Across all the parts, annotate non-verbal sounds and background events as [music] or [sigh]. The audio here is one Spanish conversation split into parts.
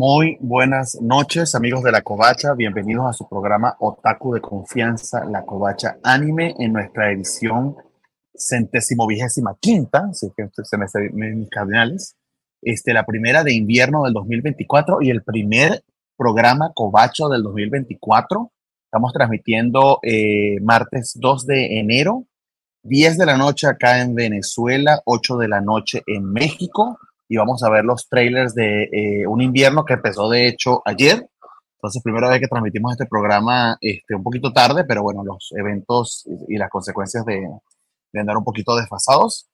Muy buenas noches, amigos de La Covacha. Bienvenidos a su programa Otaku de Confianza, La Covacha Anime, en nuestra edición centésimo vigésima quinta, si que se me mis cardinales, este, la primera de invierno del 2024 y el primer programa Covacho del 2024. Estamos transmitiendo eh, martes 2 de enero, 10 de la noche acá en Venezuela, 8 de la noche en México y vamos a ver los trailers de eh, un invierno que empezó de hecho ayer. Entonces, primera vez que transmitimos este programa este, un poquito tarde, pero bueno, los eventos y, las consecuencias de, de, andar un poquito desfasados.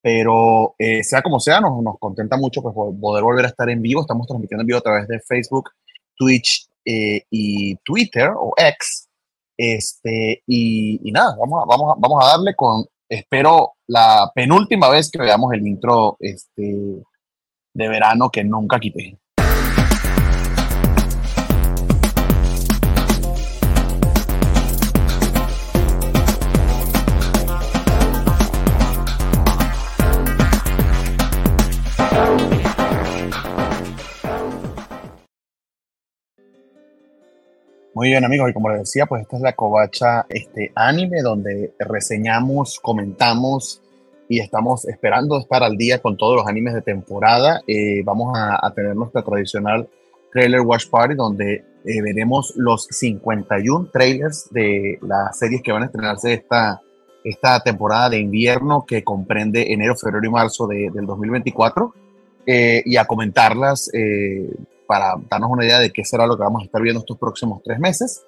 Pero eh, sea como sea, nos, nos, contenta mucho pues, poder volver a estar en vivo. Estamos transmitiendo en vivo a través de Facebook, Twitch eh, y Twitter o X. Este, y, y, nada, vamos a, vamos, a, vamos a darle con, espero, la penúltima vez que veamos el intro este, de verano que nunca quité. Muy bien amigos, y como les decía, pues esta es la covacha este, anime donde reseñamos, comentamos y estamos esperando estar al día con todos los animes de temporada. Eh, vamos a, tener nuestra tradicional trailer watch party donde eh, veremos los 51 trailers de las series que van a estrenarse esta, esta temporada de invierno que comprende enero, febrero y marzo de, del 2024 eh, y a comentarlas para darnos una idea de qué será lo que vamos a estar viendo estos próximos tres meses.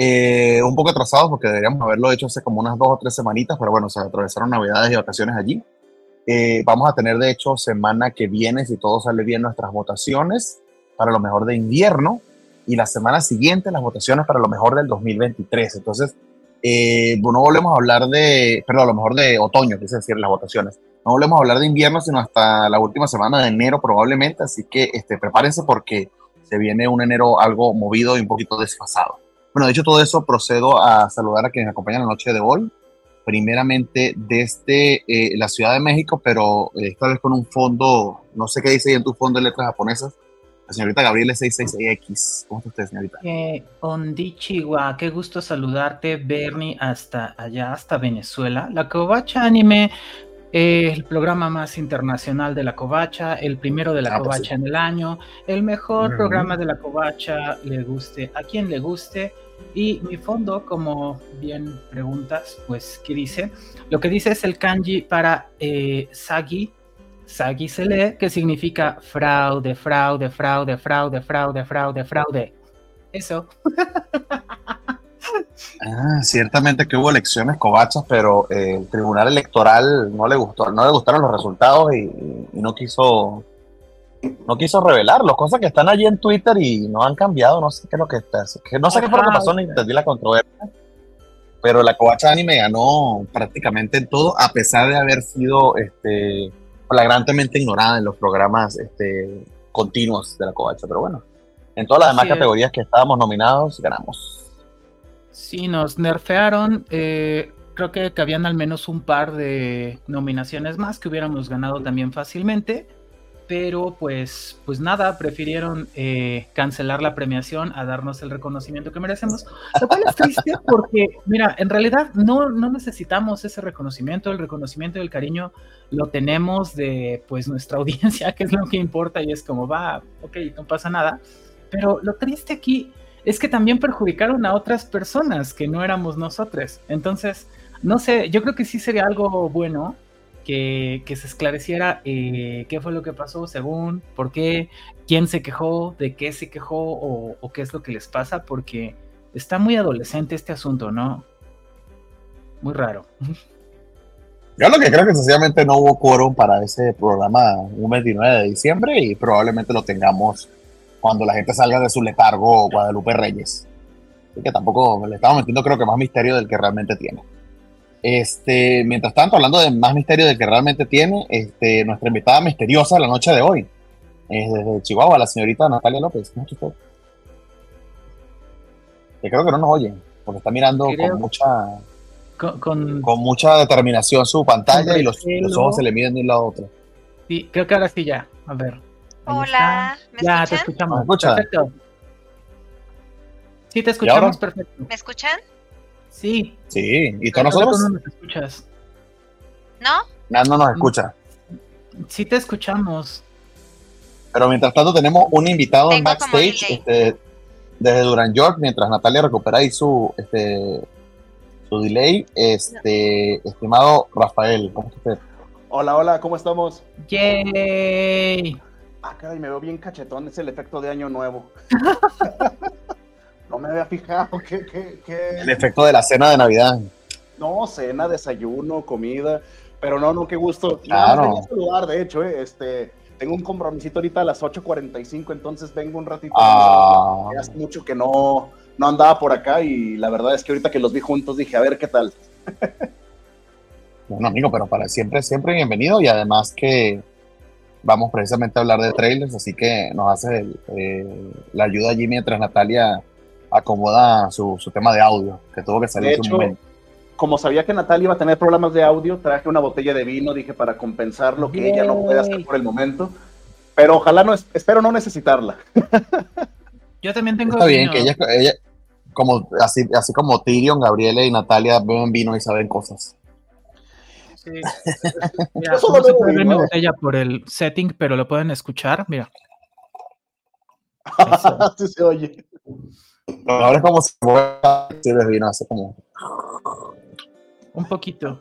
Eh, un poco atrasados porque deberíamos haberlo hecho hace como unas dos o tres semanitas, pero bueno, se atravesaron navidades y vacaciones allí. Eh, vamos a tener de hecho semana que viene, si todo sale bien, nuestras votaciones para lo mejor de invierno y la semana siguiente las votaciones para lo mejor del 2023. Entonces, eh, no volvemos a hablar de, perdón, a lo mejor de otoño, quise decir, las votaciones. No volvemos a hablar de invierno, sino hasta la última semana de enero probablemente, así que este, prepárense porque se viene un enero algo movido y un poquito desfasado. Bueno, dicho todo eso, procedo a saludar a quienes me acompañan la noche de hoy. Primeramente desde eh, la Ciudad de México, pero eh, esta vez con un fondo, no sé qué dice ahí en tu fondo de letras japonesas. La señorita Gabriela 666X. ¿Cómo está usted, señorita? Eh, Ondichiwa, qué gusto saludarte, Bernie, hasta allá, hasta Venezuela. La Kobacha Anime el programa más internacional de la covacha, el primero de la ah, pues covacha en el año, el mejor programa de la covacha, le guste a quien le guste. Y mi fondo, como bien preguntas, pues, ¿qué dice? Lo que dice es el kanji para eh, Sagi. Sagi se lee, que significa fraude, fraude, fraude, fraude, fraude, fraude, fraude. Eso. Ah, ciertamente que hubo elecciones covachas, pero eh, el Tribunal Electoral no le gustó, no le gustaron los resultados y, no quiso no quiso revelarlos, cosas que están allí en Twitter y no han cambiado, no sé qué es lo que está, no sé qué fue lo que pasó, ni entendí la controversia, pero la covacha anime ganó prácticamente en todo, a pesar de haber sido este, flagrantemente ignorada en los programas este, continuos de la covacha, pero bueno, en todas las demás categorías que estábamos nominados, ganamos. Sí, nos nerfearon. Eh, creo que, habían al menos un par de nominaciones más que hubiéramos ganado también fácilmente. Pero pues, pues nada, prefirieron eh, cancelar la premiación a darnos el reconocimiento que merecemos. Lo cual es triste [laughs] porque, mira, en realidad no, no necesitamos ese reconocimiento. El reconocimiento y el cariño lo tenemos de pues nuestra [laughs] audiencia, que es lo que importa y es como va, ok, no pasa nada. Pero lo triste aquí es que también perjudicaron a otras personas que no éramos nosotros. Entonces, no sé, yo creo que sí sería algo bueno que, se esclareciera eh, qué fue lo que pasó según, por qué, quién se quejó, de qué se quejó o, qué es lo que les pasa, porque está muy adolescente este asunto, ¿no? Muy raro. [laughs] Yo lo que creo que sencillamente no hubo quórum para ese programa un 29 de diciembre y probablemente lo tengamos cuando la gente salga de su letargo Guadalupe Reyes. Así que tampoco le estamos metiendo creo que más misterio del que realmente tiene. Este, mientras tanto, hablando de más misterio del que realmente tiene, este, nuestra invitada misteriosa la noche de hoy es desde Chihuahua, la señorita Natalia López. ¿Cómo está Que creo que no nos oyen, porque está mirando con mucha con, mucha determinación su pantalla y los, los, ojos se le miden de un lado a otro. Sí, creo que ahora sí ya. A ver. Hola, ¿me ya, escuchan? te escuchamos. ¿Me escuchan? Perfecto. Sí, te escuchamos perfecto. ¿Me escuchan? Sí. Sí, ¿y tú nosotros? no nos escuchas. ¿No? No, no nos escucha. Sí te escuchamos. Pero mientras tanto tenemos un invitado en Tengo backstage este, desde Duran York, mientras Natalia recupera ahí su, este, su delay. Este, estimado Rafael, ¿cómo está usted? Hola, hola, ¿cómo estamos? ¡Yay! Ah, caray, me veo bien cachetón, es el efecto de año nuevo. [laughs] no me había fijado, [laughs] ¿qué, qué, qué? El efecto de la cena de Navidad. No, cena, desayuno, comida, pero no, no, qué gusto. Claro. No, a saludar, de hecho, eh, este, tengo un compromisito ahorita a las 8.45, entonces vengo un ratito. Ah, Hace mucho que no, no andaba por acá y la verdad es que ahorita que los vi juntos dije, a ver qué tal. [laughs] bueno, amigo, pero para siempre, siempre bienvenido. Y además que vamos precisamente a hablar de trailers, así que nos hace el, eh, la ayuda allí mientras Natalia acomoda su, su tema de audio, que tuvo que salir De hecho, momento. como sabía que Natalia iba a tener problemas de audio, traje una botella de vino, dije, para compensar lo que ella no puede hacer por el momento. Pero ojalá no, espero no necesitarla. [laughs] Yo también tengo Está bien vino. que ella, ella como, así, así como Tyrion, Gabriela y Natalia beben vino y saben cosas. Sí. [laughs] Mira, Yo solo no se puede ver mi vino, eh. botella por el setting, pero lo pueden escuchar. Mira. [laughs] Así se oye. Ahora es como si vino, hace como Un poquito.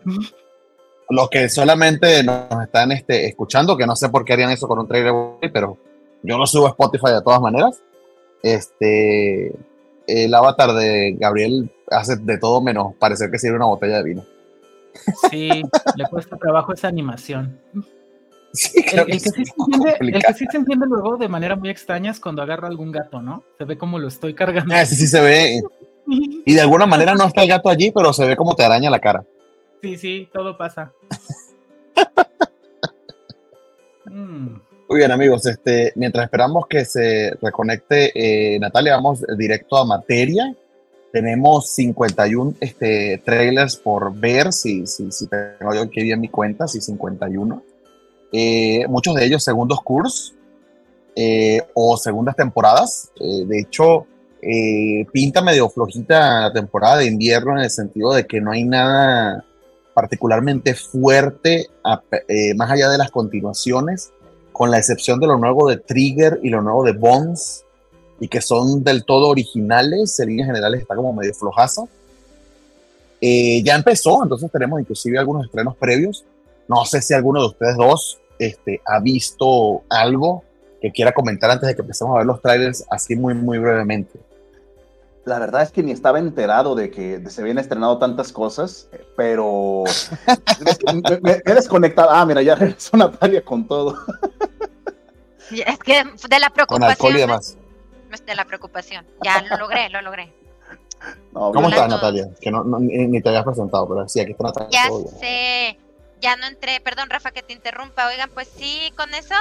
los que solamente nos están este, escuchando, que no sé por qué harían eso con un trailer, pero yo lo subo a Spotify de todas maneras. Este, el avatar de Gabriel hace de todo menos parecer que sirve una botella de vino. Sí, le cuesta trabajo esa animación. Sí, El, el que sí se entiende, el que complicado. sí se entiende luego de manera muy extraña es cuando agarro algún gato, ¿no? Se ve como lo estoy cargando. Ah, sí, sí se ve. Y de alguna manera no está el gato allí, pero se ve como te araña la cara. Sí, sí, todo pasa. [laughs] Mm, Muy bien, amigos. Este, mientras esperamos que se reconecte eh, Natalia, vamos directo a materia. Tenemos 51 este, trailers por ver, si, si, si tengo yo aquí bien mi cuenta, si 51. Eh, muchos de ellos segundos cursos eh, o segundas temporadas. Eh, de hecho, pinta medio flojita la temporada de invierno en el sentido de que no hay nada particularmente fuerte más allá de las continuaciones con la excepción de lo nuevo de Trigger y lo nuevo de Bones, y que son del todo originales, en líneas generales está como medio flojaza. Eh, ya empezó, entonces tenemos inclusive algunos estrenos previos. No sé si alguno de ustedes dos este, ha visto algo que quiera comentar antes de que empecemos a ver los trailers, así muy, muy brevemente. La verdad es que ni estaba enterado de que se habían estrenado tantas cosas, pero es [laughs] que me, me- desconectado. Ah, mira, ya regresó Natalia con todo. [laughs] Es que de la Con preocupación. alcohol y demás. De la preocupación. Ya lo logré, lo logré. No, ¿Cómo estás. Natalia? Que no, no- ni, ni te habías presentado, pero sí, aquí está Natalia. Ya sé. Ya no entré. Perdón, Rafa, que te interrumpa. Oigan, pues sí, con eso.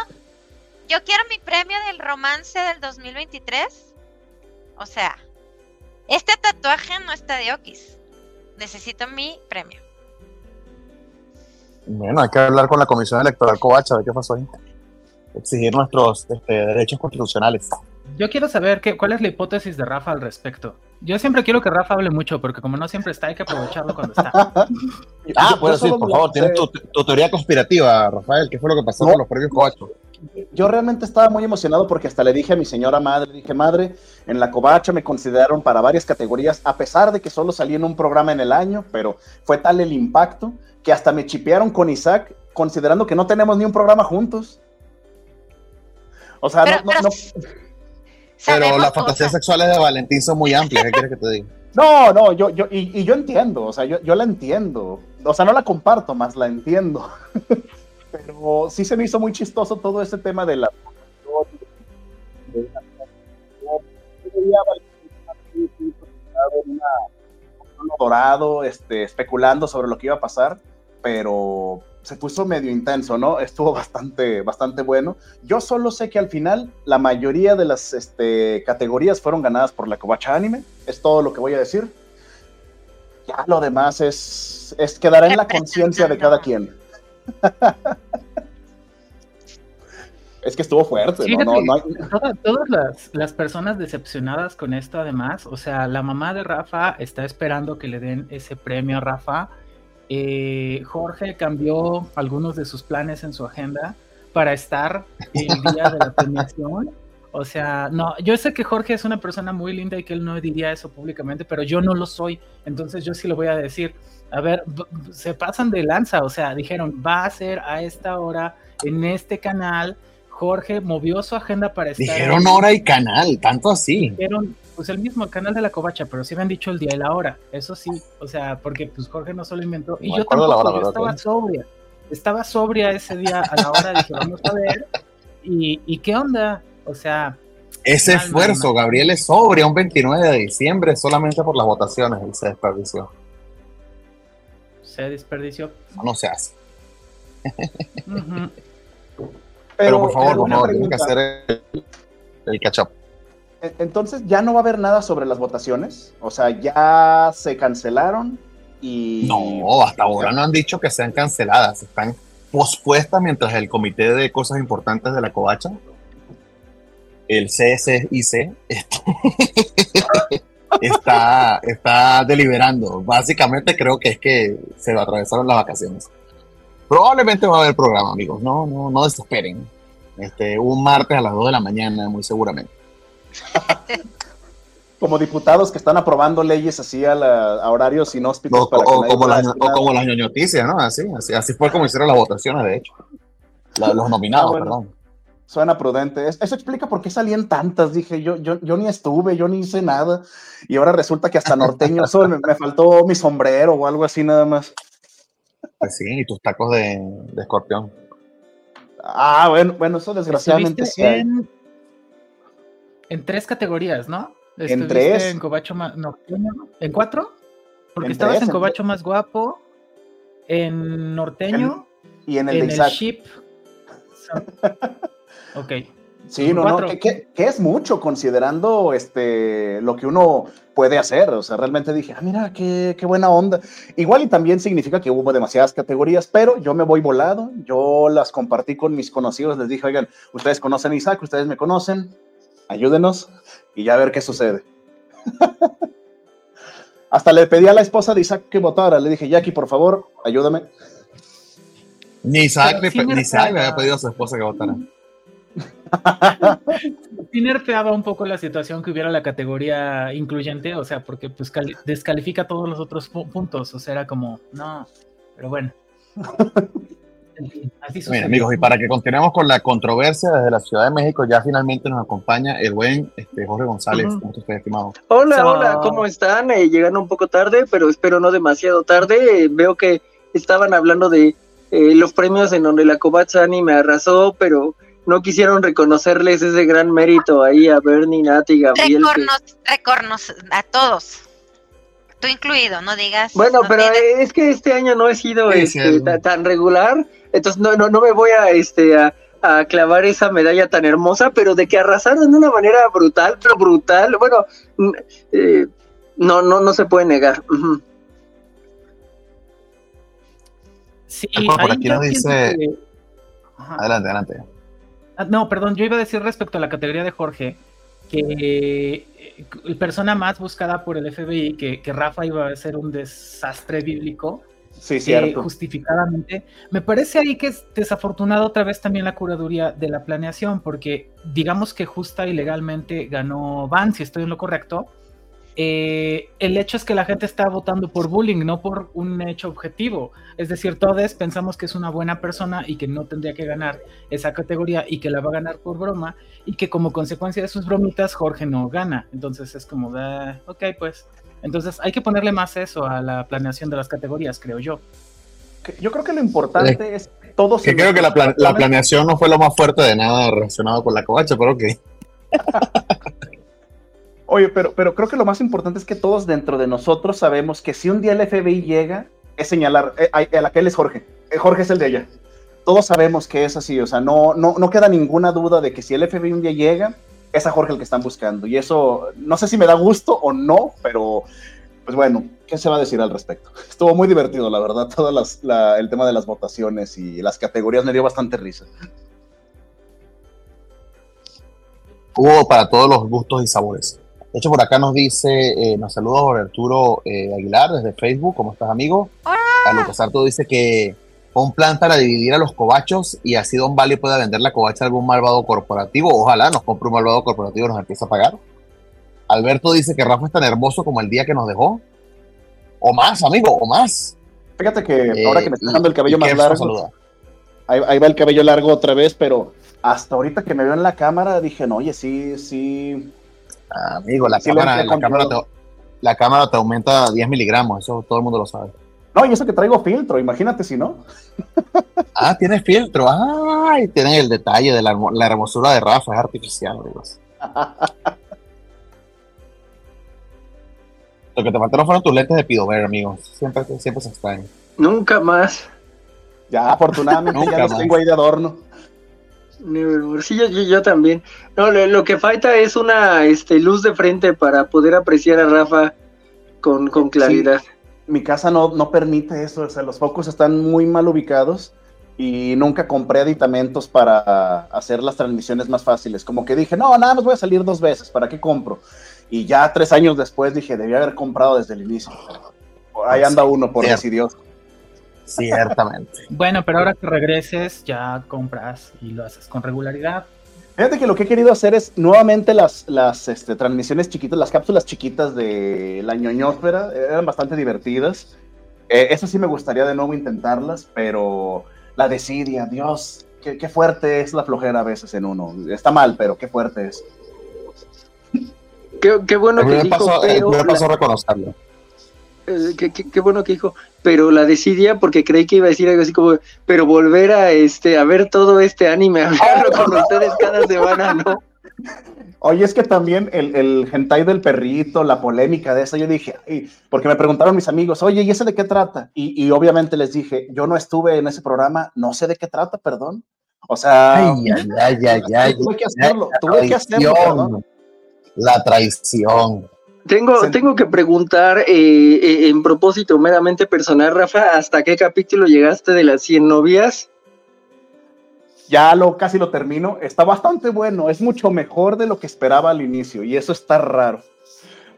Yo quiero mi premio del romance del 2023. O sea, este tatuaje no está de Okis. Necesito mi premio. Bueno, hay que hablar con la Comisión Electoral Covacha, a ver qué pasó ahí. Exigir nuestros este, derechos constitucionales. Yo quiero saber qué, cuál es la hipótesis de Rafa al respecto. Yo siempre quiero que Rafa hable mucho, porque como no siempre está, hay que aprovecharlo cuando está. [laughs] Ah, puedes decir, solo por favor, tienes tu, tu teoría conspirativa, Rafael. ¿Qué fue lo que pasó No. con los premios Covacho? Yo realmente estaba muy emocionado porque hasta le dije a mi señora madre, dije, madre, en la covacha me consideraron para varias categorías, a pesar de que solo salí en un programa en el año, pero fue tal el impacto que hasta me chipearon con Isaac, considerando que no tenemos ni un programa juntos. O sea, Pero, no, no, pero no, Pero las fantasías sexuales de Valentín son muy amplias, ¿qué quieres que te diga? no, no, yo, yo, y, y yo entiendo, o sea, yo, yo la entiendo. O sea, no la comparto, más la entiendo. Pero sí se me hizo muy chistoso todo ese tema de la. de la- Yo veía a Valentín así, sentado en una- un trono dorado, este, especulando sobre lo que iba a pasar, pero se puso medio intenso, ¿no? Estuvo bastante, bastante bueno. Yo solo sé que al final la mayoría de las este, categorías fueron ganadas por la Covacha Anime. Es todo lo que voy a decir. Ya lo demás es, es quedará en la conciencia de cada quien. [laughs] es que estuvo fuerte, todas, las, las, personas decepcionadas con esto, además, o sea, la mamá de Rafa está esperando que le den ese premio a Rafa. Eh, Jorge cambió algunos de sus planes en su agenda para estar el día de la premiación. O sea, no, yo sé que Jorge es una persona muy linda y que él no diría eso públicamente, pero yo no lo soy, entonces yo sí lo voy a decir. A ver, se pasan de lanza, o sea, dijeron, va a ser a esta hora en este canal Jorge movió su agenda para estar. Dijeron hora y canal, tanto así. Dijeron, pues el mismo canal de la covacha, pero sí me han dicho el día y la hora. Eso sí, o sea, porque pues Jorge no solo inventó. Y yo tampoco, yo estaba sobria. Estaba sobria ese día a la hora, dije, vamos a ver. Y, y qué onda, o sea. Ese esfuerzo, Gabriel es sobria un 29 de diciembre solamente por las votaciones y se desperdició. Se desperdició. No, se hace. Pero, por favor, por favor, tiene que hacer el, el catch up. Entonces, ¿ya no va a haber nada sobre las votaciones? O sea, ya se cancelaron y... No, hasta ahora no han dicho que sean canceladas, están pospuestas mientras el Comité de Cosas Importantes de la Covacha, el CSIC, [laughs] está, está deliberando. Básicamente creo que es que se atravesaron las vacaciones. Probablemente va a haber programa, amigos. No, no, no desesperen. Este, un martes a las 2 de la mañana, muy seguramente. [laughs] como diputados que están aprobando leyes así a, horarios inhóspitos. O, para o, como, las, o como las ñoñoticias, ¿no? Así, así, así fue como hicieron las votaciones, de hecho. los nominados, ah, perdón. Suena prudente. Eso explica por qué salían tantas. Dije, yo, yo, yo ni estuve, yo ni hice nada. Y ahora resulta que hasta norteño, [laughs] me, me, faltó mi sombrero o algo así nada más. Pues sí, y tus tacos de, escorpión. Ah, bueno, bueno, eso desgraciadamente sí. En, en, tres categorías, ¿no? En tres. En Cobacho más. No, ¿En cuatro? Porque estabas en Cobacho más guapo, en Norteño y en el, en el Ship. [laughs] ok. Sí, no, no, que, es mucho considerando este, lo que uno puede hacer. O sea, realmente dije, ah, mira, qué, qué, buena onda. Igual y también significa que hubo demasiadas categorías, pero yo me voy volado. Yo las compartí con mis conocidos. Les dije, oigan, ustedes conocen a Isaac, ustedes me conocen, ayúdenos y ya a ver qué sucede. [laughs] Hasta le pedí a la esposa de Isaac que votara. Le dije, Jackie, por favor, ayúdame. Ni Isaac, ni Isaac le había pedido a su esposa que votara. [laughs] sí nerfeaba un poco la situación que hubiera la categoría incluyente, o sea, porque pues descalifica todos los otros puntos, o sea, era como, no, pero bueno. [laughs] Bien, amigos, y para que continuemos con la controversia desde la Ciudad de México, ya finalmente nos acompaña el buen este, Jorge González. ¿Cómo estimado? Hola, hola, ¿cómo están? Eh, llegan un poco tarde, pero espero no demasiado tarde. Eh, veo que estaban hablando de eh, los premios en donde la Cobatzani me arrasó, pero no quisieron reconocerles ese gran mérito ahí a Bernie, Nat y Gabriel. Recornos, a todos. Tú incluido, no digas. Bueno, pero es que este año no he sido este, tan regular, entonces no, no, no me voy a, este, a, clavar esa medalla tan hermosa, pero de que arrasaron de una manera brutal, pero brutal, bueno, eh, no, no, no se puede negar. Sí, por aquí nos dice... Adelante, adelante. Ah, no, perdón, yo iba a decir respecto a la categoría de Jorge que la eh, persona más buscada por el FBI, que, que, Rafa iba a ser un desastre bíblico. Sí, cierto. justificadamente. Me parece ahí que es desafortunado otra vez también la curaduría de la planeación, porque digamos que justa y legalmente ganó Van, si estoy en lo correcto, eh, el hecho es que la gente está votando por bullying, no por un hecho objetivo. Es decir, todos pensamos que es una buena persona y que no tendría que ganar esa categoría y que la va a ganar por broma y que como consecuencia de sus bromitas Jorge no gana. Entonces es como, de, ok, pues. Entonces hay que ponerle más eso a la planeación de las categorías, creo yo. Yo creo que lo importante es todos... Que creo que la, la, planeación no fue lo más fuerte de nada relacionado con la covacha, pero ok. [laughs] Oye, pero, pero creo que lo más importante es que todos dentro de nosotros sabemos que si un día el FBI llega, es señalar, eh, el aquel es Jorge, eh, Jorge es el de ella. Todos sabemos que es así, o sea, no, queda ninguna duda de que si el FBI un día llega, es a Jorge el que están buscando. Y eso, no sé si me da gusto o no, pero pues bueno, ¿qué se va a decir al respecto? [laughs] Estuvo muy divertido, la verdad, todo el tema de las votaciones y las categorías me dio bastante risa. hubo para todos los gustos y sabores. De hecho, por acá nos dice, eh, nos saluda Jorge Arturo eh, Aguilar desde Facebook. ¿Cómo estás, amigo? ¡Hola! A Lucas Arto dice que un plan para dividir a los cobachos y así Don Vale pueda vender la covacha a algún malvado corporativo. Ojalá nos compre un malvado corporativo y nos empiece a pagar. Alberto dice que Rafa es tan hermoso como el día que nos dejó. O más, amigo, o más. Fíjate que ahora que me está dejando el cabello más largo, ahí, ahí, va el cabello largo otra vez, pero hasta ahorita que me veo en la cámara dije, no, oye, sí, sí, amigo, la, cámara, la, cámara te, la cámara te aumenta 10 miligramos, eso todo el mundo lo sabe. No, y eso que traigo filtro, imagínate si no. [laughs] ah, tienes filtro. Ay, tienes el detalle de la, la hermosura de Rafa, es artificial, amigos. [laughs] Lo que te faltaron fueron tus lentes de Pidover, amigos. Siempre, siempre se extraña. Nunca más. Ya, afortunadamente ya los tengo ahí de adorno. Sí, yo, también. No, lo, que falta es una este, luz de frente para poder apreciar a Rafa con, con claridad. mi casa no, no permite eso, o sea, los focos están muy mal ubicados y nunca compré aditamentos para hacer las transmisiones más fáciles. Como que dije, no, nada más voy a salir dos veces, ¿para qué compro? Y ya tres años después dije, debía haber comprado desde el inicio. Ahí anda uno, por decidió. Ciertamente. [laughs] bueno, pero ahora que regreses, ya compras y lo haces con regularidad. Fíjate que lo que he querido hacer es nuevamente las, las este, transmisiones chiquitas, las cápsulas chiquitas de la ñoñósfera, eran bastante divertidas. Eh, eso sí me gustaría de nuevo intentarlas, pero la desidia, Dios, qué, qué, fuerte es la flojera a veces en uno. Está mal, pero qué fuerte es. Qué, qué bueno que dijo, pero me pasó a reconocerlo. Eh, qué, qué, bueno que dijo, pero la decidia porque creí que iba a decir algo así como, pero volver a este a ver todo este anime, [laughs] a verlo con ustedes cada semana, ¿no? Oye, es que también el, el hentai del perrito, la polémica de eso, yo dije, porque me preguntaron mis amigos, oye, ¿y ese de qué trata? Y, y, obviamente les dije, yo no estuve en ese programa, no sé de qué trata, perdón. O sea, ay, ay, ay, ay, [laughs] tuve que hacerlo, tuve que hacerlo, perdón. La traición. Tengo, tengo que preguntar, eh, eh, en propósito meramente personal, Rafa, ¿hasta qué capítulo llegaste de las 100 novias? Ya lo casi lo termino. Está bastante bueno, es mucho mejor de lo que esperaba al inicio y eso está raro.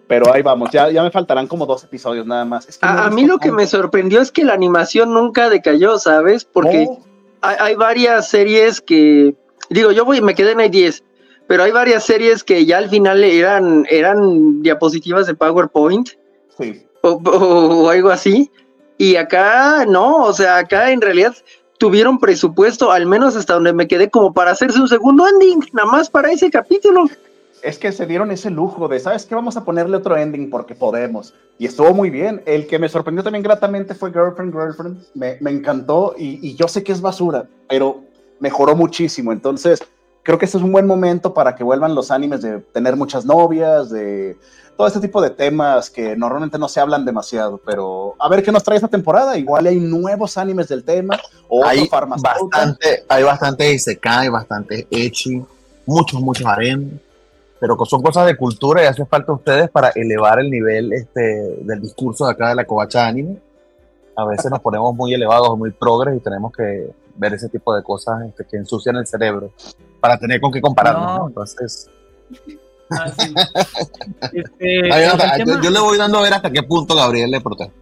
Pero ahí vamos, ya, ya me faltarán como dos episodios nada más. Es que a, a mí lo que me sorprendió es que la animación nunca decayó, ¿sabes? Porque oh. hay, hay, varias series que, digo, yo voy, me quedé en I10, pero hay varias series que ya al final eran, eran diapositivas de PowerPoint. Sí. O, o, o, algo así. Y acá no, o sea, acá en realidad tuvieron presupuesto, al menos hasta donde me quedé, como para hacerse un segundo ending, nada más para ese capítulo. Es que se dieron ese lujo de, ¿sabes qué? Vamos a ponerle otro ending porque podemos. Y estuvo muy bien. El que me sorprendió también gratamente fue Girlfriend, Girlfriend. Me, me encantó y, y yo sé que es basura, pero mejoró muchísimo. Entonces, creo que este es un buen momento para que vuelvan los animes de tener muchas novias, de todo este tipo de temas que normalmente no se hablan demasiado, pero a ver qué nos trae esta temporada. Igual hay nuevos animes del tema. O hay bastante, hay bastante Isekai, bastante Echi, muchos, muchos harem, pero son cosas de cultura y hace falta a ustedes para elevar el nivel este, del discurso de acá de la covacha anime. A veces nos ponemos muy elevados, muy progres y tenemos que ver ese tipo de cosas este, que ensucian el cerebro para tener con qué compararnos. No. ¿no? Entonces. Ah, sí. [laughs] este, Ay, hasta, tema... yo, yo, le voy dando a ver hasta qué punto Gabriel le protege.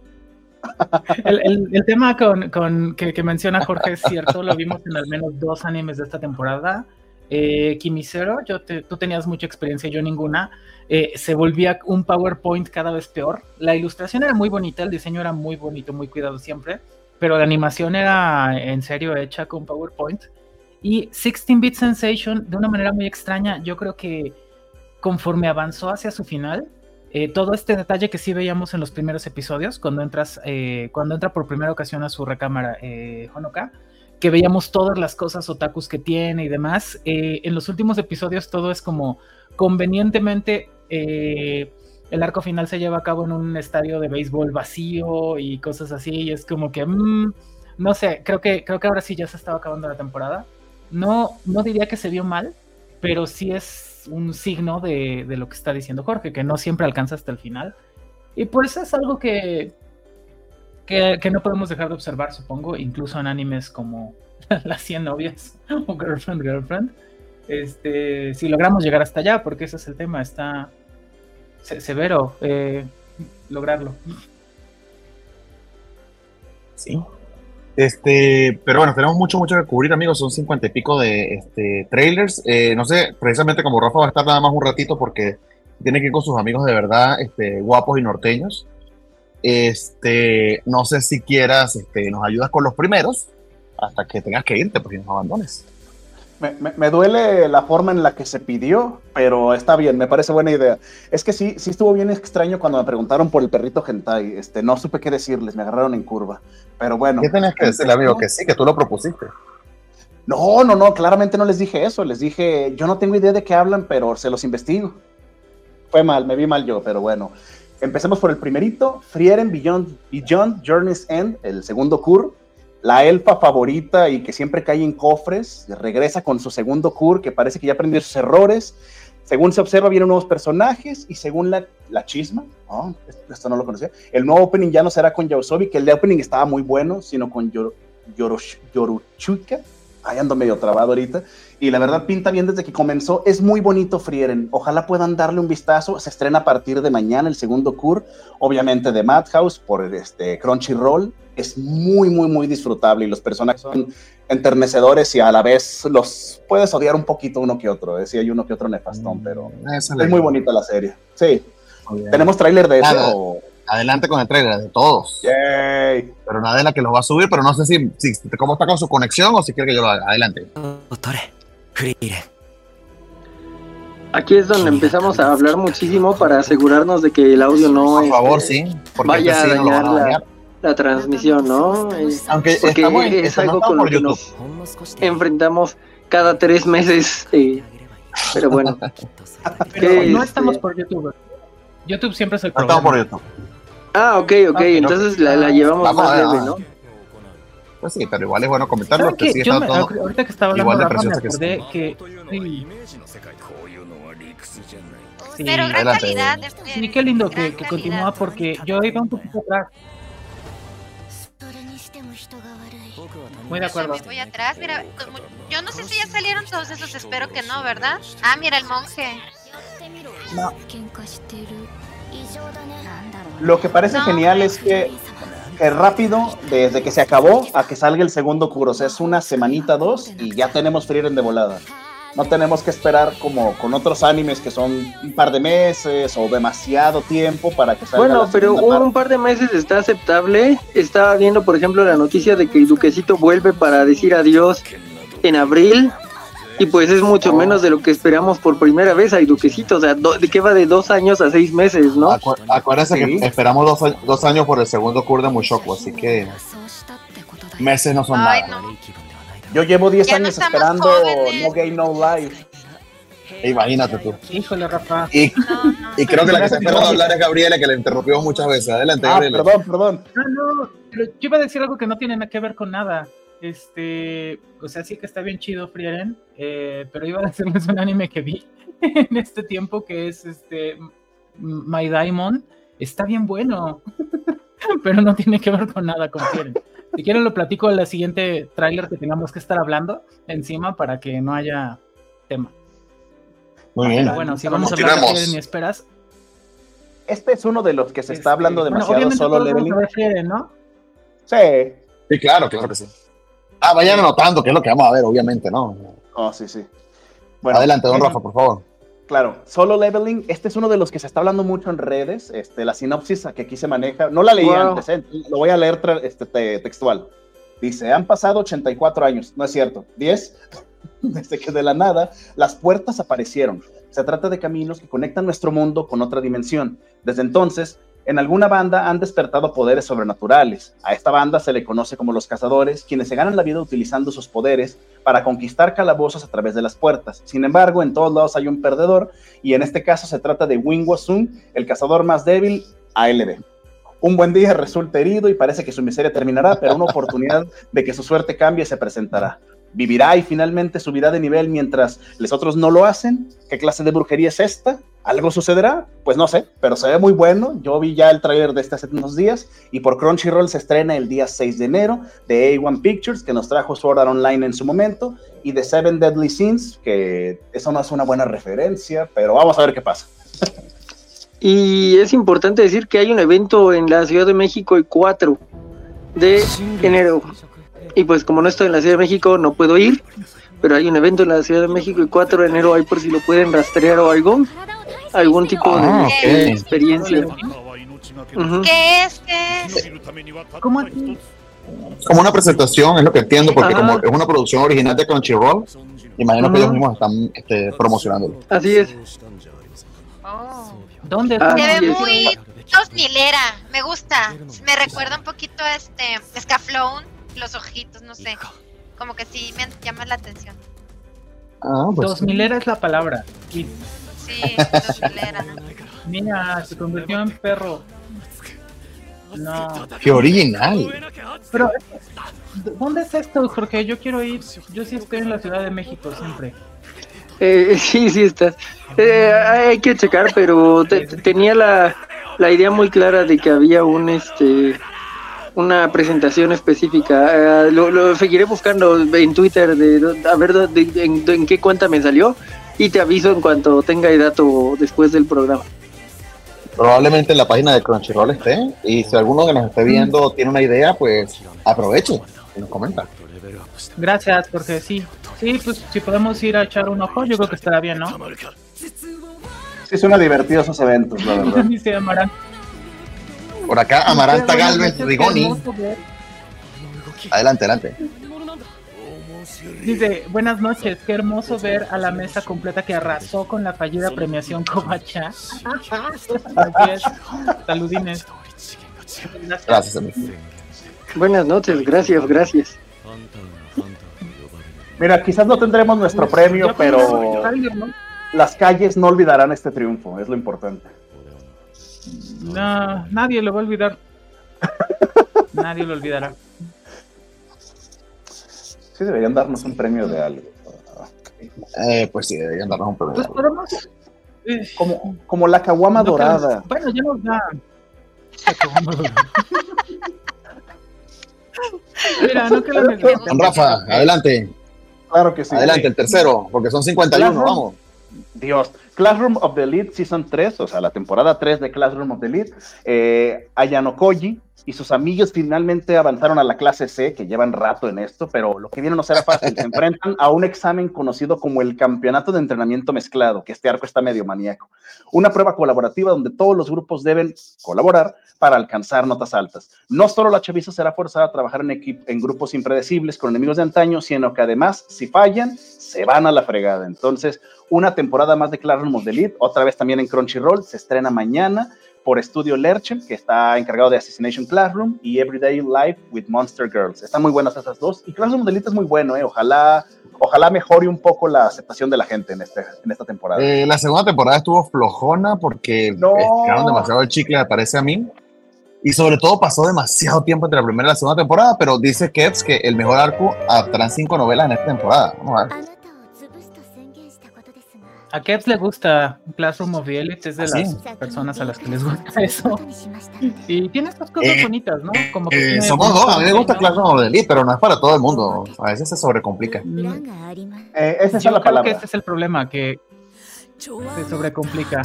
[laughs] El, el, el, tema con, con que, que, menciona Jorge es cierto, lo vimos en al menos dos animes de esta temporada. Eh, Kimisero, yo te, tú tenías mucha experiencia, yo ninguna. Eh, se volvía un PowerPoint cada vez peor. La ilustración era muy bonita, el diseño era muy bonito, muy cuidado siempre, pero la animación era en serio hecha con PowerPoint. Y 16-Bit Sensation, de una manera muy extraña, yo creo que conforme avanzó hacia su final, eh, todo este detalle que sí veíamos en los primeros episodios, cuando entras, eh, cuando entra por primera ocasión a su recámara eh, Honoka, que veíamos todas las cosas otakus que tiene y demás, eh, en los últimos episodios todo es como convenientemente eh, el arco final se lleva a cabo en un estadio de béisbol vacío y cosas así, y es como que, mmm, no sé, creo que, creo que ahora sí ya se estaba acabando la temporada. No, no diría que se vio mal, pero sí es un signo de, lo que está diciendo Jorge, que no siempre alcanza hasta el final. Y por eso es algo que, que, que no podemos dejar de observar, supongo, incluso en animes como [laughs] Las 100 novias o Girlfriend, Girlfriend. este, si logramos llegar hasta allá, porque ese es el tema, está severo eh, lograrlo. Sí. Este, pero bueno, tenemos mucho, mucho que cubrir, amigos. Son cincuenta y pico de este, trailers. Eh, no sé, precisamente como Rafa va a estar nada más un ratito porque tiene que ir con sus amigos de verdad, este, guapos y norteños. Este, no sé si quieras, este, nos ayudas con los primeros hasta que tengas que irte porque nos abandones. Me, duele la forma en la que se pidió, pero está bien, me parece buena idea. Es que sí, sí estuvo bien extraño cuando me preguntaron por el perrito hentai. Este, no supe qué decirles, me agarraron en curva. Pero bueno. ¿Qué tenías que decirle, amigo? Que sí, que tú lo propusiste. No, no, no, claramente no les dije eso. Les dije, yo no tengo idea de qué hablan, pero se los investigo. Fue mal, me vi mal yo, pero bueno. Empecemos por el primerito, Frieren Beyond, Beyond Journey's End, el segundo cur la elfa favorita y que siempre cae en cofres, regresa con su segundo cur, que parece que ya aprendió sus errores. Según se observa, vienen nuevos personajes y según la, la chisma, esto no lo conocía, el nuevo opening ya no será con Yaosobi, que el de opening estaba muy bueno, sino con Yor, Yoruchuka. Ahí ando medio trabado ahorita. Y la verdad pinta bien desde que comenzó. Es muy bonito Frieren. Ojalá puedan darle un vistazo. Se estrena a partir de mañana el segundo cur, obviamente de Madhouse por este Crunchyroll es muy, muy, muy disfrutable y los personajes son enternecedores y a la vez los puedes odiar un poquito uno que otro. Decía ¿eh? hay uno que otro nefastón, pero mm, es muy bonita la serie. Sí. ¿Tenemos tráiler de eso? Adelante con el tráiler de todos. Pero nada de la que los va a subir, pero no sé si, si, cómo está con su conexión o si quiere que yo lo haga. Adelante. Aquí es donde empezamos a hablar muchísimo para asegurarnos de que el audio no Por favor, este, sí. Porque vaya a dañar la, la transmisión, ¿no? Aunque porque es algo con lo que nos enfrentamos cada tres meses. pero bueno. [laughs] pero no estamos por YouTube. YouTube siempre es el problema. Estamos por YouTube. Ah, ok, ok. Entonces la, la, llevamos más leve, ¿no? Pues sí, pero igual es bueno comentarlo. Que sí me, ahorita que estaba hablando de Rafa, me acordé que... Sí. Pero gran calidad. Sí, qué lindo que, que continúa porque yo iba un poquito atrás Muy de acuerdo. Voy atrás, mira, yo no sé si ya salieron todos esos, espero que no, ¿verdad? Ah, mira el monje. No. Lo que parece genial es que, que, rápido, desde que se acabó a que salga el segundo Kuros, es una semanita, dos, y ya tenemos Frieren de volada no tenemos que esperar como con otros animes que son un par de meses o demasiado tiempo para que salga Bueno, pero un par de meses está aceptable. Estaba viendo, por ejemplo, la noticia de que el Duquecito vuelve para decir adiós en abril. Y pues es mucho oh. menos de lo que esperamos por primera vez a Duquecito. O sea, ¿de qué va de dos años a seis meses, no? Acu acuérdense que esperamos dos, años por el segundo cur de Mushoku, así que meses no son nada. Yo llevo 10 años esperando No Game No Life. Imagínate tú. Híjole, Rafa. Y, creo que la que se ha a hablar es Gabriela, que le interrumpió muchas veces. Adelante, ah, Gabriela. Perdón, perdón. No, no, pero yo iba a decir algo que no tiene nada que ver con nada. Este, o sea, sí que está bien chido Frieren, eh, pero iba a decirles un anime que vi [laughs] en este tiempo que es este My Diamond. Está bien bueno, [laughs] pero no tiene que ver con nada con Frieren. Si quieren lo platico en la siguiente tráiler que tengamos que estar hablando encima para que no haya tema. Muy bien. bueno, si vamos a hablar de ni esperas. Este es uno de los que se está hablando demasiado solo leveling. ¿no? Sí. Sí, claro, claro que sí. Ah, vayan anotando, que es lo que vamos a ver, obviamente, ¿no? Oh, sí, sí. Bueno, Adelante, don Rafa, por favor. Claro, solo leveling, este es uno de los que se está hablando mucho en redes, este, la sinopsis que aquí se maneja, no la leí antes, eh, lo voy a leer este, textual. Dice, han pasado 84 años, no es cierto, 10, [laughs] desde que de la nada las puertas aparecieron. Se trata de caminos que conectan nuestro mundo con otra dimensión. Desde entonces, en alguna banda han despertado poderes sobrenaturales. A esta banda se le conoce como los cazadores, quienes se ganan la vida utilizando sus poderes para conquistar calabozos a través de las puertas. Sin embargo, en todos lados hay un perdedor, y en este caso se trata de Wing Wasun, el cazador más débil, ALB. Un buen día resulta herido y parece que su miseria terminará, pero una oportunidad de que su suerte cambie se presentará. ¿Vivirá y finalmente subirá de nivel mientras los otros no lo hacen? ¿Qué clase de brujería es esta? ¿Algo sucederá? Pues no sé, pero se ve muy bueno. Yo vi ya el trailer de este hace unos días y por Crunchyroll se estrena el día 6 de enero de A1 Pictures, que nos trajo Sword Art Online en su momento, y de Seven Deadly Sins, que eso no es una buena referencia, pero vamos a ver qué pasa. Y es importante decir que hay un evento en la Ciudad de México el 4 de enero. Y pues como no estoy en la Ciudad de México no puedo ir, pero hay un evento en la Ciudad de México el 4 de enero ahí por si lo pueden rastrear o algo. Algún tipo de Ah, experiencia. ¿Qué es? ¿Qué es? ¿Cómo? Como una presentación, es lo que entiendo, porque Ajá. como es una producción original de Crunchyroll, imagino que ellos mismos están este, promocionándolo. Así es. Oh. ¿Dónde Ah, está? Se sí, ve es- muy 2000era, me gusta. Me recuerda un poquito a este Scaflón, los ojitos, no sé. Como que sí me llama la atención. Ah, pues, 2000 era es la palabra. Sí, 2000era. mira, se convirtió en perro. No. Qué original. Pero, ¿dónde es esto, Jorge? Yo quiero ir. Yo sí estoy en la Ciudad de México siempre. Eh, sí, sí estás. Eh, hay que checar, pero te- te- tenía la, la idea muy clara de que había un este una presentación específica. Eh, lo, lo seguiré buscando en Twitter de, de- a ver dónde- en, en qué cuenta me salió y te aviso en cuanto tenga el dato después del programa. Probablemente en la página de Crunchyroll esté. Y si alguno que nos esté viendo tiene una idea, pues aproveche y nos comenta. Gracias, Jorge. Sí, sí, pues si podemos ir a echar un ojo, yo creo que estará bien, ¿no? Sí, suena divertido esos eventos, la [laughs] verdad. Por acá, Amaranta Galvez Rigoni. Adelante, adelante. Dice, buenas noches, qué hermoso ver a la mesa completa que arrasó con la fallida premiación es. [laughs] Saludines. Gracias, amigo. Buenas noches, gracias, gracias. Mira, quizás no tendremos nuestro premio, pero las calles no olvidarán este triunfo, es lo importante. No, nadie lo va a olvidar. [laughs] Nadie lo olvidará. Sí, deberían darnos un premio de algo. Eh, pues sí, deberían darnos un premio. Pues podemos. eh, Como, como la caguama no dorada. bueno, ya nos da. La caguama dorada. [laughs] Mira, no que. Don Rafa, adelante, Claro que sí. adelante, el tercero, porque son 51, Claro. vamos. Dios. Classroom of the Elite Season 3, o sea, la temporada 3 de Classroom of the Elite. Eh, Ayano Koji y sus amigos finalmente avanzaron a la clase C, que llevan rato en esto, pero lo que viene no será fácil. Se enfrentan a un examen conocido como el Campeonato de Entrenamiento Mezclado, que este arco está medio maníaco. Una prueba colaborativa donde todos los grupos deben colaborar para alcanzar notas altas. No solo la chaviza será forzada a trabajar en, equipo, en grupos impredecibles con enemigos de antaño, sino que además, si fallan, se van a la fregada. Entonces, una temporada más de Classroom of the Elite, otra vez también en Crunchyroll, se estrena mañana por Estudio Lerchen, que está encargado de Assassination Classroom, y Everyday Life with Monster Girls. Están muy buenas esas dos, y Classroom of the Elite es muy bueno, ¿eh? ojalá, ojalá mejore un poco la aceptación de la gente en, este, en esta temporada. Eh, la segunda temporada estuvo flojona porque No. estiraron demasiado el chicle, me parece a mí. Y sobre todo pasó demasiado tiempo entre la primera y la segunda temporada, pero dice Kevs que el mejor arco adaptarán cinco novelas en esta temporada. Vamos a ver. A Kevs le gusta Classroom of the Elite, es de ah, las personas a las que les gusta [laughs] eso. Y tiene estas cosas eh, bonitas, ¿no? Como que eh, somos dos, a mí me gusta. Classroom of the Elite, pero no es para todo el mundo. A veces se sobrecomplica. Mm. Eh, esa es Yo la creo palabra. que ese es el problema, que se sobrecomplica.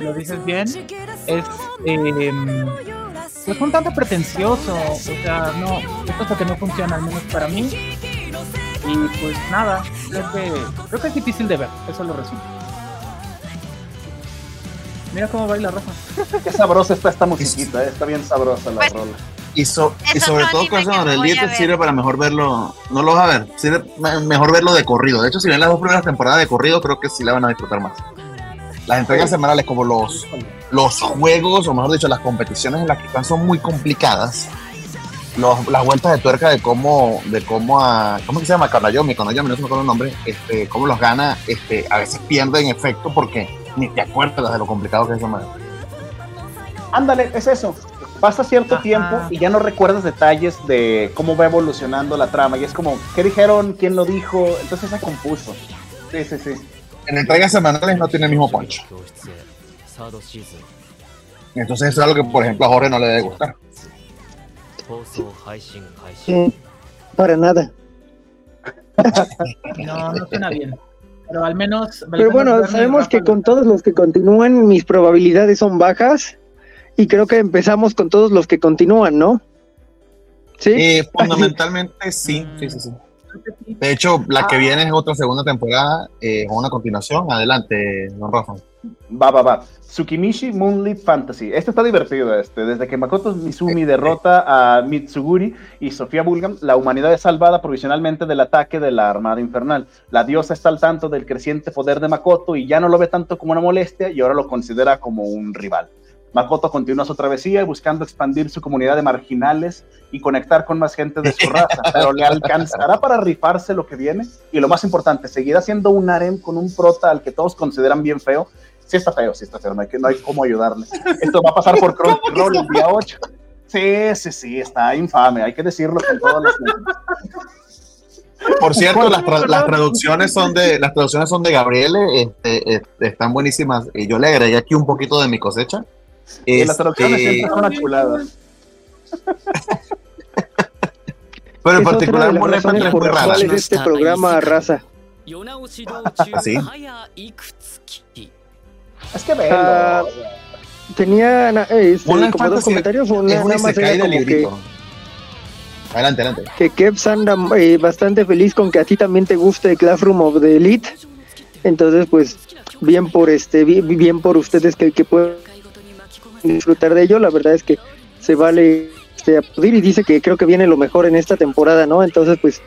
Lo dices bien, es em, pues un tanto pretencioso, o sea, no, esto es lo que no funciona, al menos para mí. Y pues nada, creo que, creo que es difícil de ver, eso lo resumo. Mira cómo baila Rafa. Qué sabrosa está esta musiquita, eh, está bien sabrosa la Pues, rola. Y, so- y sobre todo a Elite ver. sirve para mejor verlo. No lo vas a ver, sirve me- mejor verlo de corrido. De hecho, si ven las dos primeras temporadas de corrido, creo que sí la van a disfrutar más. Las entregas semanales, como los, los juegos, o mejor dicho, las competiciones en las que están son muy complicadas. Los- las vueltas de tuerca de cómo, de cómo a, ¿cómo se llama? Kanayomi, Kanayomi, no se me acuerdo el nombre, este, cómo los gana, este, a veces pierden efecto porque ni te acuerdas de lo complicado que es esa. Ándale, es eso. pasa cierto tiempo y ya no recuerdas detalles de cómo va evolucionando la trama. Y es como, ¿qué dijeron? ¿Quién lo dijo? Entonces se compuso. Sí, sí, sí. En entregas semanales no tiene el mismo poncho. Entonces eso es algo que, por ejemplo, a Jorge no le debe gustar. Para nada. [laughs] No, no suena bien. Pero al menos. Pero bueno, sabemos que con todos los que continúan, mis probabilidades son bajas. Y creo que empezamos con todos los que continúan, ¿no? Sí. Eh, fundamentalmente sí, sí, sí, sí. De hecho, la que ah. viene es otra segunda temporada, eh, una continuación. Adelante, don Rafa. Va, va, va. Tsukimishi Moonlit Fantasy. Este está divertido, este. Desde que Makoto Mizumi derrota a Mitsuguri y Sofía Bulgam, la humanidad es salvada provisionalmente del ataque de la Armada Infernal. La diosa está al tanto del creciente poder de Makoto y ya no lo ve tanto como una molestia y ahora lo considera como un rival. Makoto continúa su travesía buscando expandir su comunidad de marginales y conectar con más gente de su raza, [laughs] pero le alcanzará para rifarse lo que viene y lo más importante, seguirá siendo un harem con un prota al que todos consideran bien feo. Sí está feo, sí está feo, no hay, no hay cómo ayudarle. Esto va a pasar por [laughs] Crunchyroll el día 8. Sí, sí, sí, está infame, hay que decirlo con todas las por cierto, las, las, traducciones son de las traducciones son de Gabriele, este, este, están buenísimas. Y yo le agregué aquí un poquito de mi cosecha. Y las traducciones este, siempre son chuladas. [laughs] Pero en particular, muy de este programa raza. [laughs] ¿Sí? Es que veo. Ah, tenía eh, este, como dos comentarios. Una, es más era como que, adelante, adelante. Que Kevs anda eh, bastante feliz con que a ti también te guste Classroom of the Elite. Entonces, pues, bien por este, bien, bien por ustedes que, que pueden disfrutar de ello. La verdad es que se vale este, aplaudir y dice que creo que viene lo mejor en esta temporada, ¿no? Entonces, pues,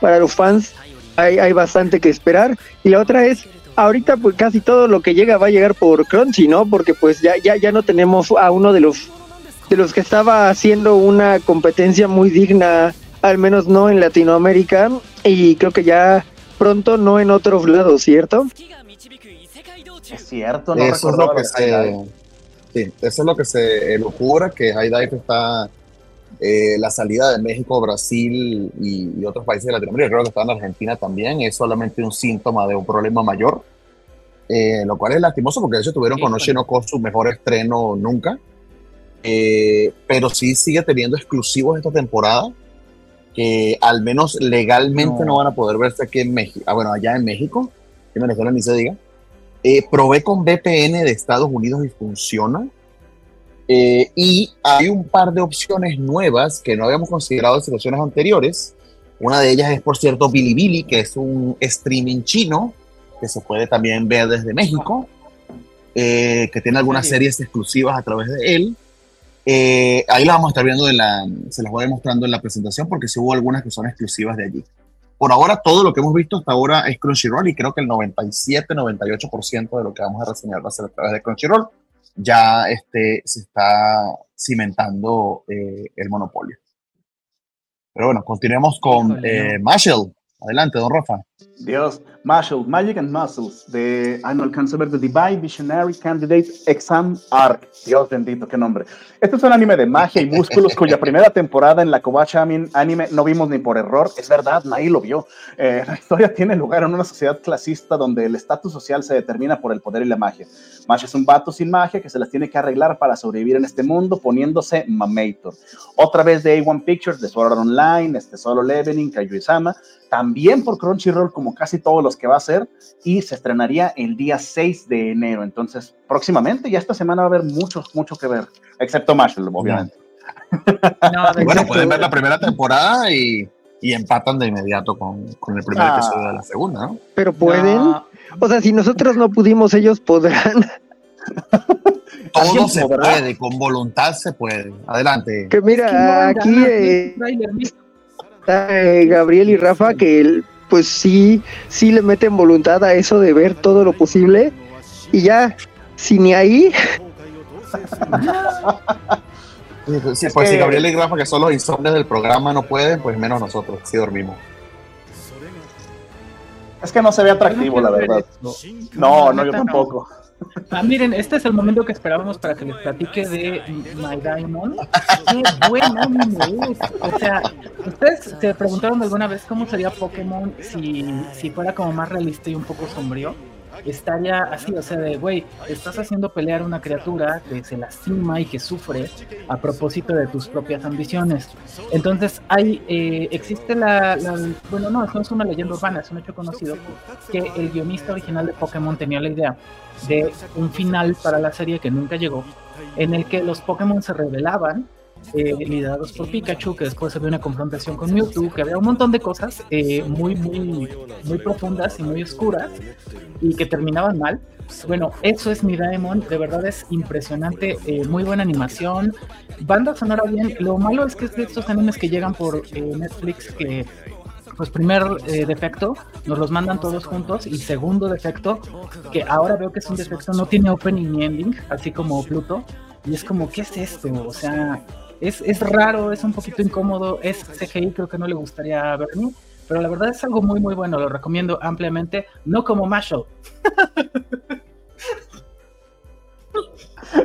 para los fans hay, hay bastante que esperar. Y la otra es, ahorita pues casi todo lo que llega va a llegar por Crunchy, ¿no? Porque pues ya, ya, ya no tenemos a uno de los de los que estaba haciendo una competencia muy digna, al menos no en Latinoamérica, y creo que ya pronto no en otros lados, ¿cierto? Es cierto, no eso es lo que se, Sí, eso es lo que se locura, que High Dive está eh, la salida de México, Brasil y, otros países de Latinoamérica, creo que está en Argentina también, es solamente un síntoma de un problema mayor, eh, lo cual es lastimoso porque hecho tuvieron con con su mejor estreno nunca, eh, pero sí sigue teniendo exclusivos esta temporada que al menos legalmente no, van a poder verse aquí en México, ah, bueno, allá en México, en Venezuela ni se diga, eh, probé con VPN de Estados Unidos y funciona. Eh, y hay un par de opciones nuevas que no habíamos considerado en situaciones anteriores. Una de ellas es, por cierto, Bilibili, que es un streaming chino que se puede también ver desde México, eh, que tiene algunas series exclusivas a través de él. ahí las vamos a estar viendo, en la, se las voy a ir mostrando en la presentación porque sí hubo algunas que son exclusivas de allí. Por ahora, todo lo que hemos visto hasta ahora es Crunchyroll y creo que el 97-98% de lo que vamos a reseñar va a ser a través de Crunchyroll. Ya este, se está cimentando eh, el monopolio. Pero bueno, continuemos con eh, Marshall. Adelante, don Rafa. Dios, Marshall, Magic and Muscles, de, ah, no alcanzo a ver, The Divine Visionary Candidate Exam Arc. Dios bendito, qué nombre. Este es un anime de magia y músculos cuya [laughs] primera temporada en la Kobacha Anime no vimos ni por error. Es verdad, nadie lo vio. Eh, la historia tiene lugar en una sociedad clasista donde el estatus social se determina por el poder y la magia. Mash es un vato sin magia que se las tiene que arreglar para sobrevivir en este mundo poniéndose mamator. Otra vez de A1 Pictures, de Sword Online, este Solo Leveling, Kayuizama, también por Crunchyroll como casi todos los que va a ser y se estrenaría el día 6 de enero. Entonces, próximamente, ya esta semana va a haber mucho, mucho que ver, excepto Marshall, obviamente. bueno, pueden ver la primera temporada y, y empatan de inmediato con, con el primer ah. episodio de la segunda, ¿no? Pero pueden. O sea, si nosotros no pudimos, ellos podrán. Todo se puede, con voluntad se puede. Adelante. Que mira, aquí eh, eh, Gabriel y Rafa que pues sí, sí le meten voluntad a eso de ver todo lo posible y ya, si ni ahí. [laughs] pues si Gabriel y Rafa, que son los insomnes del programa, no pueden, pues menos nosotros, si dormimos. Es que no se ve atractivo, la verdad. No, no, yo tampoco. Ah, miren, este es el momento que esperábamos para que les platique de My Diamond. Qué buen anime es. O sea, ¿ustedes se preguntaron alguna vez cómo sería Pokémon si, si fuera como más realista y un poco sombrío? Estaría así, o sea, de, güey, estás haciendo pelear una criatura que se lastima y que sufre a propósito de tus propias ambiciones. Entonces, hay, eh, existe la, bueno, no, no es una leyenda urbana, es un hecho conocido, que el guionista original de Pokémon tenía la idea de un final para la serie que nunca llegó, en el que los Pokémon se revelaban eh, liderados por Pikachu, que después había una confrontación con Mewtwo, que había un montón de cosas eh, muy, muy, muy profundas y muy oscuras y que terminaban mal. Bueno, eso es mi Daemon, de verdad es impresionante, eh, muy buena animación, banda sonora bien. Lo malo es que es de estos animes que llegan por Netflix que pues primer defecto, nos los mandan todos juntos y segundo defecto, que ahora veo que es un defecto, no tiene opening ni ending, así como Pluto, y es como, ¿qué es esto? O sea, es, es raro, es un poquito incómodo, es CGI, creo que no le gustaría verme, pero la verdad es algo muy muy bueno, lo recomiendo ampliamente, no como Marshall.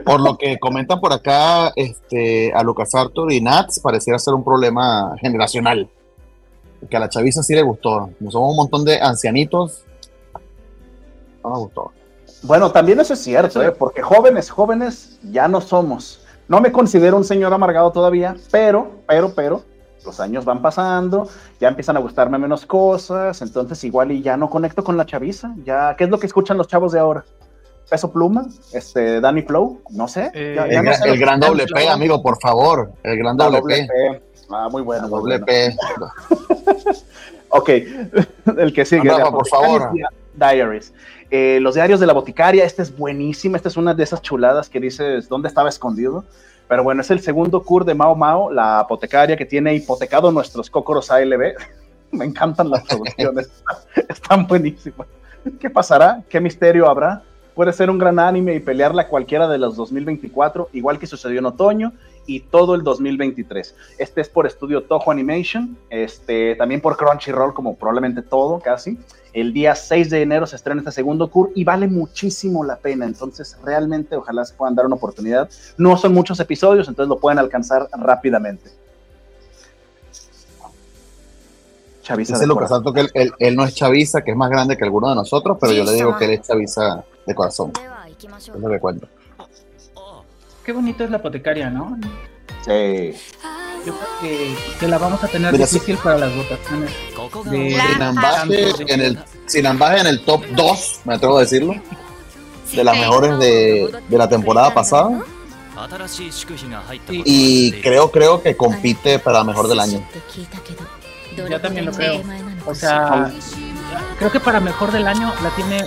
Por lo que comentan por acá, este, a Lucas Arthur y Nats pareciera ser un problema generacional. Que a la chaviza sí le gustó. Como somos un montón de ancianitos, no me gustó. Bueno, también eso es cierto, ¿eh? porque jóvenes, jóvenes ya no somos. No me considero un señor amargado todavía, pero, pero, pero, los años van pasando, ya empiezan a gustarme menos cosas, entonces igual y ya no conecto con la chaviza, ya, ¿qué es lo que escuchan los chavos de ahora? Peso Pluma, este, Danny Flow, no sé. Eh, el, gran doble P, amigo, por favor, el gran doble, P. Ah, muy bueno. Doble P. [laughs] ok, [laughs] el que sigue. por favor. Diaries. Eh, los diarios de la boticaria, esta es buenísima, esta es una de esas chuladas que dices, ¿dónde estaba escondido? Pero bueno, es el segundo cur de Mao Mao, la apotecaria que tiene hipotecado nuestros cócoros ALB. [laughs] Me encantan las traducciones, [laughs] están buenísimas. ¿Qué pasará? ¿Qué misterio habrá? Puede ser un gran anime y pelearla cualquiera de los 2024, igual que sucedió en otoño y todo el 2023. Este es por estudio Toho Animation, este, también por Crunchyroll, como probablemente todo casi. El día 6 de enero se estrena este segundo cur y vale muchísimo la pena. Entonces, realmente, ojalá se puedan dar una oportunidad. No son muchos episodios, entonces lo pueden alcanzar rápidamente. Chaviza Dice Lucas Santo que él, no es chaviza, que es más grande que alguno de nosotros, pero yo le digo que él es chaviza de corazón. Es lo que cuento. Qué bonito es la apotecaria, ¿no? Sí. Yo creo que, la vamos a tener difícil para las votaciones. De en el, sin ambaje en el top 2, me atrevo a decirlo, de las mejores de, de la temporada pasada. Y creo, creo que compite para mejor del año. Yo también lo creo. O sea, creo que para mejor del año la tiene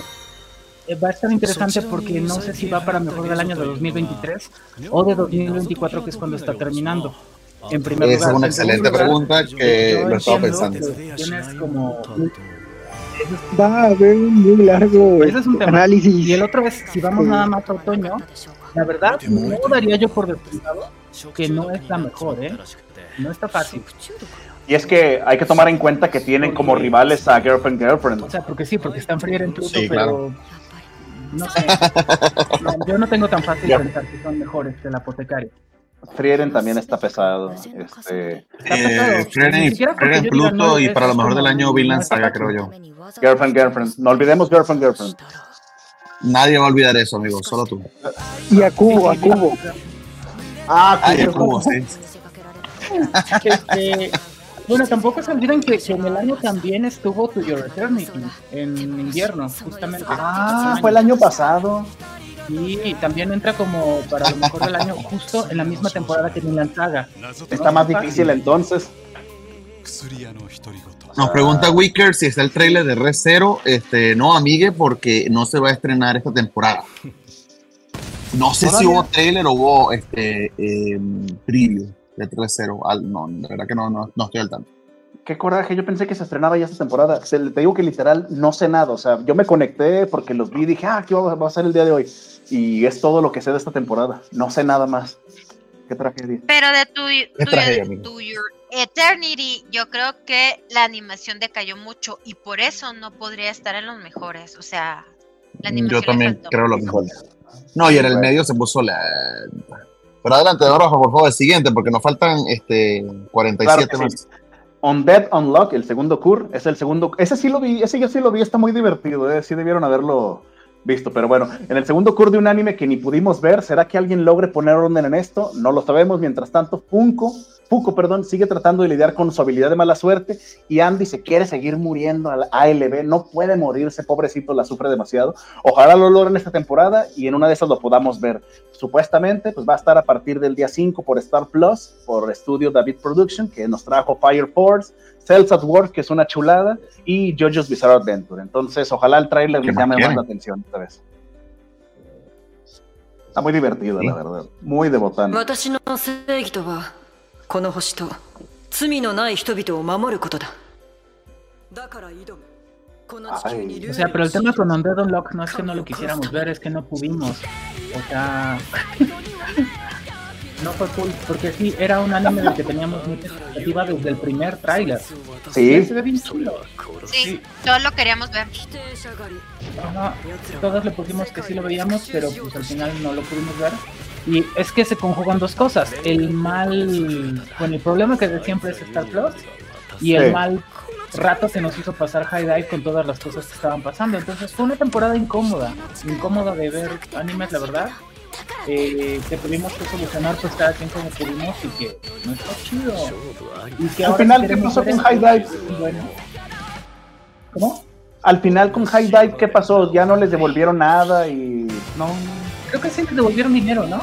eh, va a estar interesante porque no sé si va para mejor del año de 2023 o de 2024, que es cuando está terminando. En primer Esa es una excelente pregunta que lo estaba pensando. como va a haber un muy largo análisis. Y el otro es, si vamos nada más a otoño, la verdad, no daría yo por descontado que no es la mejor, ¿eh? No está fácil. Y es que hay que tomar en cuenta que tienen como rivales a Girlfriend Girlfriend. O sea, porque sí, porque están Frier en Pluto, pero no sé. [laughs] yo no tengo tan fácil pensar que son mejores que el apotecario. Frieren también está pesado. Este... Eh, Frieren, Pluto y para lo mejor del año Vinland Saga, creo yo. Girlfriend, Girlfriend. No olvidemos Girlfriend, Girlfriend. Nadie va a olvidar eso, amigo, solo tú. Y a Cubo, a Cubo. Ah, a Cubo, sí. Este, bueno, tampoco se olviden que, en el año también estuvo To Your Eternity, en invierno, justamente. Ah, fue el año pasado. Y también entra como para lo mejor del año, justo en la misma temporada que Vinland Saga. Está más difícil entonces. Nos pregunta Wicker si está el trailer de Red Zero. Este, no, amigue, porque no se va a estrenar esta temporada. No sé si hubo trailer o hubo este eh, preview de 3-0. No, de verdad que no, no, no, estoy al tanto. Qué coraje, yo pensé que se estrenaba ya esta temporada. te digo que literal no sé nada. O sea, yo me conecté porque los vi y dije, ah, ¿qué va, a ser el día de hoy? Y es todo lo que sé de esta temporada. No sé nada más. Qué tragedia. Pero de tu, tu, your, Eternity, yo creo que la animación decayó mucho y por eso no podría estar en los mejores. O sea, la animación. Yo también creo lo mismo. No, y en el medio se puso la. Pero adelante, Roja, por favor, el siguiente, porque nos faltan este 47 Claro más. sí. Undead Unlock, el segundo cur, es el segundo. Ese sí lo vi, ese yo sí lo vi, está muy divertido, eh, sí debieron haberlo visto. Pero bueno, en el segundo cur de un anime que ni pudimos ver, ¿será que alguien logre poner orden en esto? No lo sabemos. Mientras tanto, Funko, Fuko, perdón, sigue tratando de lidiar con su habilidad de mala suerte y Andy se quiere seguir muriendo al ALB, no puede morirse, pobrecito, la sufre demasiado. Ojalá lo logren esta temporada y en una de esas lo podamos ver. Supuestamente, pues va a estar a partir del día 5 por Star Plus, por Estudio David Production, que nos trajo Fire Force, Cells at Work, que es una chulada, y JoJo's Bizarre Adventure. Entonces, ojalá el tráiler ¿Qué les más llame más quieren? la atención esta vez. Está muy divertido, Sí. la verdad. Muy de botán. 私の正義とはこの星と罪のない人々を守ることだだから挑むこの地球にルール O sea, pero el tema con Undead Unlock no es que no lo quisiéramos ver, es que no pudimos. O sea, [laughs] no fue cool, porque sí, era un anime del que teníamos mucha expectativa desde el primer tráiler. Sí. Sí, sí, todos lo queríamos ver. Ajá, todos le pusimos que sí lo veíamos, pero pues al final no lo pudimos ver. Y es que se conjugan dos cosas, el mal, bueno, el problema que siempre es Star Plus, y el mal rato se nos hizo pasar High Dive con todas las cosas que estaban pasando. Entonces fue una temporada incómoda, incómoda de ver animes, la verdad eh, que tuvimos que solucionar pues cada quien como pudimos y que no está chido. Y que Al ahora final, ¿qué pasó con. High Dive? Bueno. ¿Cómo? Al final con High Dive, ¿qué pasó? Ya no les devolvieron nada y no. Creo que sí te devolvieron dinero, ¿no?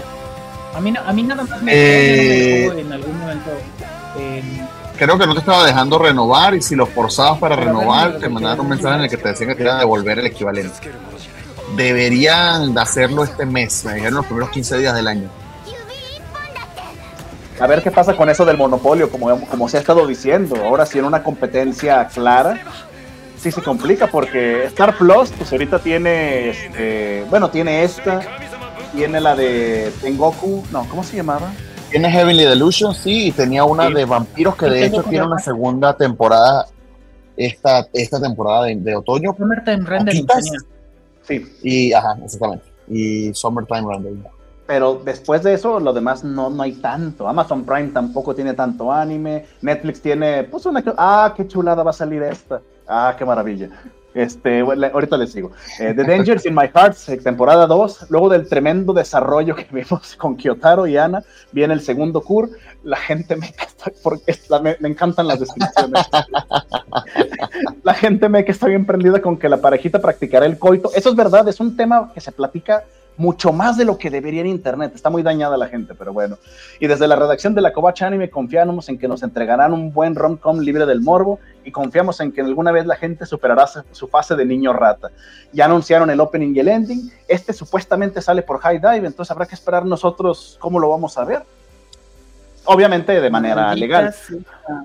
A mí, no- a mí nada más me Eh, dejó en algún momento. en- Creo que no te estaba dejando renovar y si los forzabas para Para renovar, te mandaron un mensaje en el que te decían que te iban a devolver el equivalente. Deberían de hacerlo este mes, me dijeron los primeros 15 días del año. A ver qué pasa con eso del monopolio, como, como se ha estado diciendo. Ahora sí en una competencia clara, sí se complica porque Star Plus, pues ahorita tiene, este, bueno, tiene esta, tiene la de Tengoku, no, ¿cómo se llamaba? Tiene Heavenly Delusion, sí, y tenía una Sí. de vampiros que de hecho tiene una- segunda temporada esta, esta temporada de, de otoño. Sí, Y, ajá, exactamente. Y Summertime Rendering. pero después de eso, lo demás no, no hay tanto. Amazon Prime tampoco tiene tanto anime. Netflix tiene, pues una. Ah, qué chulada va a salir esta. Ah, qué maravilla. Este, ahorita les digo. Eh, The Dangers in My Heart, eh, temporada 2. Luego del tremendo desarrollo que [laughs] vimos con Kyotaro y Ana, viene el segundo cur. La gente me, porque la- me, me encantan las descripciones. [laughs] la gente me que está bien prendida con que la parejita practicará el coito. Eso es verdad, es un tema que se platica mucho más de lo que debería en internet. Está muy dañada la gente, pero bueno. Y desde la redacción de la Covacha Anime confiamos en que nos entregarán un buen rom-com libre del morbo y confiamos en que alguna vez la gente superará su, fase de niño rata. Ya anunciaron el opening y el ending. Este supuestamente sale por High Dive, entonces habrá que esperar nosotros cómo lo vamos a ver. Obviamente de manera legal. Sí.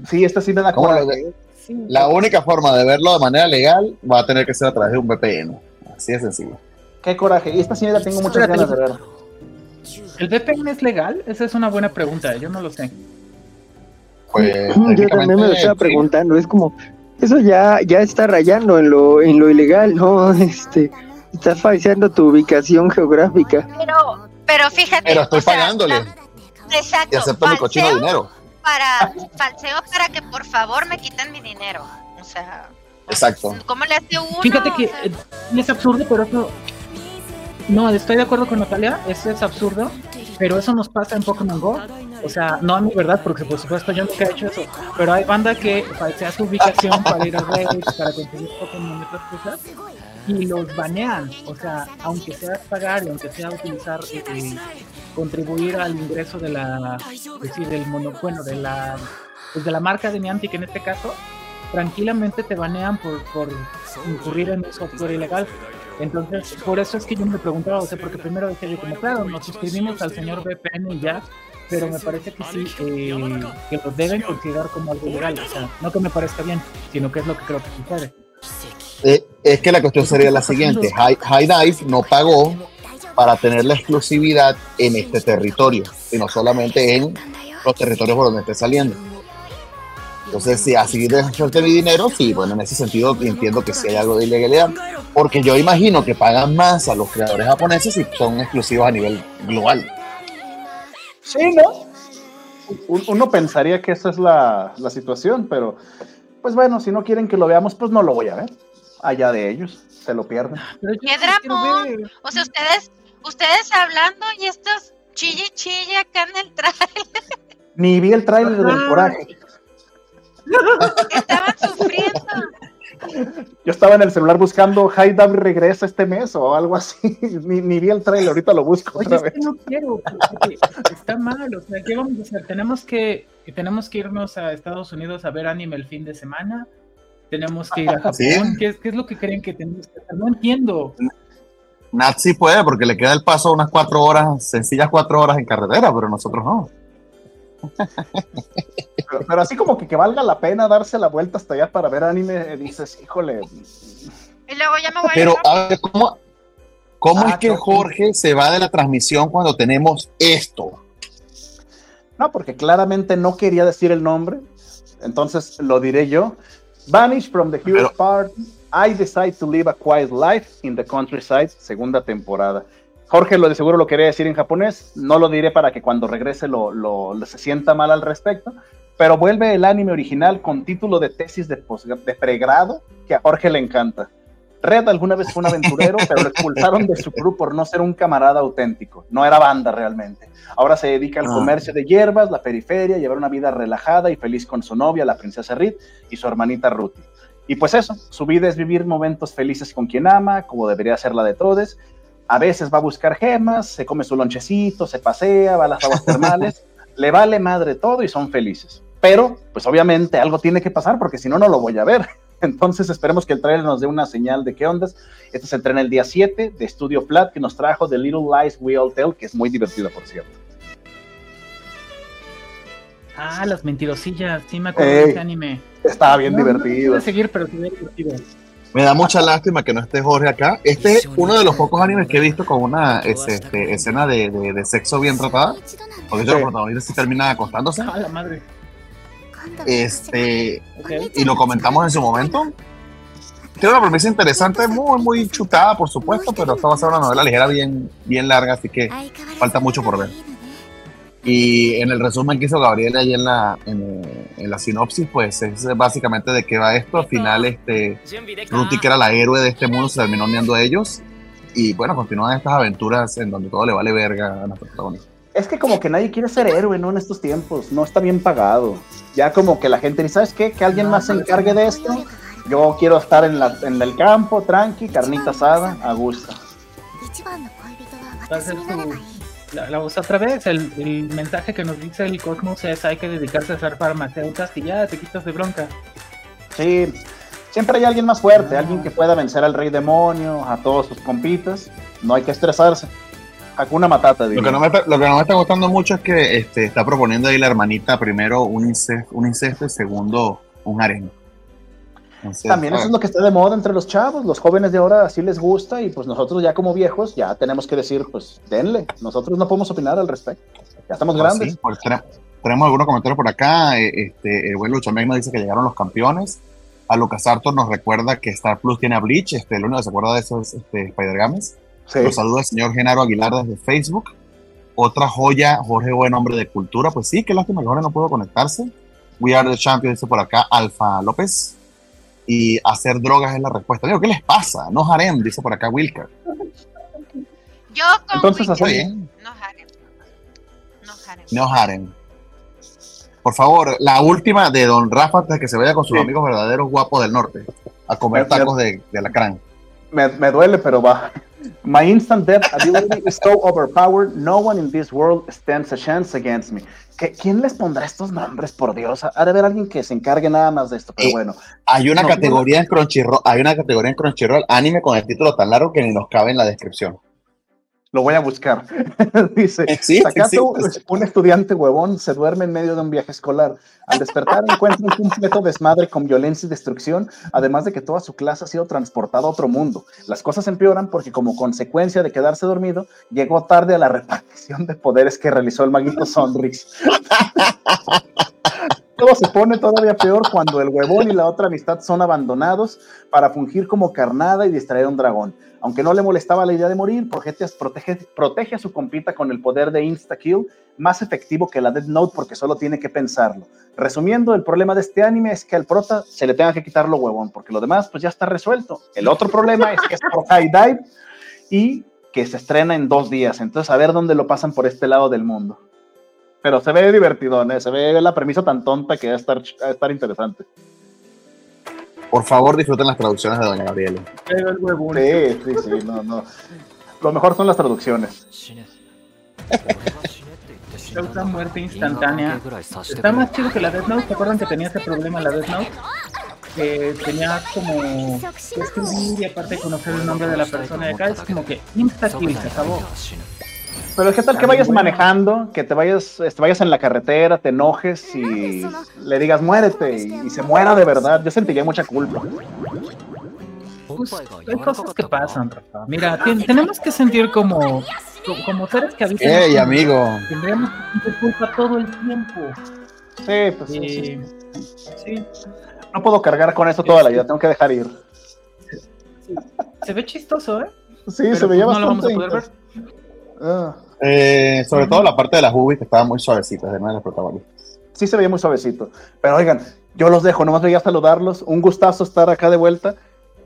Sí, esta sí me da ¿Cómo lo coraje. de- Sí. La única forma de verlo de manera legal va a tener que ser a través de un VPN. Así de sencillo. Qué coraje. Y esta sí la tengo muchas ganas de ver. ¿El VPN es legal? Esa es una buena pregunta, yo no lo sé. Pues, [laughs] Yo también me lo estaba preguntando, es como, eso ya, ya está rayando en lo, en lo ilegal, ¿no? [laughs] Este, estás falseando tu ubicación geográfica. Pero, pero fíjate. Pero estoy sea, pagándole la- Exacto. y acepto mi cochino dinero. Para, falseo para que por favor me quiten mi dinero. O sea, Exacto. ¿cómo le hace uno? Fíjate que O sea, es absurdo, pero eso. No, estoy de acuerdo con Natalia, eso es absurdo, pero eso nos pasa en Pokémon Go. O sea, no a mi verdad, porque por supuesto yo nunca he hecho eso, pero hay banda que falsea su ubicación para ir a raids, para conseguir Pokémon y otras cosas, y los banean. O sea, aunque sea pagar y aunque sea utilizar, eh, contribuir al ingreso de la, decir, del mono, bueno, de la, pues de la marca de Niantic en este caso, tranquilamente te banean por, por incurrir en software ilegal. Entonces, por eso es que yo me preguntaba, o sea, porque primero decía yo como, claro, nos suscribimos al señor VPN y ya, pero me parece que sí, eh, que lo deben considerar como algo ilegal, o sea, no que me parezca bien, sino que es lo que creo que sucede. Eh, es que la cuestión sería la siguiente. High, High Dive no pagó para tener la exclusividad en este territorio, sino solamente en los territorios por donde esté saliendo. Entonces, si así de suerte mi dinero, sí, bueno, en ese sentido entiendo que sí hay algo de ilegalidad, porque yo imagino que pagan más a los creadores japoneses y son exclusivos a nivel global. Sí, ¿no? Uno pensaría que esa es la, la situación, pero pues bueno, si no quieren que lo veamos, pues no lo voy a ver. Allá de ellos, se lo pierden. ¡Qué dramón! O sea, ustedes, ustedes hablando y estos chille chille acá en el trailer. Ni vi el trailer del coraje. Estaban sufriendo. Yo estaba en el celular buscando High W regresa este mes o algo así. [laughs] Ni, ni vi el trailer, ahorita lo busco Oye, otra es vez. que no quiero, está mal, o sea, ¿qué vamos a hacer? Tenemos que, tenemos que irnos a Estados Unidos a ver anime el fin de semana, tenemos que ir a [laughs] Japón, Sí. ¿Qué, es, qué es lo que creen que tenemos que hacer? No entiendo. Nat sí puede, porque le queda el paso unas cuatro horas, sencillas cuatro horas en carretera, pero nosotros no. Pero, pero así como que, que valga la pena darse la vuelta hasta allá para ver anime, dices, híjole. Y luego ya me voy Pero, a a ver, ¿cómo, cómo Ah, es que no. Jorge se va de la transmisión cuando tenemos esto? No, porque claramente no quería decir el nombre, entonces lo diré yo. Vanish from the huge Pero- part, I decide to live a quiet life in the countryside, segunda temporada. Jorge lo de seguro lo quería decir en japonés, no lo diré para que cuando regrese lo, lo- lo- se sienta mal al respecto, pero vuelve el anime original con título de tesis de, de pregrado que a Jorge le encanta. Red alguna vez fue un aventurero, pero lo expulsaron de su crew por no ser un camarada auténtico, no era banda realmente. Ahora se dedica al Ah. comercio de hierbas, la periferia, llevar una vida relajada y feliz con su novia, la princesa Reed, y su hermanita Ruthie. Y pues eso, su vida es vivir momentos felices con quien ama, como debería ser la de todos. A veces va a buscar gemas, se come su lonchecito, se pasea, va a las aguas termales, [laughs] le vale madre todo y son felices. Pero, pues obviamente algo tiene que pasar porque si no, no lo voy a ver. [laughs] Entonces esperemos que el trailer nos dé una señal de qué ondas. Este se entrena el día 7 de Studio Flat que nos trajo The Little Lies We All Tell, que es muy divertido, por cierto. Ah, las mentirosillas, sí me acuerdo Ey. de ese anime. Estaba bien No, no divertido. pude seguir, pero sí me divertido. Me da mucha lástima que no esté Jorge acá. Este es uno de los pocos animes que he visto con una este, este, escena de, de- de sexo bien tratada. Porque Sí. el protagonista sí termina acostándose. Ah, la madre. Este, y lo comentamos en su momento. Tiene una premisa interesante, muy, muy chutada, por supuesto, pero esta va a ser una novela ligera bien, bien larga, así que falta mucho por ver. Y en el resumen que hizo Gabriel ahí en la, en, en la sinopsis, pues es básicamente de qué va esto. Al final, este, Ruthie, que era la héroe de este mundo, se terminó uniendo a ellos. Y bueno, continúan estas aventuras en donde todo le vale verga a nuestro protagonista. Es que como que nadie quiere ser héroe, ¿no? En estos tiempos, no está bien pagado. Ya como que la gente dice, ¿sabes qué? Que alguien más se encargue de esto. Yo quiero estar en, la, en el campo, tranqui, carnita asada, a gusto. Va a ser su- La, la usa otra vez, el, el mensaje que nos dice el Cosmos es hay que dedicarse a ser farmacéuticas y ya te quitas de bronca. Sí, siempre hay alguien más fuerte, alguien que pueda vencer al rey demonio, a todos sus compitas. No hay que estresarse. Hakuna Matata, Lo que, no me está, lo que no me está gustando mucho es que este, está proponiendo ahí la hermanita primero un incesto, un incesto y segundo un harem. Entonces, También eso es lo que está de moda entre los chavos, los jóvenes de ahora así les gusta y pues nosotros ya como viejos ya tenemos que decir, pues denle, nosotros no podemos opinar al respecto, ya estamos pues, grandes. sí, pues, tenemos, algunos comentarios por acá. eh, Este, el buen Luchamec nos dice que llegaron los campeones. A Lucas Arthur nos recuerda que Star Plus tiene a Bleach. Este, el único que se acuerda de eso es este, Spider Games. Sí. Los saluda el señor Genaro Aguilar desde Facebook. Otra joya, Jorge Buen Hombre de Cultura. Pues sí, qué lástima que Jorge no pudo conectarse. We are the champions, dice por acá Alfa López. Y hacer drogas es la respuesta. Digo, ¿qué les pasa? No harem, dice por acá Wilker. Yo con Entonces, bien, no harem. No harem. no harem. Por favor, la última de Don Rafa antes de que se vaya con sus Sí. amigos verdaderos guapos del norte a comer Me- me- tacos de, de alacrán. Me, me duele, pero va. My instant death ability is so overpowered, no one in this world stands a chance against me. ¿Qué- ¿Quién les pondrá estos nombres, por Dios? Ha de haber alguien que se encargue nada más de esto, pero Eh, bueno. Hay una No, categoría en Crunchyroll, hay una categoría en Crunchyroll anime con el título tan largo que ni nos cabe en la descripción. Lo voy a buscar. [laughs] Dice, ¿acaso sí, sí. un estudiante huevón se duerme en medio de un viaje escolar? Al despertar encuentra un completo desmadre con violencia y destrucción, además de que toda su clase ha sido transportada a otro mundo. Las cosas empeoran porque como consecuencia de quedarse dormido, llegó tarde a la repartición de poderes que realizó el maguito Sonrix. [laughs] Todo se pone todavía peor cuando el huevón y la otra amistad son abandonados para fungir como carnada y distraer a un dragón. Aunque no le molestaba la idea de morir, Prometheus protege, protege a su compita con el poder de insta-kill, más efectivo que la Death Note porque solo tiene que pensarlo. Resumiendo, el problema de este anime es que al prota se le tenga que quitar lo huevón, porque lo demás pues ya está resuelto. El otro problema es que es por High Dive y que se estrena en dos días. Entonces, a ver dónde lo pasan por este lado del mundo. Pero se ve divertido, ¿eh? se ve la premisa tan tonta que va a estar, va a estar interesante. Por favor, disfruten las traducciones de Doña Gabriela. Sí, sí, sí, no, no. Lo mejor son las traducciones. Causa muerte instantánea. Está más chido que la Death Note. ¿Se acuerdan que tenía ese problema la Death Note? Que tenía como que escribir y aparte conocer el nombre de la persona de acá. Es como que insta se acabó. Pero es que tal que vayas manejando, que te vayas, te vayas en la carretera, te enojes y le digas muérete y, se muera de verdad. Yo sentiría mucha culpa. Pues, hay cosas que pasan, Rafa. Mira, tenemos que sentir como, como seres que habitan. ¡Ey, amigo! Tendríamos que sentir culpa todo el tiempo. Sí, pues sí, sí. No puedo cargar con eso toda la vida, tengo que dejar ir. Se ve chistoso, ¿eh? Sí, se veía pues no bastante. lo vamos a poder ver. Ah. Eh, sobre todo la parte de las boobies que estaban muy suavecitas de los protagonistas. Sí se veía muy suavecito. Pero oigan, yo los dejo, nomás voy a saludarlos. Un gustazo estar acá de vuelta.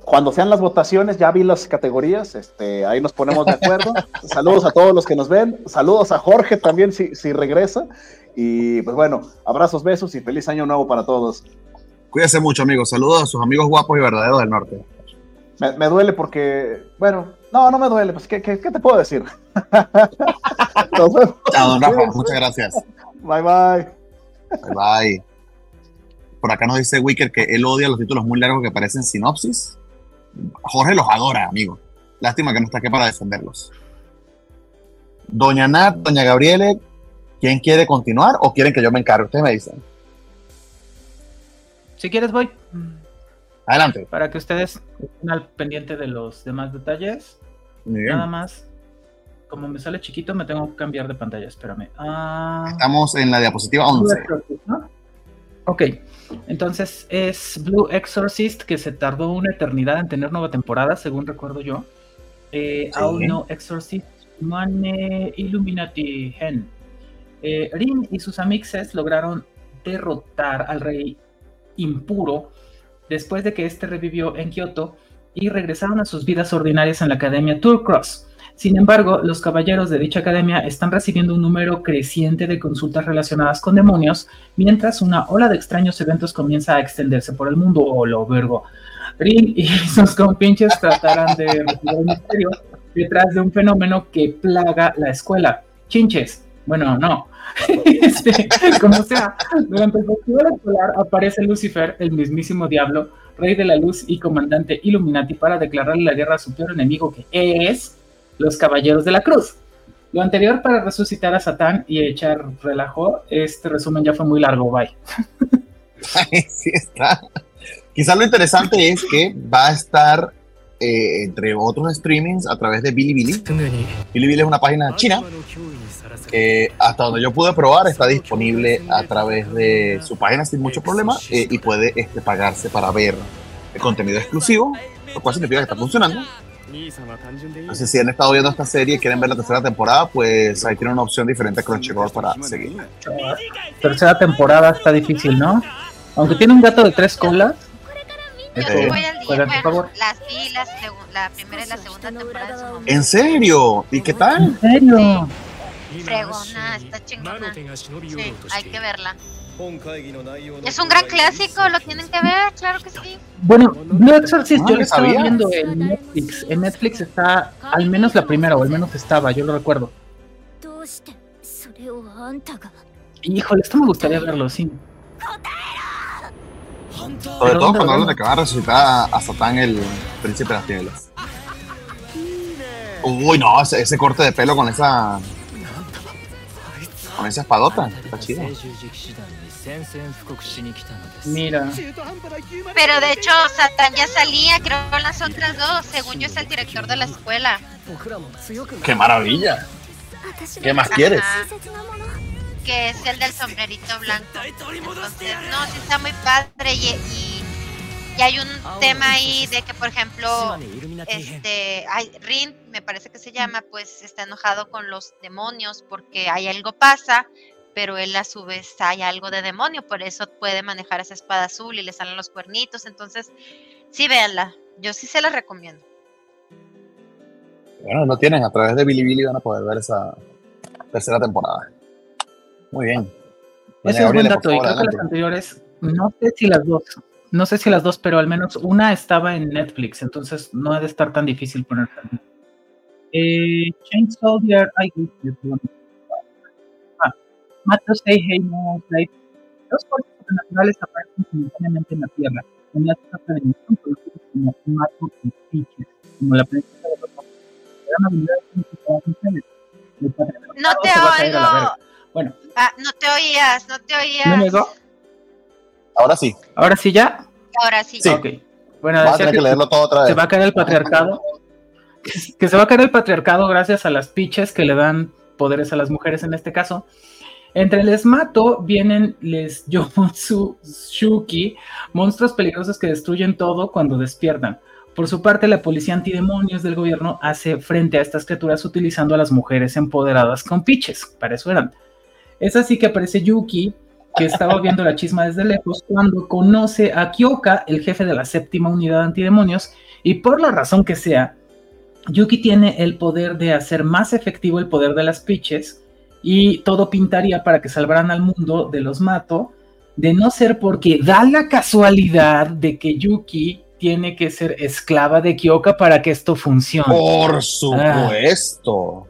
Cuando sean las votaciones, ya vi las categorías, este, ahí nos ponemos de acuerdo. [laughs] Saludos a todos los que nos ven, saludos a Jorge también si, si regresa. Y pues bueno, abrazos, besos y feliz año nuevo para todos. Cuídense mucho, amigos. Saludos a sus amigos guapos y verdaderos del norte. Me, me duele porque, bueno, no, no me duele, pues, ¿qué, qué, qué te puedo decir? [laughs] Nos vemos. Chao, don Rafa. Muchas gracias. Bye, bye. Bye, bye. Por acá nos dice Wicker que él odia los títulos muy largos que parecen sinopsis. Jorge los adora, amigo. Lástima que no está aquí para defenderlos. Doña Nat, Doña Gabriele, ¿quién quiere continuar o quieren que yo me encargue? Ustedes me dicen. Si quieres, voy. Adelante. Para que ustedes estén al pendiente de los demás detalles. Muy bien. Nada más. Como me sale chiquito, me tengo que cambiar de pantalla. Espérame. Ah, Estamos en la diapositiva 11. ¿no? Ok. Entonces es Blue Exorcist, que se tardó una eternidad en tener nueva temporada, según recuerdo yo. Eh, Sí. Aún no Exorcist Mane Illuminati Hen. Eh, Rin y sus amixes lograron derrotar al rey impuro después de que este revivió en Kioto y regresaron a sus vidas ordinarias en la academia Turcross. Sin embargo, los caballeros de dicha academia están recibiendo un número creciente de consultas relacionadas con demonios, mientras una ola de extraños eventos comienza a extenderse por el mundo. ¡Oh, lo vergo! Rin y [laughs] sus compinches tratarán de resolver el misterio detrás de un fenómeno que plaga la escuela. Chinches. Bueno, no. [laughs] Este, como sea, durante el festival escolar aparece Lucifer, el mismísimo diablo, rey de la luz y comandante Illuminati, para declararle la guerra a su peor enemigo, que es los Caballeros de la Cruz. Lo anterior para resucitar a Satán y echar relajo, este resumen ya fue muy largo, bye. sí está. Quizás lo interesante es que va a estar eh, entre otros streamings a través de Bilibili. Bilibili es una página china que hasta donde yo pude probar está disponible a través de su página sin mucho problema eh, y puede este, pagarse para ver el contenido exclusivo, lo cual significa que está funcionando. Entonces, si han estado viendo esta serie y quieren ver la tercera temporada, pues ahí tienen una opción diferente a Crunchyroll para seguir. Tercera temporada está difícil, ¿no? Aunque tiene un gato de tres colas. Yo Eh, sí voy al día. por favor. Bueno, las vi la, la primera y la segunda temporada de su. ¿En serio? ¿Y qué tal? ¿En serio? Fregona, está chingona. Sí, hay que verla. Es un gran clásico, lo tienen que ver, claro que sí. Bueno, Blue Exorcist yo lo estaba sabía. viendo en Netflix. En Netflix está al menos la primera, o al menos estaba, yo lo recuerdo. Híjole, esto me gustaría verlo, sí. Sobre todo cuando hablan de que va a resucitar a Satán, el príncipe de las tinieblas. Uy, no, ese corte de pelo con esa a veces padota, está chido. Mira. Pero de hecho, Satán ya salía, creo, en las otras dos. Según yo, es el director de la escuela. ¡Qué maravilla! ¿Qué más quieres? Que es el del sombrerito blanco. No, sí está muy padre. y y hay un tema ahí de que, por ejemplo, este, hay, Rin, me parece que se llama, pues está enojado con los demonios porque hay algo pasa, pero él a su vez hay algo de demonio, por eso puede manejar esa espada azul y le salen los cuernitos. Entonces, sí, véanla, yo sí se la recomiendo. Bueno, no tienen, a través de Billy van a poder ver esa tercera temporada. Muy bien. Ese es un buen dato, y creo que las anteriores, no sé si las dos, no sé si las dos, pero al menos una estaba en Netflix, entonces no ha de estar tan difícil poner. Eh, Chain Soldier, ay, ah, Mato Seihei no Play. Dos fuerzas sobrenaturales aparecen simultáneamente en la Tierra. En la otra dimensión, conocidos como Mato y Piches, como la princesa de los no te oigo. Bueno. Ah, no te oías, no te oías. ¿No Ahora sí. ¿Ahora sí ya? Ahora sí. sí. Ok. Bueno, a tener que, leerlo todo otra vez. Se va a caer el patriarcado. que se va a caer el patriarcado gracias a las piches que le dan poderes a las mujeres en este caso. Entre les mato vienen les Yomotsu Shuki, monstruos peligrosos que destruyen todo cuando despiertan. Por su parte, la policía antidemonios del gobierno hace frente a estas criaturas utilizando a las mujeres empoderadas con piches, para eso eran. Es así que aparece Yuki, que estaba viendo la chisma desde lejos, cuando conoce a Kyoka, el jefe de la séptima unidad antidemonios, y por la razón que sea, Yuki tiene el poder de hacer más efectivo el poder de las piches, y todo pintaría para que salvaran al mundo de los mato, de no ser porque da la casualidad de que Yuki tiene que ser esclava de Kyoka para que esto funcione. Por supuesto.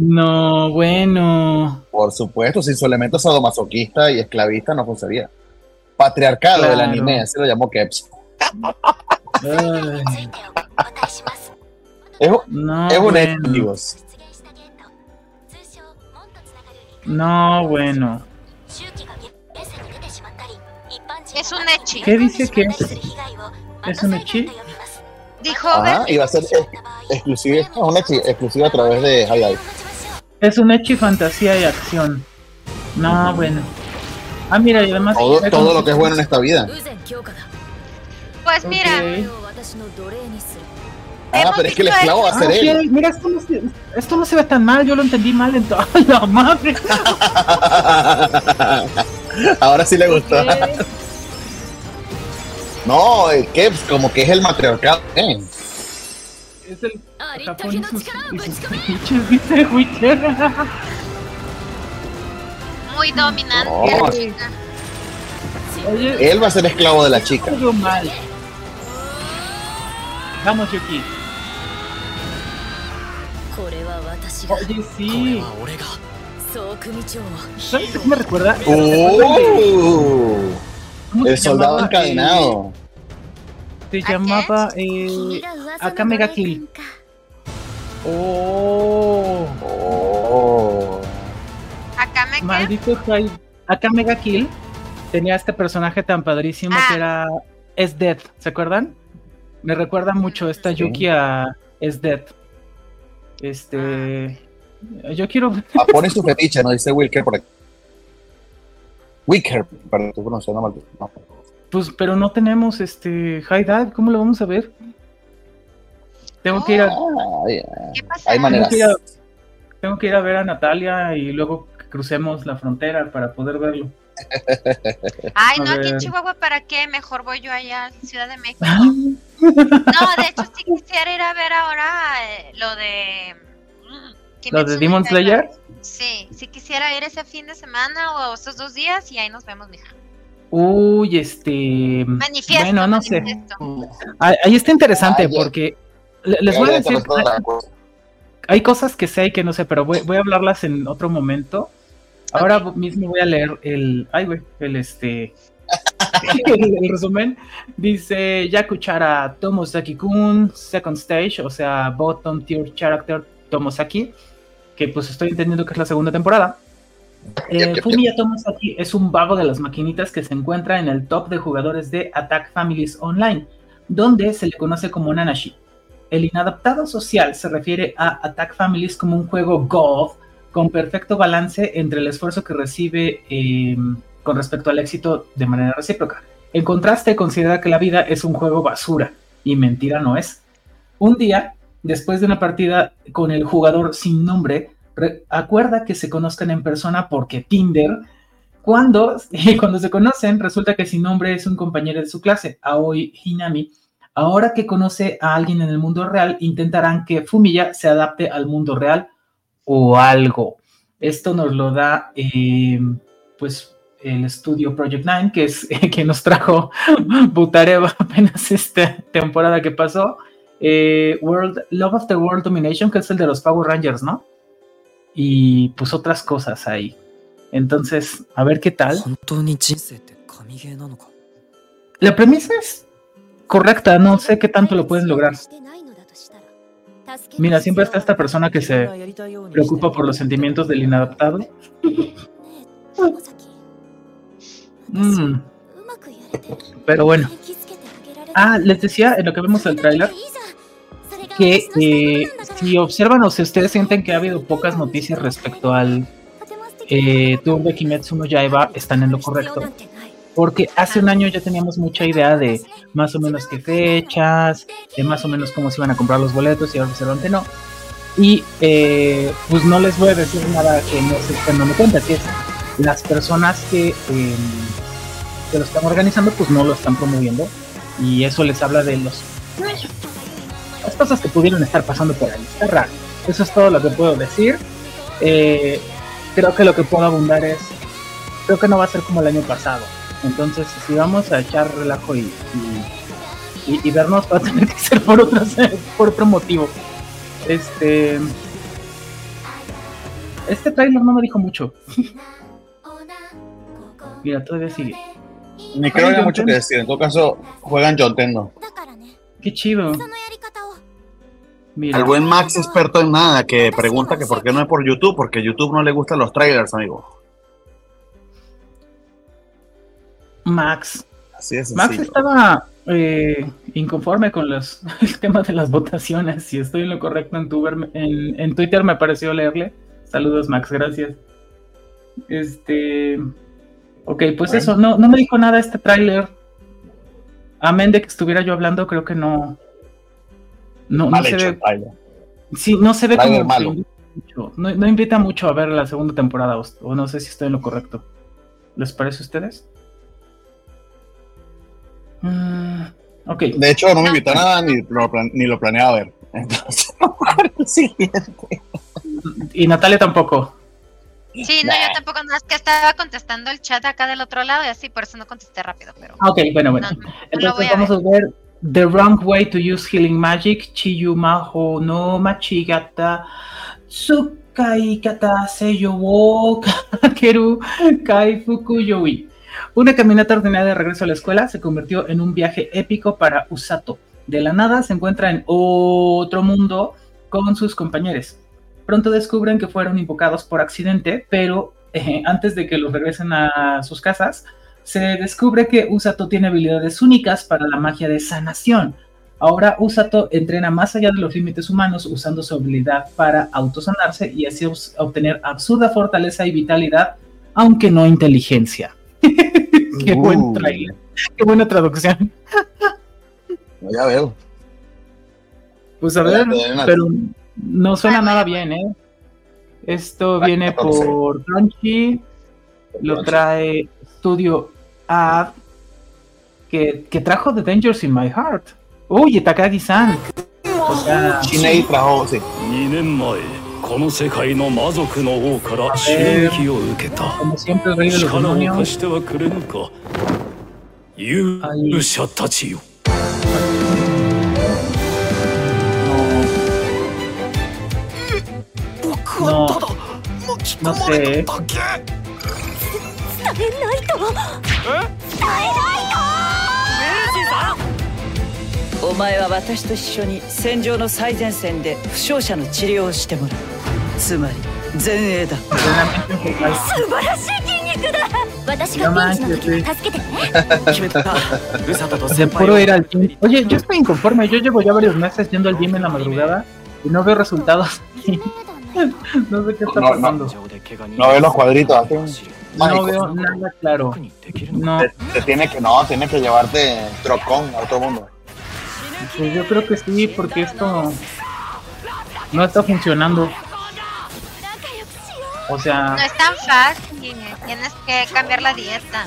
No, bueno. Por supuesto, sin su elemento sadomasoquista y esclavista no funcionaría. Patriarcado del anime, así lo llamó Keps. es, no, es un bueno. No, bueno. Es un echi. ¿Qué dice que ¿Es un Echi? Dijo Ajá, y va a ser exclusivo, es un Echi exclusivo a través de High Es un Echi fantasía y acción. No, bueno. Ah, mira, y además. Todo, todo lo que es bueno en esta vida. Pues mira. Ah, pero es que el esclavo va a ser ah, él. Mira, esto no, se, esto no se ve tan mal, yo lo entendí mal en toda [laughs] la madre. [laughs] Ahora sí le gustó. No, es que como que es el matriarcado. ¿eh? Es el Japón y sus, sus dice Witcher. Muy dominante. No. Oye, Él va a ser esclavo de la chica. mal. Vamos, Yuki. Oye, sí. ¿Sabes qué me recuerda? ¡Oh! El soldado encadenado. Se llamaba eh, Akame ga Kill. Oh. Oh. ¿Akame Maldito Akame ga Kill tenía este personaje tan padrísimo que ah. era Es Dead, ¿se acuerdan? Me recuerda mucho esta Yuki a Es Dead. Este. Ah. Yo quiero. Ah, pone [laughs] su fetiche, ¿no? Dice Wilker por aquí. Wicker, para tu pronunciando mal. No. Pues, pero no tenemos este High Dive, ¿cómo lo vamos a ver? Tengo que ir a. Ah, ¿Qué pasa? Hay maneras. Tengo que, a, tengo que, ir a, ver a Natalia y luego crucemos la frontera para poder verlo. [laughs] Ay, no, aquí en Chihuahua, ¿para qué? Mejor voy yo allá a Ciudad de México. no, de hecho, sí quisiera ir a ver ahora eh, lo de. Mm, ¿Lo de Demon Slayer? Sí, si quisiera ir ese fin de semana o esos dos días y ahí nos vemos, mija. Uy, este. Manifiesto. Bueno, no sé. Ahí está interesante porque les voy a decir. Hay, cosas que sé y que no sé, pero voy, a hablarlas en otro momento. Ahora mismo voy a leer el. Ay, güey, el este. [laughs] [laughs] el, resumen dice Yakuchara Tomosaki-kun, Second Stage, o sea, Bottom Tier Character Tomosaki que pues estoy entendiendo que es la segunda temporada. Eh, Fumiya Tomasaki es un vago de las maquinitas que se encuentra en el top de jugadores de Attack Families Online, donde se le conoce como Nanashi. El inadaptado social se refiere a Attack Families como un juego golf con perfecto balance entre el esfuerzo que recibe em, con respecto al éxito de manera recíproca. En contraste, considera que la vida es un juego basura, y mentira no es. Un día, después de una partida con el jugador sin nombre, acuerda que se conozcan en persona porque Tinder, cuando, [laughs] cuando se conocen, resulta que sin nombre es un compañero de su clase, Aoi Hinami. Ahora que conoce a alguien en el mundo real, intentarán que Fumiya se adapte al mundo real o algo. Esto nos lo da, eh, pues, el estudio Project Nine, que es [laughs] que nos trajo [laughs] Butareva apenas esta temporada que pasó. Eh, World, Love of the World Domination, que es el de los Power Rangers, ¿no? Y pues otras cosas ahí. Entonces, a ver qué tal. La premisa es correcta, no sé qué tanto lo pueden lograr. Mira, siempre está esta persona que se preocupa por los sentimientos del inadaptado. Mm. Pero bueno. Ah, les decía en lo que vemos el tráiler que eh, si observan o si ustedes sienten que ha habido pocas noticias respecto al eh, tour de Kimetsu no Yaiba, están en lo correcto. Porque hace un año ya teníamos mucha idea de más o menos qué fechas, de más o menos cómo se iban a comprar los boletos y ahora se no. Y eh, pues no les voy a decir nada que no se estén dando cuenta, que es las personas que, em, que lo están organizando pues no lo están promoviendo y eso les habla de los las cosas que pudieron estar pasando por ahí. Está raro. Eso es todo lo que puedo decir. Eh, creo que lo que puedo abundar es, creo que no va a ser como el año pasado. Entonces, si vamos a echar relajo y, y, vernos, [laughs] va a tener que ser por, otro, por otro motivo. Este. Este trailer no me dijo mucho. [laughs] Mira, todavía sigue. Ni creo que haya mucho que decir. En todo caso, juegan John Tendo. Qué chido. Mira. El buen Max experto en nada, que pregunta que por qué no es por YouTube, porque YouTube no le gustan los trailers, amigo. Max. Así es Max estaba eh, inconforme con los, [laughs] el tema de las votaciones. Si estoy en lo correcto en, en, en Twitter, me pareció leerle. Saludos, Max, gracias. Este. Ok, pues eso, no, no me dijo nada este tráiler. Amén de que estuviera yo hablando, creo que no. No, no se ve. Sí, no se ve como. Mucho, no, no, invita mucho a ver la segunda temporada, o, no sé si estoy en lo correcto. ¿Les parece a ustedes? Mm, ok. De hecho, no me invita a nada ni lo, ni lo planeaba ver. Entonces, [laughs] Y Natalia tampoco. Sí, no, yo tampoco, no, es que estaba contestando el chat acá del otro lado y así, por eso no contesté rápido, pero... Ah, ok, bueno, bueno. Entonces vamos a ver. The Wrong Way to Use Healing Magic, Chiyu Maho no Machigata, Tsukai Kata Seyo wo [laughs] Kakeru Kai Fuku Yoi. Una caminata ordinaria de regreso a la escuela se convirtió en un viaje épico para Usato. De la nada se encuentra en otro mundo con sus compañeros pronto descubren que fueron invocados por accidente, pero eh, antes de que los regresen a sus casas, se descubre que Usato tiene habilidades únicas para la magia de sanación. Ahora Usato entrena más allá de los límites humanos usando su habilidad para autosanarse y así obtener absurda fortaleza y vitalidad, aunque no inteligencia. [laughs] Qué buen uh. trailer. Qué buena traducción. ya veo. Pues a ver, pero no suena nada bien, ¿eh? Esto viene por Crunchy, lo trae Studio Ad, que, que trajo The Dangers in My Heart. Uy, Takagi-san. O sea, trajo, sí. この世界の魔族の王から刺激を受けた。力を貸してはくれぬか。勇者たちよ。僕はただ巻き込まれただけ。伝えないと。伝えないと。お前は私と一緒に戦場の最前線で負傷者の治療をしてもらうつまり前衛だ素晴らしい筋肉だ私がピンチの時に助けてね決めた De puro ir al gym. Oye, yo estoy inconforme. Yo llevo ya varios meses yendo al gym en la madrugada y no veo resultados. [laughs] no sé qué está pasando. No, veo los cuadritos. No veo nada claro. No. Te, tiene que, no, tiene que llevarte trocón a todo mundo. Pues yo creo que sí, porque esto no está funcionando. O sea. No es tan fácil, tienes que cambiar la dieta.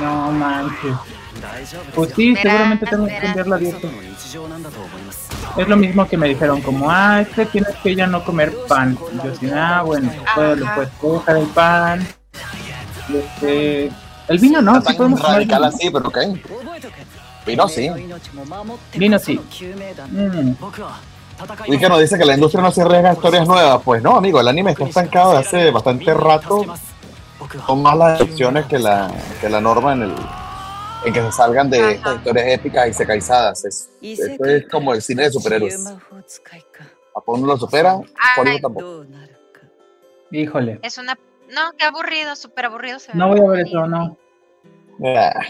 No manches. Pues sí, seguramente tengo que cambiar la dieta. Es lo mismo que me dijeron, como, ah, este tienes que ya no comer pan. yo así, ah, bueno, pues, puedo dejar el pan. Este, el vino no, sí podemos radical así, pero ok. Vino sí. Vino sí. Mm. Y que nos dice que la industria no se arriesga a historias nuevas. Pues no, amigo, el anime está estancado de hace bastante rato. Son más las excepciones que la, que la norma en el en que se salgan de estas historias épicas y secaizadas. Es, esto es como el cine de superhéroes. Japón no lo supera, por eso tampoco. Híjole. Es una. No, qué aburrido, súper aburrido. no voy a ver eso, no. Ah.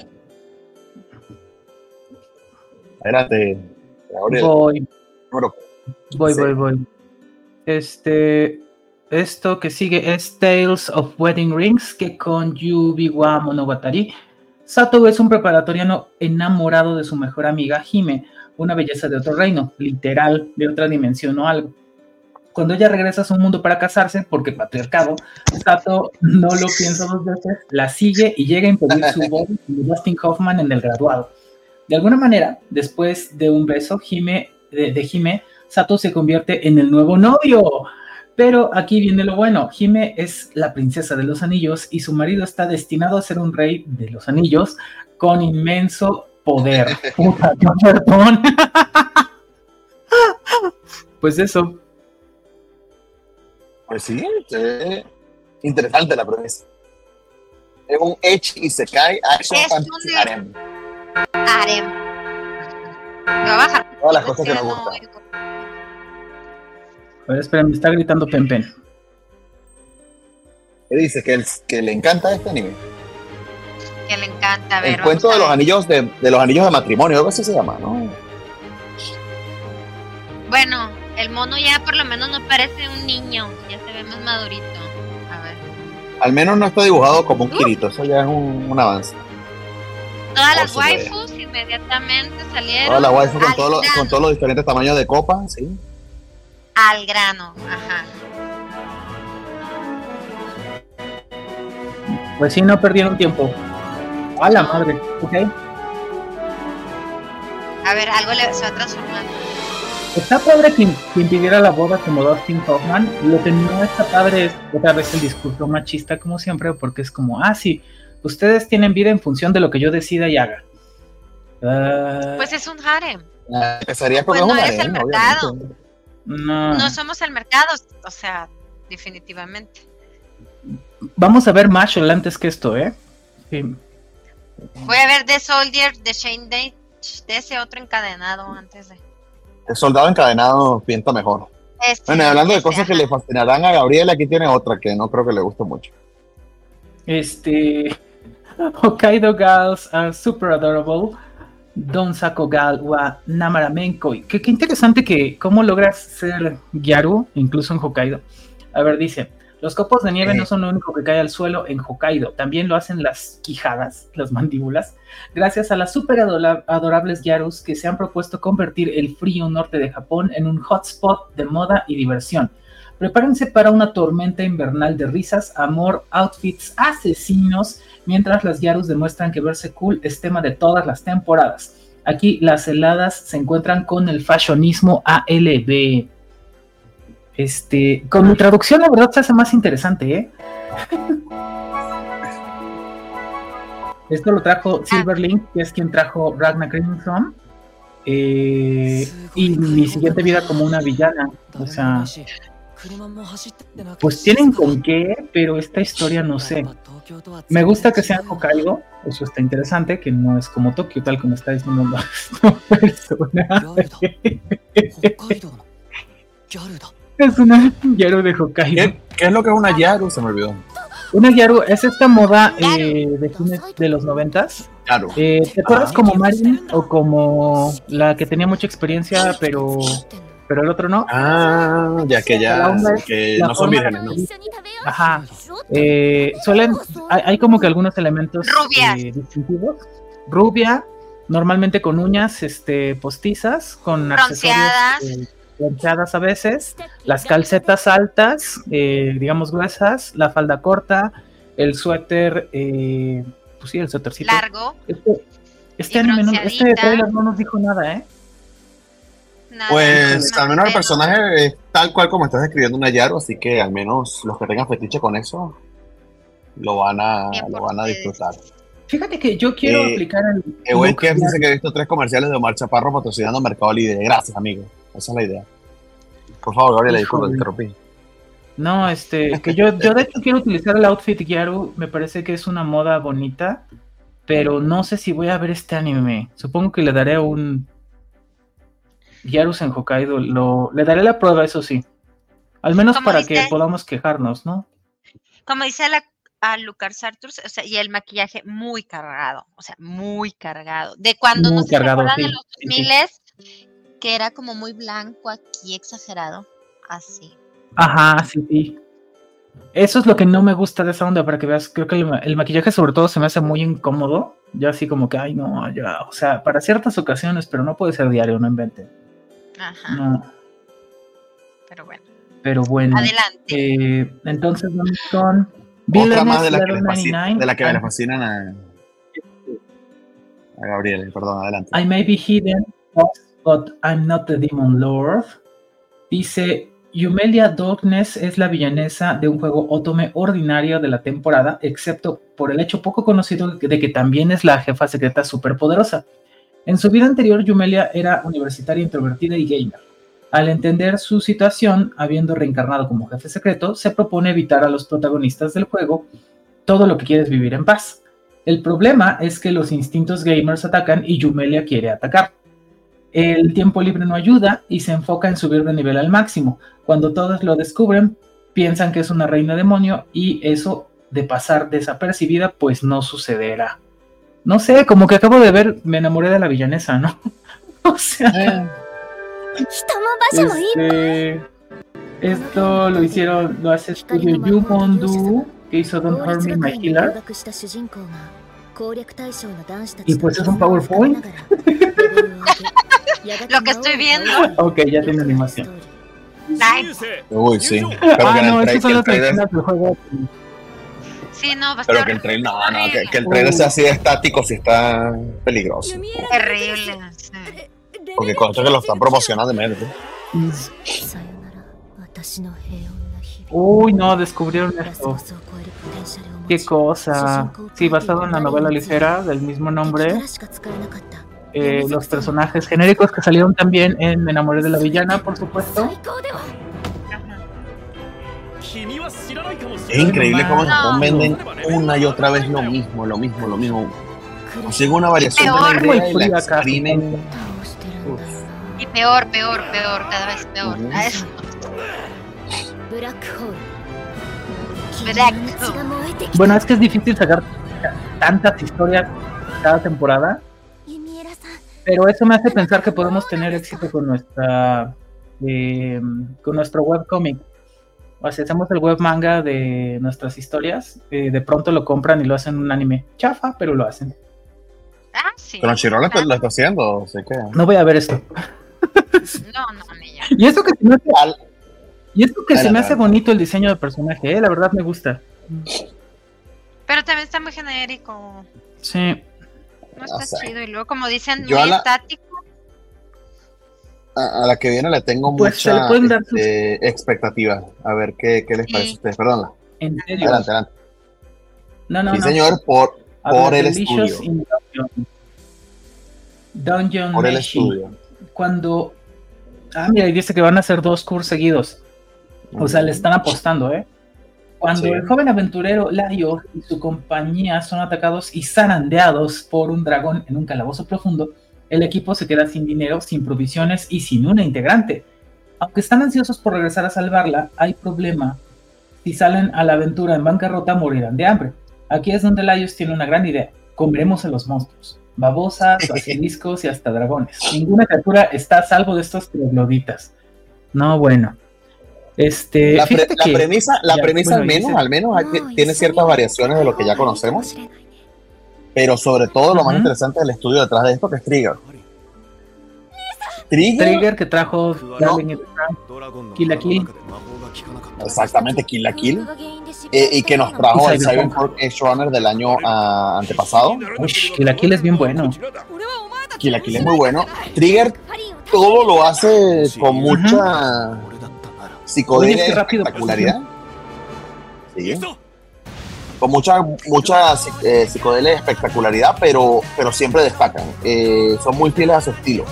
Espérate. Voy. Voy, voy, voy. Este. Esto que sigue es Tales of Wedding Rings, que con Yubi wa Monogatari Sato es un preparatoriano enamorado de su mejor amiga Hime, una belleza de otro reino, literal, de otra dimensión o algo. Cuando ella regresa a su mundo para casarse, porque patriarcado, Sato no lo piensa dos veces, la sigue y llega a impedir su [laughs] voz de Dustin Hoffman en el graduado. De alguna manera, después de un beso Hime, de, de Hime, Sato se convierte en el nuevo novio. Pero aquí viene lo bueno, Hime es la princesa de los anillos y su marido está destinado a ser un rey de los anillos con inmenso poder. [laughs] Puta, perdón. [laughs] pues eso. Pues sí, interesante la premisa. Es un Edge y se cae Action Fantasy Harem. Harem. Me va a bajar. Todas las cosas que nos gustan. A ver, espera, me está gritando Pen Pen. ¿Qué dice? ¿Que, que le encanta este anime? Que le encanta ver. El cuento de los anillos de, de, los anillos de matrimonio, algo así se llama, ¿no? Bueno, el mono ya por lo menos no parece un niño, ya se ve más madurito. A ver. Al menos no está dibujado como un uh. Kirito, eso ya es un, un avance. Todas las waifus inmediatamente salieron. Todas las waifus con, todo con todos los diferentes tamaños de copa, sí al grano. Ajá. Pues sí, no perdieron tiempo. A la madre, ok. A ver, algo le, se va transformando. Está padre quien, quien pidiera la boda como Dustin Hoffman. Lo que no está padre es otra vez el discurso machista, como siempre, porque es como, ah, sí, ustedes tienen vida en función de lo que yo decida y haga. pues es un harem. Uh, pues no es el mercado. No. somos el mercado, o sea, definitivamente. Vamos a ver Marshall antes que esto, ¿eh? Voy a ver The Soldier de Shane Day, de ese otro encadenado antes de. El soldado encadenado pinta mejor. Este, bueno, hablando de cosas que le fascinarán a Gabriel, aquí tiene otra que no creo que le guste mucho. Este. [laughs] Hokkaido Girls are super adorable. Don Sakogal wa Namaramenko. Qué, qué interesante que cómo logras ser Gyaru, incluso en Hokkaido. A ver, dice, los copos de nieve no son lo único que cae al suelo en Hokkaido, también lo hacen las quijadas, las mandíbulas, gracias a las super adorables Gyarus que se han propuesto convertir el frío norte de Japón en un hotspot de moda y diversión. Prepárense para una tormenta invernal de risas, amor, outfits asesinos mientras las Yarus demuestran que verse cool es tema de todas las temporadas. Aquí las heladas se encuentran con el fashionismo ALB. Este, con mi traducción la verdad se hace más interesante, ¿eh? [laughs] Esto lo trajo Silverlink, que es quien trajo Ragnar Crimson. Eh, y mi siguiente vida como una villana. O sea, pues tienen con qué, pero esta historia no sé. Me gusta que sea Hokkaido, eso está interesante, que no es como Tokio, tal como está diciendo [laughs] Es una [laughs] Yaru de Hokkaido. ¿Qué, es lo que es una Yaru? Se me olvidó. Una Yaru es esta moda eh, de fines de los noventas. Eh, ¿Te acuerdas como Marin o como la que tenía mucha experiencia, pero pero el otro no. Ah, ya que ya que no son vírgenes, ¿no? Ajá. Eh, suelen, hay, como que algunos elementos eh, distintivos. Rubia, normalmente con uñas este, postizas, con bronceadas. accesorios eh, a veces, las calcetas altas, eh, digamos gruesas, la falda corta, el suéter, eh, pues sí, el suétercito. Largo. Este, este, anime no, este trailer no nos dijo nada, ¿eh? Pues al menos el personaje es tal cual como estás describiendo un Yaro, así que al menos los que tengan fetiche con eso lo van a, lo van a disfrutar. Fíjate que yo quiero eh, aplicar el. Eh, que dice que he visto tres comerciales de Omar Chaparro patrocinando Mercado Libre. Gracias, amigo. Esa es la idea. Por favor, Gabriela, disculpa, te interrumpí. No, este, que yo, yo de hecho quiero utilizar el outfit Gyaru. Me parece que es una moda bonita. Pero no sé si voy a ver este anime. Supongo que le daré un. Gyarus en Hokkaido. Lo, le daré la prueba, eso sí. Al menos para que podamos quejarnos, ¿no? Como dice la a Lucas Arthurs, o sea, y el maquillaje muy cargado, o sea, muy cargado. De cuando no se acuerdan de los 2000 que era como muy blanco aquí, exagerado, así. Ajá, sí, sí. Eso es lo que no me gusta de esa onda, para que veas, creo que el, maquillaje sobre todo se me hace muy incómodo, ya así como que, ay, no, ya, o sea, para ciertas ocasiones, pero no puede ser diario, no invente. Ajá. No. Pero bueno. Pero bueno. Adelante. Eh, entonces vamos con otra más de la, que le fascina, de la que le fascinan a, a Gabriel, perdón, adelante. I may be hidden, but I'm not the demon lord. Dice, Yumelia Darkness es la villanesa de un juego Otome ordinario de la temporada, excepto por el hecho poco conocido de que también es la jefa secreta superpoderosa. En su vida anterior, Yumelia era universitaria introvertida y gamer. Al entender su situación, habiendo reencarnado como jefe secreto, se propone evitar a los protagonistas del juego todo lo que quiere es vivir en paz. El problema es que los instintos gamers atacan y Yumelia quiere atacar. El tiempo libre no ayuda y se enfoca en subir de nivel al máximo. Cuando todos lo descubren, piensan que es una reina demonio y eso de pasar desapercibida pues no sucederá. No sé, como que acabo de ver, me enamoré de la villanesa, ¿no? [laughs] o sea... Eh. Este, esto lo hicieron, lo hace Studio Yumondu, que hizo Don't Hurt Me My Killer. Y pues es un PowerPoint. [laughs] lo que estoy viendo. Ok, ya tiene animación. Uy, sí. Pero ah, no, esas son las trailer... del juego. Sí, no, Pero que el trailer, no, no, que, que el trailer sea así de estático, si está peligroso. Terrible. Sí. Porque con esto que lo están promocionando de medio. Uy, no, descubrieron esto. Qué cosa. Sí, basado en la novela ligera del mismo nombre. Eh, los personajes genéricos que salieron también en Me enamoré de la villana, por supuesto. Es increíble cómo se venden una y otra vez lo mismo, lo mismo, lo mismo. Consiguen una variación de la idea y la exprimen y peor, peor, peor, cada vez peor. Eso. Bueno, es que es difícil sacar tantas historias cada temporada. Pero eso me hace pensar que podemos tener éxito con nuestra eh, con nuestro webcomic. O sea, hacemos el web manga de nuestras historias, eh, de pronto lo compran y lo hacen un anime chafa, pero lo hacen. Ah, sí. Pero Chiro lo, está haciendo, sé que. No voy a ver esto. [laughs] No, no, niña. Y esto que se me hace, y esto que se me hace bonito el diseño del personaje, ¿eh? la verdad me gusta. Pero también está muy genérico. Sí. No está chido. Y luego, como dicen, muy estático. A, la que viene le tengo pues mucha este, expectativa. A ver qué, qué les parece a ustedes. Perdón. ¿En serio? Adelante, adelante. No, no, sí, señor, por, por el estudio. Dungeon. Por el estudio cuando. Ah, mira, dice que van a ser dos cursos seguidos. O sea, le están apostando, ¿eh? Cuando el joven aventurero Lario y su compañía son atacados y zarandeados por un dragón en un calabozo profundo, el equipo se queda sin dinero, sin provisiones y sin una integrante. Aunque están ansiosos por regresar a salvarla, hay problema. Si salen a la aventura en bancarrota, morirán de hambre. Aquí es donde Laios tiene una gran idea. Comeremos a los monstruos babosas, [laughs] basiliscos y hasta dragones. Ninguna criatura está a salvo de estos trogloditas. No, bueno. Este, la, premisa, la premisa al menos, al menos tiene ciertas variaciones de lo que ya conocemos. Pero sobre todo lo más interesante del estudio detrás de esto que es Trigger. Trigger, que trajo Kill la Kill. Exactamente, Kill la Kill. Eh, y que nos trajo el Cyberpunk Edge Runner del año uh, antepasado. Kill la Kill es bien bueno. Kill la Kill es muy bueno. Trigger todo lo hace con mucha psicodelia y espectacularidad. Sí. Con mucha, mucha eh, psicodelia y espectacularidad, pero, pero siempre destacan. Eh, son muy fieles a su estilo.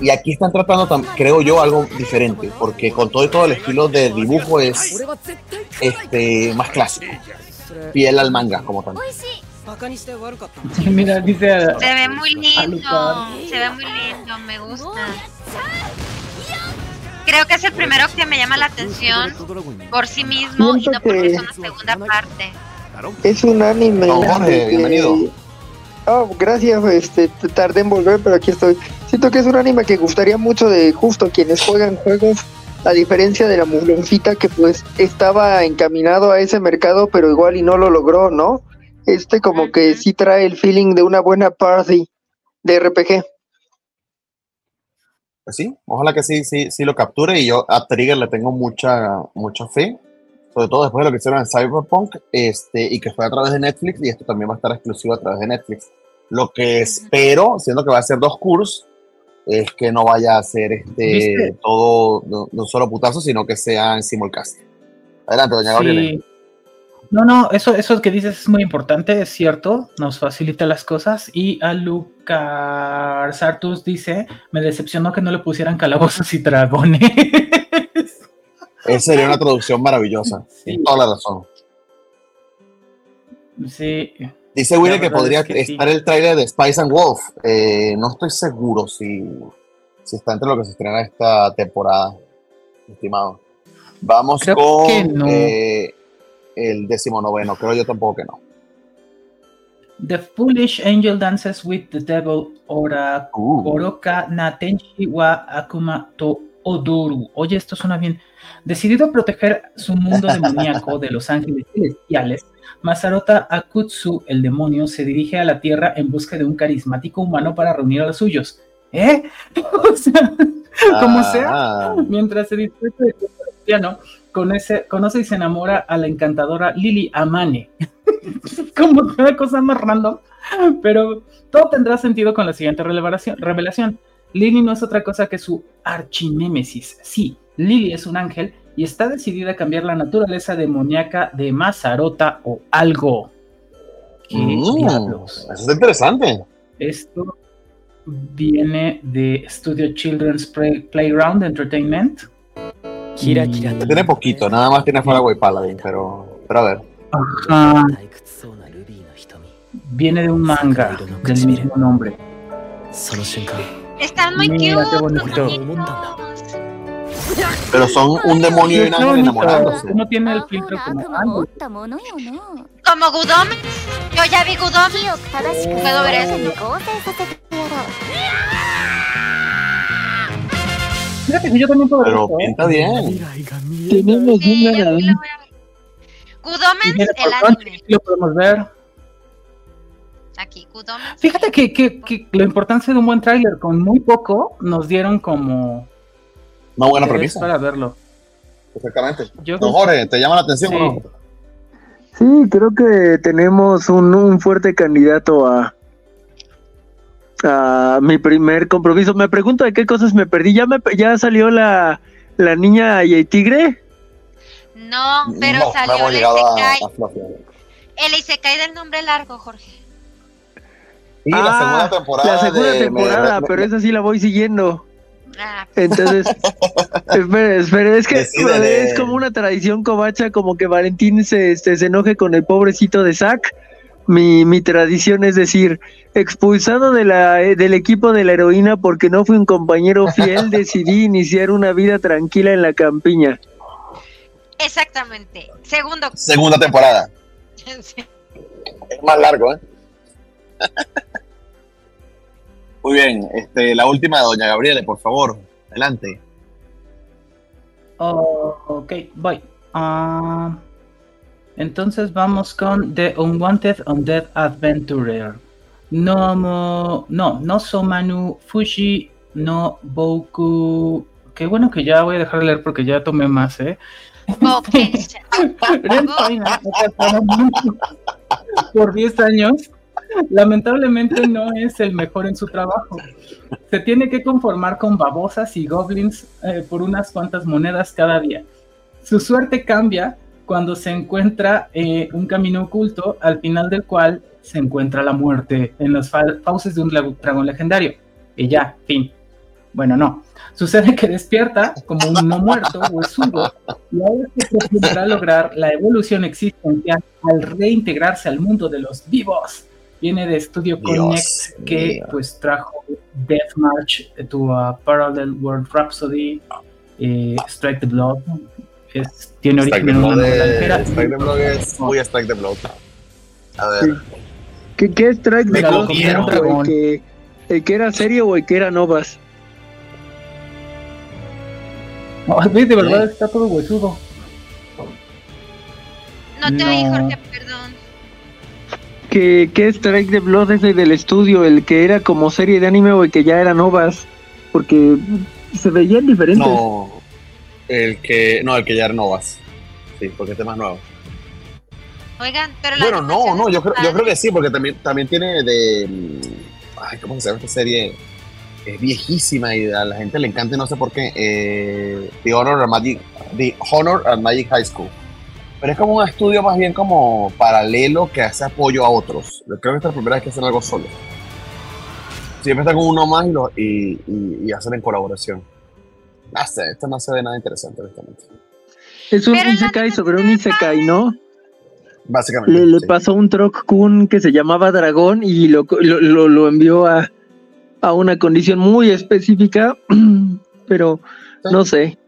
Y aquí están tratando, creo yo, algo diferente, porque con todo y todo el estilo de dibujo es este, más clásico, fiel al manga como tal. [laughs] Mira, dice se ve muy lindo, se ve muy lindo, me gusta. Creo que es el primero que me llama la atención por sí mismo y no porque es una segunda parte. Es un anime. bienvenido. Oh, gracias, este, tardé en volver, pero aquí estoy. Siento que es un anime que gustaría mucho de justo quienes juegan juegos, a diferencia de la muloncita que pues estaba encaminado a ese mercado, pero igual y no lo logró, ¿no? Este como que sí trae el feeling de una buena party de RPG. Pues sí, ojalá que sí, sí, sí lo capture y yo a Trigger le tengo mucha, mucha fe sobre todo después de lo que hicieron en Cyberpunk, este, y que fue a través de Netflix, y esto también va a estar exclusivo a través de Netflix. Lo que espero, siendo que va a ser dos cursos, es que no vaya a ser este, todo, no, solo putazo, sino que sea en simulcast. Adelante, doña Gabriela. No, no, eso, eso que dices es muy importante, es cierto, nos facilita las cosas. Y a Lucas Sartus dice: Me decepcionó que no le pusieran calabozos y dragones. [laughs] Esa sería una traducción maravillosa. Sí. Toda la razón. Sí. Dice Willy que podría estar el trailer de Spice and Wolf. Eh, no estoy seguro si, si está entre lo que se estrena esta temporada, estimado. Vamos con eh, el décimo noveno. Creo yo tampoco que no. The Foolish Angel Dances with the Devil Ora uh. Oroka Natenshi wa Akuma to Odoru. Oye, esto suena bien. Decidido a proteger su mundo demoníaco de los ángeles celestiales, Masarota Akutsu, el demonio, se dirige a la Tierra en busca de un carismático humano para reunir a los suyos. ¿Eh? [laughs] o sea, como sea, ah. mientras se disfruta de piano, conoce y se enamora a la encantadora Lily Amane. [laughs] como una cosa más random, pero todo tendrá sentido con la siguiente revelación. Lily no es otra cosa que su archinémesis. Sí, Lily es un ángel y está decidida a cambiar la naturaleza demoníaca de Mazarota o algo. ¿Qué mm, diablos? Eso es interesante. Esto viene de Studio Children's Playground Entertainment. Kira, Tiene poquito, nada más tiene fuera Paladin, pero, pero a ver. Ajá. Viene de un manga del mismo nombre. Están muy cute. Pero son un demonio y un ángel enamorándose. No tiene el filtro como Como Gudomen. Yo ya vi Gudomen. Puedo ver eso. Fíjate que yo también puedo ver Pero pinta bien. Tenemos un Gudomen, el anime. Lo podemos ver. Aquí. Fíjate que, que, que la importancia de un buen tráiler con muy poco nos dieron como una buena premisa. Para verlo. Perfectamente. Don Jorge, ¿te llama la atención sí. o no? Sí, creo que tenemos un, fuerte candidato a, a mi primer compromiso. Me pregunto de qué cosas me perdí. ¿Ya, me, ya salió la, la niña y el tigre? No, pero salió el Isekai. El Isekai del nombre largo, Jorge. Sí, la ah, segunda temporada. La segunda temporada, pero esa sí la voy siguiendo. Ah. Entonces, [laughs] espera, espera, es que es como una tradición covacha, como que Valentín se, este, se, enoje con el pobrecito de Zack. Mi, mi tradición es decir, expulsado de la, del equipo de la heroína porque no fui un compañero fiel, [laughs] decidí iniciar una vida tranquila en la campiña. Exactamente. Segundo. Segunda temporada. [laughs] Es más largo, ¿eh? Muy bien, este, la última de doña Gabriela, por favor, adelante. Oh, ok, voy. Ah, entonces vamos con The Unwanted Undead Adventurer. No, no, no Somanu Fushi no Boku. Qué bueno que ya voy a dejar de leer porque ya tomé más, ¿eh? [laughs] Por 10 años, lamentablemente no es el mejor en su trabajo. Se tiene que conformar con babosas y goblins eh, por unas cuantas monedas cada día. Su suerte cambia cuando se encuentra eh, un camino oculto al final del cual se encuentra la muerte en las fauces de un dragón legendario. Y ya, fin. Bueno, no. Sucede que despierta como un no muerto o huesudo y ahora se podrá lograr la evolución existencial al reintegrarse al mundo de los vivos. Viene de Studio Connect que pues trajo Death March to a Parallel World Rhapsody, eh, Strike the Blood. tiene origen en una novela Strike the Blood es muy Strike the Blood. A ver. ¿Qué, qué Strike the Blood? ¿El que, ¿El que era serio o el que era novas? [laughs] de verdad está todo huesudo. No te oí, Jorge, perdón. ¿Qué, ¿Qué Strike the Blood ese del estudio? ¿El que era como serie de anime o el que ya era novas? Porque se veían diferentes. No, el que, no, el que ya era novas. Sí, porque este es más nuevo. Oigan, pero la Bueno, no, no, yo creo, yo creo que sí, porque también, también tiene de. Mm, ay, ¿cómo se llama esta serie? es viejísima y a la gente le encanta y no sé por qué. Eh, The, Honor and Magic, The Honor and Magic High School. Pero es como un estudio más bien como paralelo que hace apoyo a otros. Creo que esta es la primera vez que hacen algo solo. Siempre está con uno más y, y, hacen en colaboración. No sé, esto no se ve nada interesante, honestamente. Es un Isekai sobre un Isekai, ¿no? Básicamente. Le, le pasó un Troc Kun que se llamaba Dragón y lo, lo, lo envió a, a una condición muy específica, [clears throat] pero no sé.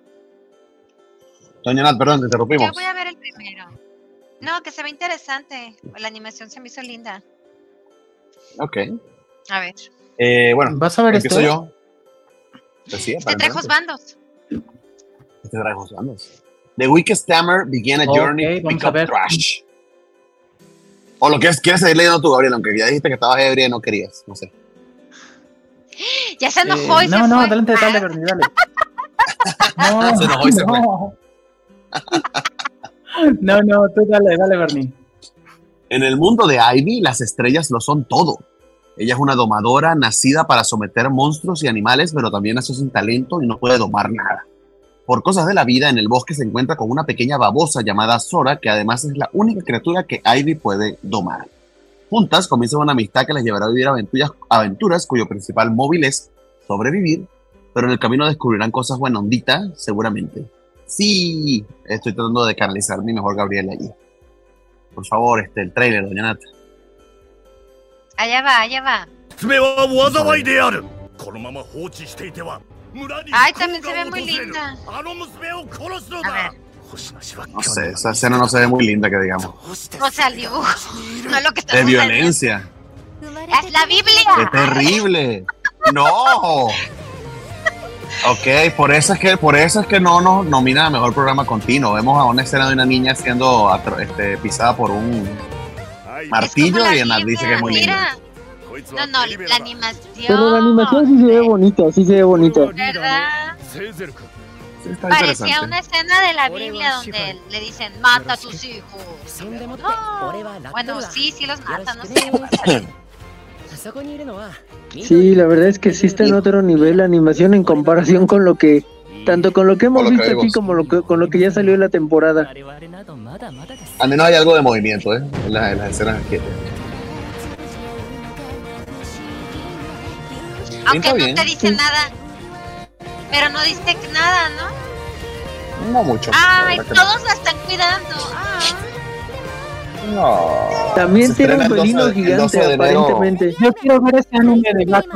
Doña Nat, perdón, te interrumpimos. Yo voy a ver el primero. No, que se ve interesante. La animación se me hizo linda. Ok. A ver. Eh, bueno, ¿vas a ver empiezo este? yo? Pues sí, este trae bandos. Este trae bandos. The Wicked Stammer began a journey to pick up trash. O lo que es, quieres seguir leyendo tú, Gabriel, aunque ya dijiste que estabas ebria y no querías, no sé. [gasps] Ya se enojó y eh, no, se no, fue. adelante, dale, Bernie, dale. [laughs] No, se enojó y se fue. No, no, tú dale, dale, Bernie. En el mundo de Ivy, las estrellas lo son todo. Ella es una domadora nacida para someter monstruos y animales, pero también nació sin talento y no puede domar nada. Por cosas de la vida, en el bosque se encuentra con una pequeña babosa llamada Sora, que además es la única criatura que Ivy puede domar. Juntas comienzan una amistad que les llevará a vivir aventuras, aventuras cuyo principal móvil es sobrevivir, pero en el camino descubrirán cosas buenas onditas, seguramente. Sí, estoy tratando de canalizar mi mejor Gabriel allí. Por favor, este, el trailer, doña Nata. Allá va, allá va. Ay, también se ve muy linda. A ver. No sé, esa escena no se ve muy linda, que digamos. O sea, el dibujo. No es lo que está De violencia. Es la Biblia. ¡Qué terrible! [laughs] ¡No! Ok, por eso es que por eso es que no nos nomina a mejor programa continuo. Vemos a una escena de una niña siendo este, pisada por un martillo y Ana dice que es muy linda. No, no, la animación. Pero la animación sí se ve bonita, sí se ve bonita. ¿Verdad? Parecía una escena de la Biblia donde le dicen mata a tus hijos. Bueno, sí, sí los matan, no sé. Sí, la verdad es que sí está en otro nivel la animación en comparación con lo que tanto con lo que hemos visto aquí como lo que, con lo que ya salió en la temporada. Al menos hay algo de movimiento, ¿eh? En, las, escenas aquí. Aunque no te dice nada, pero no diste nada, ¿no? No mucho. Ay, todos la están cuidando. Ah. No. También tiene un pelino gigante, aparentemente. Yo quiero ver ese anime de Black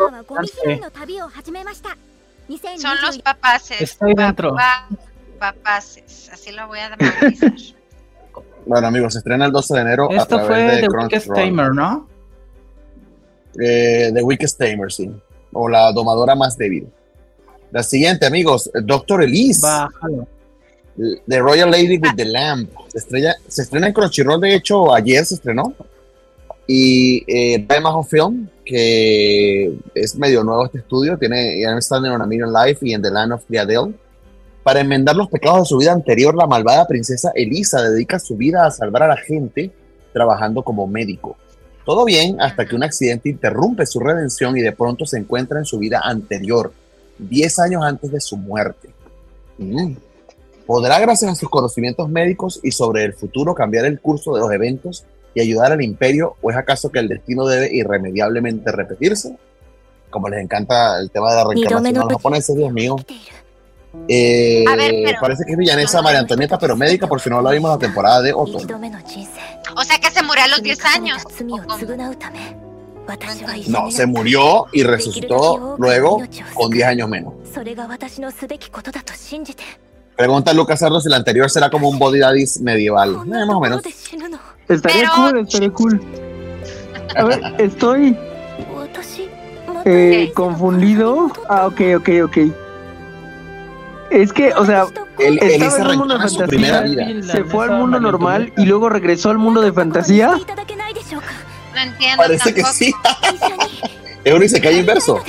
Son los papaces. Estoy dentro. papaces. Así lo voy a bautizar. [laughs] bueno, amigos, se estrena el 12 de enero. Esto a fue de The Wicked Tamer, ¿no? Eh, The Wicked Tamer, sí. O la domadora más débil. La siguiente, amigos, Doctor Elise. Bájalo. The Royal Lady with the Lamp. Se, estrella, se estrena en Crunchyroll, de hecho, ayer se estrenó. Y eh, of Film, que es medio nuevo este estudio, tiene ya están en a Million Life y en The Land of the Adele. Para enmendar los pecados de su vida anterior, la malvada princesa Elisa dedica su vida a salvar a la gente trabajando como médico. Todo bien hasta que un accidente interrumpe su redención y de pronto se encuentra en su vida anterior, 10 años antes de su muerte. Mm. ¿Podrá, gracias a sus conocimientos médicos y sobre el futuro, cambiar el curso de los eventos y ayudar al imperio? ¿O es acaso que el destino debe irremediablemente repetirse? Como les encanta el tema de la reencarnación a los japoneses, Dios mío. Eh, parece que es villanesa María Antonieta, pero médica, por si no la vimos la temporada de Otto. O sea que se murió a los 10 años. No, se murió y resucitó luego con 10 años menos. Pregunta a Lucas Sardo si la anterior será como un body daddy medieval. Eh, más o menos. Estaría cool, estaría cool. A ver, estoy eh, confundido. Ah, ok, ok, ok. Es que, o sea, el, estaba en un mundo de fantasía, se fue al mundo normal y luego regresó al mundo de fantasía. No entiendo. Parece que sí. es un Isekai inverso.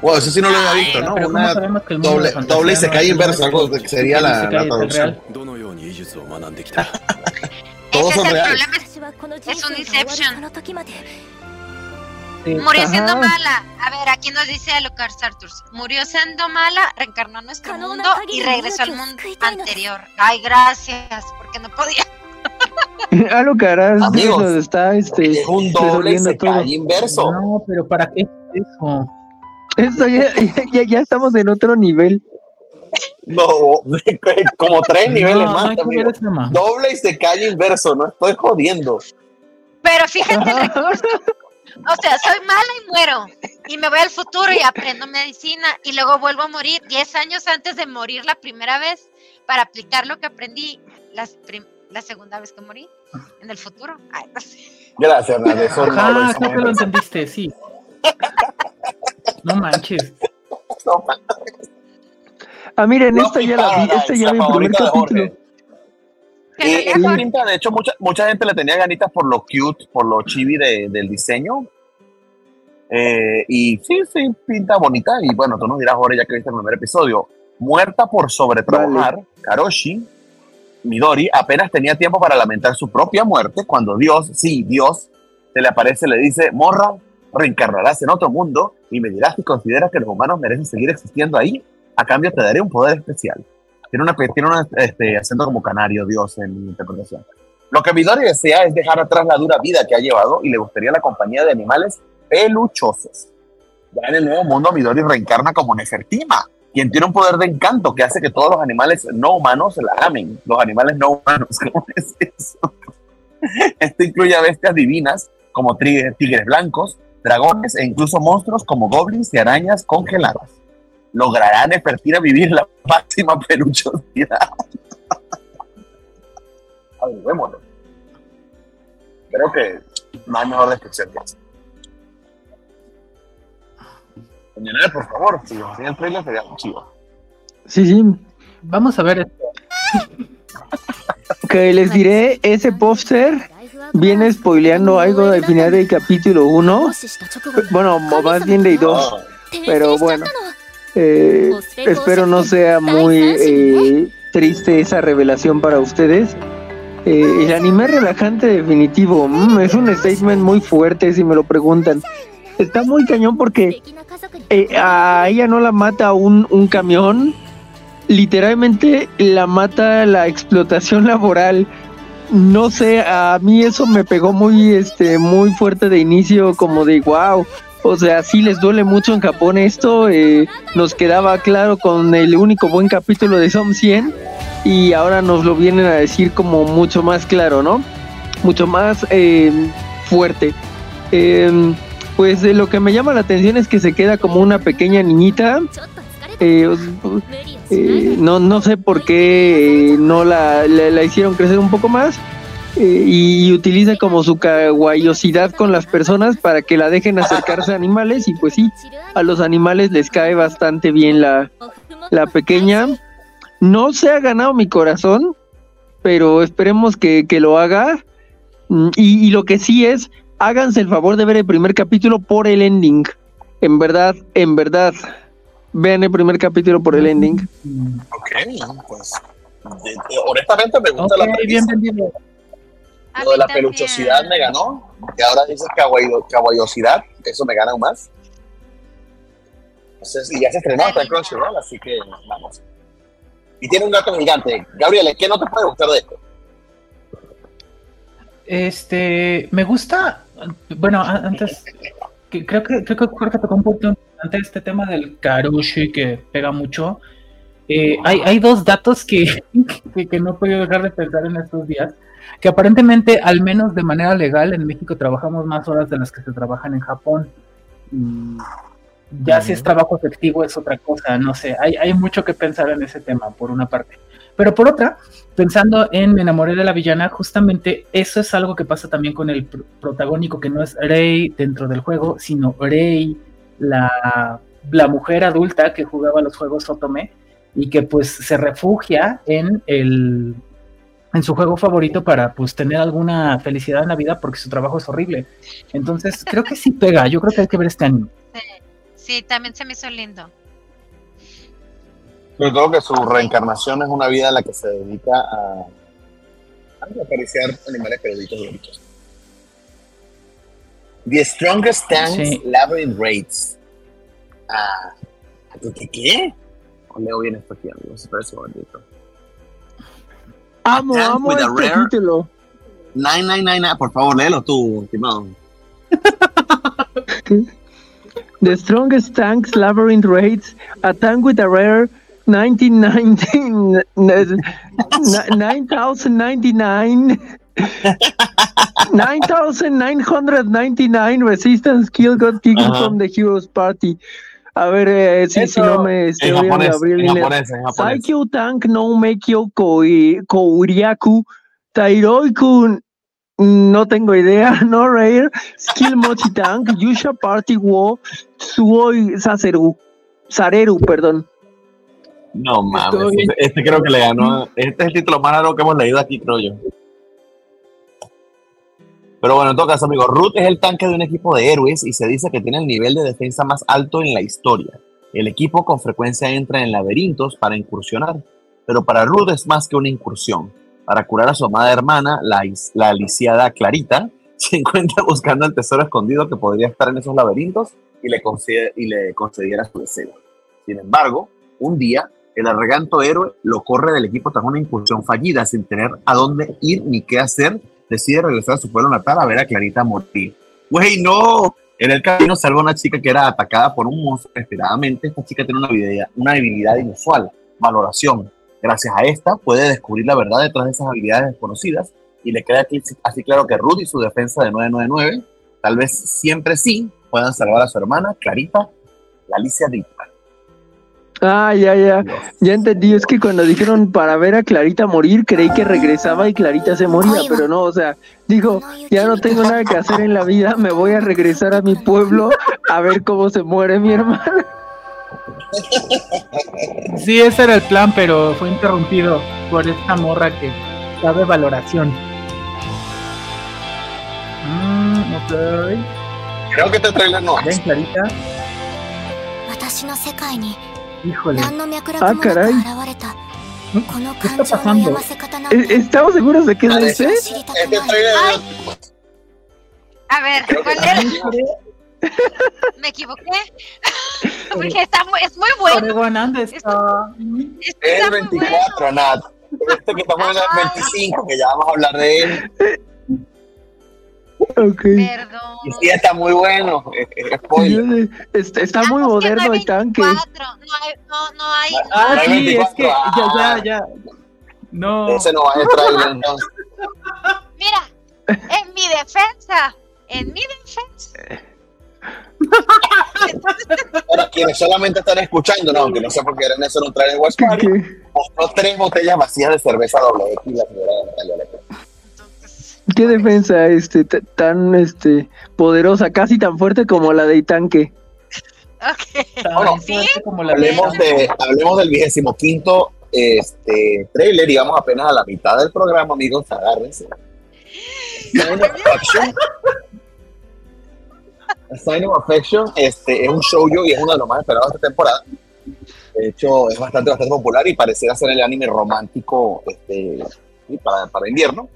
Wow, eso sí no lo había visto, ¿no? Una doble, doble Isekai inverso, algo que sería la, la traducción. Todos son reales. Es un Inception. Murió siendo mala. A ver, aquí nos dice Lucas Arturs. Murió siendo mala, reencarnó nuestro mundo y regresó al mundo anterior. Ay, gracias, porque no podía. [laughs] A lo que harás, Amigos, está este, un doble se inverso. No, pero ¿para qué eso? Esto [laughs] ya, ya, ya, estamos en otro nivel. No, [laughs] como tres niveles más. doble y se cae inverso, no estoy jodiendo. Pero fíjate el recurso. O sea, soy mala y muero. Y me voy al futuro y aprendo medicina. Y luego vuelvo a morir 10 años antes de morir la primera vez para aplicar lo que aprendí la segunda vez que morí en el futuro. Ay, no sé. Gracias, Hernández. Ah, creo que lo entendiste, sí. No manches. No manches. Ah, miren, esta ya la vi, esta ya vi el primer capítulo. Eh, pinta, de hecho, mucha, mucha gente le tenía ganitas por lo cute, por lo chibi de, del diseño. Eh, y sí, sí, pinta bonita. Y bueno, tú nos dirás, ahora ya que viste el primer episodio. Muerta por sobretrabajar, Karoshi, Midori, apenas tenía tiempo para lamentar su propia muerte cuando Dios, sí, Dios, se le aparece y le dice, morra, reencarnarás en otro mundo y me dirás si consideras que los humanos merecen seguir existiendo ahí. A cambio te daré un poder especial. Tiene, una, tiene un este, acento como canario, Dios, en mi interpretación. Lo que Midori desea es dejar atrás la dura vida que ha llevado y le gustaría la compañía de animales peluchosos. Ya en el nuevo mundo, Midori reencarna como Nefertima, quien tiene un poder de encanto que hace que todos los animales no humanos la amen. Los animales no humanos, [laughs] ¿cómo es eso? Esto incluye a bestias divinas como tigres blancos, dragones e incluso monstruos como goblins y arañas congeladas logrará Nefertina vivir la [laughs] máxima peluchosidad. [laughs] Averigüémoslo. Creo que no hay mejor descripción que eso. Señores, por favor, si nos el trailer sería chido. Sí, sí. Vamos a ver esto. ok, les diré, ese póster viene spoileando algo al final del capítulo 1. Bueno, más bien de 2. Pero bueno. Eh, espero no sea muy eh, triste esa revelación para ustedes. Eh, el anime relajante definitivo mm, es un statement muy fuerte si me lo preguntan. Está muy cañón porque a ella no la mata un, un camión, literalmente la mata la explotación laboral. No sé, a mí eso me pegó muy, este, muy fuerte de inicio, como de wow o sea, sí les duele mucho en Japón esto. Eh, nos quedaba claro con el único buen capítulo de Som 100 y ahora nos lo vienen a decir como mucho más claro, ¿no? Mucho más eh, fuerte. Em, pues eh, lo que me llama la atención es que se queda como una pequeña niñita. no, no sé por qué no la, la, hicieron crecer un poco más. eh, y utiliza como su caguayosidad con las personas para que la dejen acercarse a animales y pues sí, a los animales les cae bastante bien la, la pequeña. No se ha ganado mi corazón, pero esperemos que, lo haga. Mm, y, lo que sí es, háganse el favor de ver el primer capítulo por el ending. En verdad, en verdad. Vean el primer capítulo por el ending. Ok, pues. honestamente me gusta la premisa. Lo de la peluchosidad me ganó. Y ahora dices caballosidad, eso me gana aún más. Entonces, y ya se estrenó hasta en Crunchyroll, así que vamos. Y tiene un gato gigante. Gabriel, ¿qué no te puede gustar de esto? Este, me gusta, bueno, antes, creo que creo que Jorge tocó un poquito antes este tema del karushi que pega mucho. Eh, hay, hay dos datos que, [laughs] que, que, no he podido dejar de pensar en estos días, que aparentemente, al menos de manera legal, en México trabajamos más horas de las que se trabajan en Japón. ya si es trabajo efectivo es otra cosa, no sé, hay, hay mucho que pensar en ese tema, por una parte. Pero por otra, pensando en Me enamoré de la villana, justamente eso es algo que pasa también con el protagónico, que no es Rey dentro del juego, sino Rey, la, la mujer adulta que jugaba los juegos Otome y que pues se refugia en el en su juego favorito para pues tener alguna felicidad en la vida porque su trabajo es horrible. Entonces creo que sí pega, yo creo que hay que ver este año. Sí, también se me hizo lindo. Sobre todo que su reencarnación es una vida en la que se dedica a, a acariciar animales peluditos y bonitos. The Strongest Tanks sí. Labyrinth Rates. Ah, ¿Qué? qué? O leo bien esto aquí, amigos. Espera un. Amo, amo este rare título. 9999, por favor, léelo tú, estimado. [laughs] The strongest tanks labyrinth rates a tank with a rare 1999 9099 9999 resistance skill got kicked uh -huh. from the heroes party. A ver, eh, si, si, no me estoy en japonés, Gabriel en japonés, en japonés. Saikyo Tank no Mekyo Kouriaku Tairoiku no tengo idea, [laughs] no rare Skill Mochi Tank Yusha Party Wo Suoi Saseru Sareru, perdón. No mames, este, este, creo que le ganó. Este es el título más raro que hemos leído aquí, creo yo. Pero bueno, en todo caso, amigo, Ruth es el tanque de un equipo de héroes y se dice que tiene el nivel de defensa más alto en la historia. El equipo con frecuencia entra en laberintos para incursionar, pero para Ruth es más que una incursión. Para curar a su amada hermana, la, la aliciada Clarita, [laughs] se encuentra buscando el tesoro escondido que podría estar en esos laberintos y le, concede, y le concediera su deseo. Sin embargo, un día, el arreganto héroe lo corre del equipo tras una incursión fallida sin tener a dónde ir ni qué hacer decide regresar a su pueblo natal a ver a Clarita morir. Güey, no. En el camino salva una chica que era atacada por un monstruo inesperadamente. Esta chica tiene una habilidad, una habilidad inusual, valoración. Gracias a esta puede descubrir la verdad detrás de esas habilidades desconocidas y le queda así claro que Ruth y su defensa de 999 tal vez siempre sí puedan salvar a su hermana Clarita, la Alicia Dickman. Ah, ya, ya. Ya entendí. Es que cuando dijeron para ver a Clarita morir, creí que regresaba y Clarita se moría, pero no, o sea, dijo, ya no tengo nada que hacer en la vida, me voy a regresar a mi pueblo a ver cómo se muere mi hermana. [laughs] Sí, ese era el plan, pero fue interrumpido por esta morra que sabe valoración. Mm, Creo que este trailer no. Ven, Clarita. Híjole. Ah, caray. ¿Qué está pasando? ¿Estamos seguros de qué es ese? Este A ver, ¿cuál era? [laughs] ¿Me equivoqué? [laughs] Porque está muy, es muy bueno. Es, el 24, Nat. Este que estamos en el 25, que ya vamos a hablar de él. [laughs] Okay. Perdón. Y sí, está muy bueno. Está, está muy moderno no el tanque. No hay, no, no hay. Ah, no hay sí, 24. es que ya, ya, ya. No. Ese no va a entrar entonces. Mira, en mi defensa, en mi defensa. Para quienes solamente están escuchando, no, aunque no sé por qué eran eso no trae el WhatsApp, mostró tres botellas vacías de cerveza doble X la señora Natalia Lepe. Qué defensa este tan este poderosa, casi tan fuerte como la de Itanque. Okay. ¿Sí? como la hablemos, de, hablemos del vigésimo quinto este, trailer y vamos apenas a la mitad del programa, amigos. Agárrense. Sign of Affection este, es un show yo y es uno de los más esperados de esta temporada. De hecho, es bastante, bastante popular y pareciera ser el anime romántico este, para, para invierno.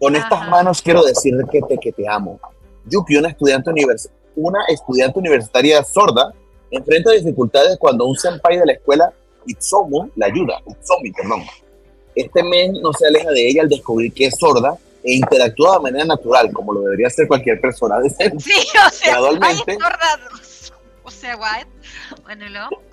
Con estas manos quiero decirte que te, que te amo. Yuki, una estudiante, univers una estudiante universitaria sorda, enfrenta dificultades cuando un senpai de la escuela Itsomu la ayuda. Itsomi, perdón. Este men no se aleja de ella al descubrir que es sorda e interactúa de manera natural, como lo debería hacer cualquier persona decente. Sí, o sea, gradualmente, o sea, what? Bueno,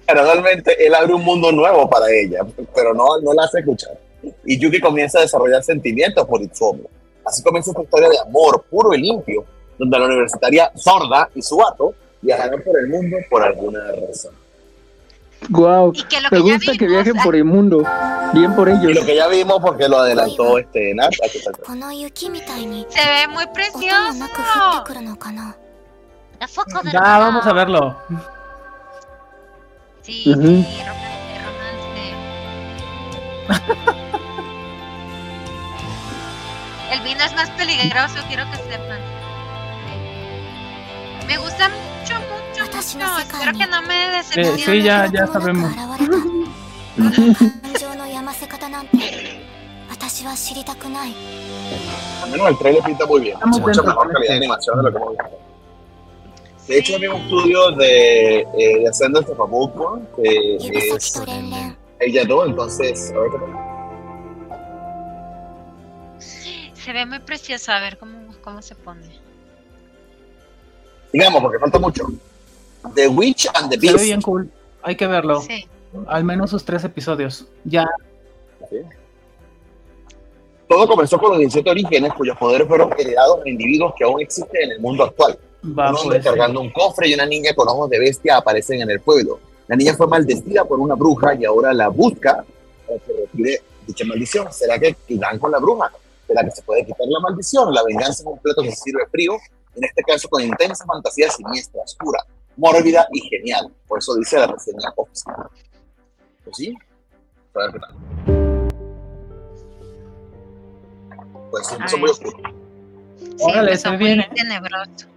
Gradualmente él abre un mundo nuevo para ella, pero no, no la hace escuchar. Y Yuki comienza a desarrollar sentimientos por Itsuomi. Así comienza esta historia de amor puro y limpio, donde la universitaria sorda y su vato viajarán por el mundo por alguna razón. Wow, me gusta que viajen por el mundo. Bien por ellos. Y lo que ya vimos porque lo adelantó este Nat. Se ve muy precioso. Ya, vamos a verlo. Sí, uh -huh. sí, El vino es más peligroso, quiero que sepan. Me gusta mucho, mucho, mucho. Espero que no me decepcione. Sí, sí ya, ya sabemos. Al menos el trailer pinta muy bien. Mucha mejor calidad de animación de lo que hemos visto. De hecho, hay un estudio de, eh, de Ascendance of Abuko, que es ella no, entonces, a ver qué Se ve muy preciosa, a ver cómo, cómo se pone. Digamos, porque falta mucho. The Witch and the Beast. Se ve bien cool, hay que verlo. Sí. Al menos sus tres episodios. Ya. ¿Sí? Todo comenzó con los 17 orígenes cuyos poderes fueron heredados a individuos que aún existen en el mundo actual. Va, un hombre pues, cargando un cofre y una niña con ojos de bestia aparecen en el pueblo. La niña fue maldecida por una bruja y ahora la busca para que retire dicha maldición. ¿Será que irán con la bruja? ¿Será que se puede quitar la maldición? La venganza es un plato que se sirve frío, en este caso con intensa fantasía siniestra, oscura, mórbida y genial. Por eso dice la reseña oficial. Pues sí, a ver qué tal. Pues sí, eso muy oscuro. Sí, Órale, se viene. tenebroso.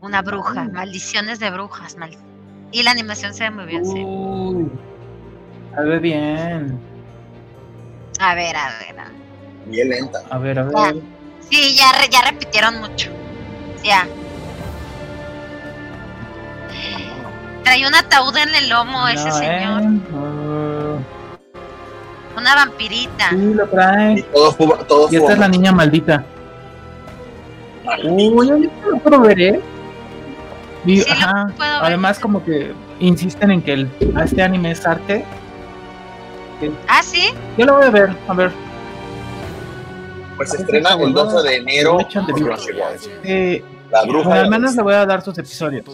Una bruja, maldiciones de brujas, mal... Y la animación se ve muy bien, sí. Se ve bien. A ver, a ver. Bien lenta. A ver, a ver. Sí, ya, ya repitieron mucho. Ya. Trae un ataúd en el lomo ese señor. Una vampirita. Sí, lo trae. Y, todos, todos y esta es la niña maldita. Uy, yo no lo puedo ver, ¿eh? Además, como que insisten en que el, este anime es arte. ah, sí. Yo lo voy a ver, a ver. Pues se estrena el 12 de enero. Eh, la bruja. al menos le voy a dar sus episodios.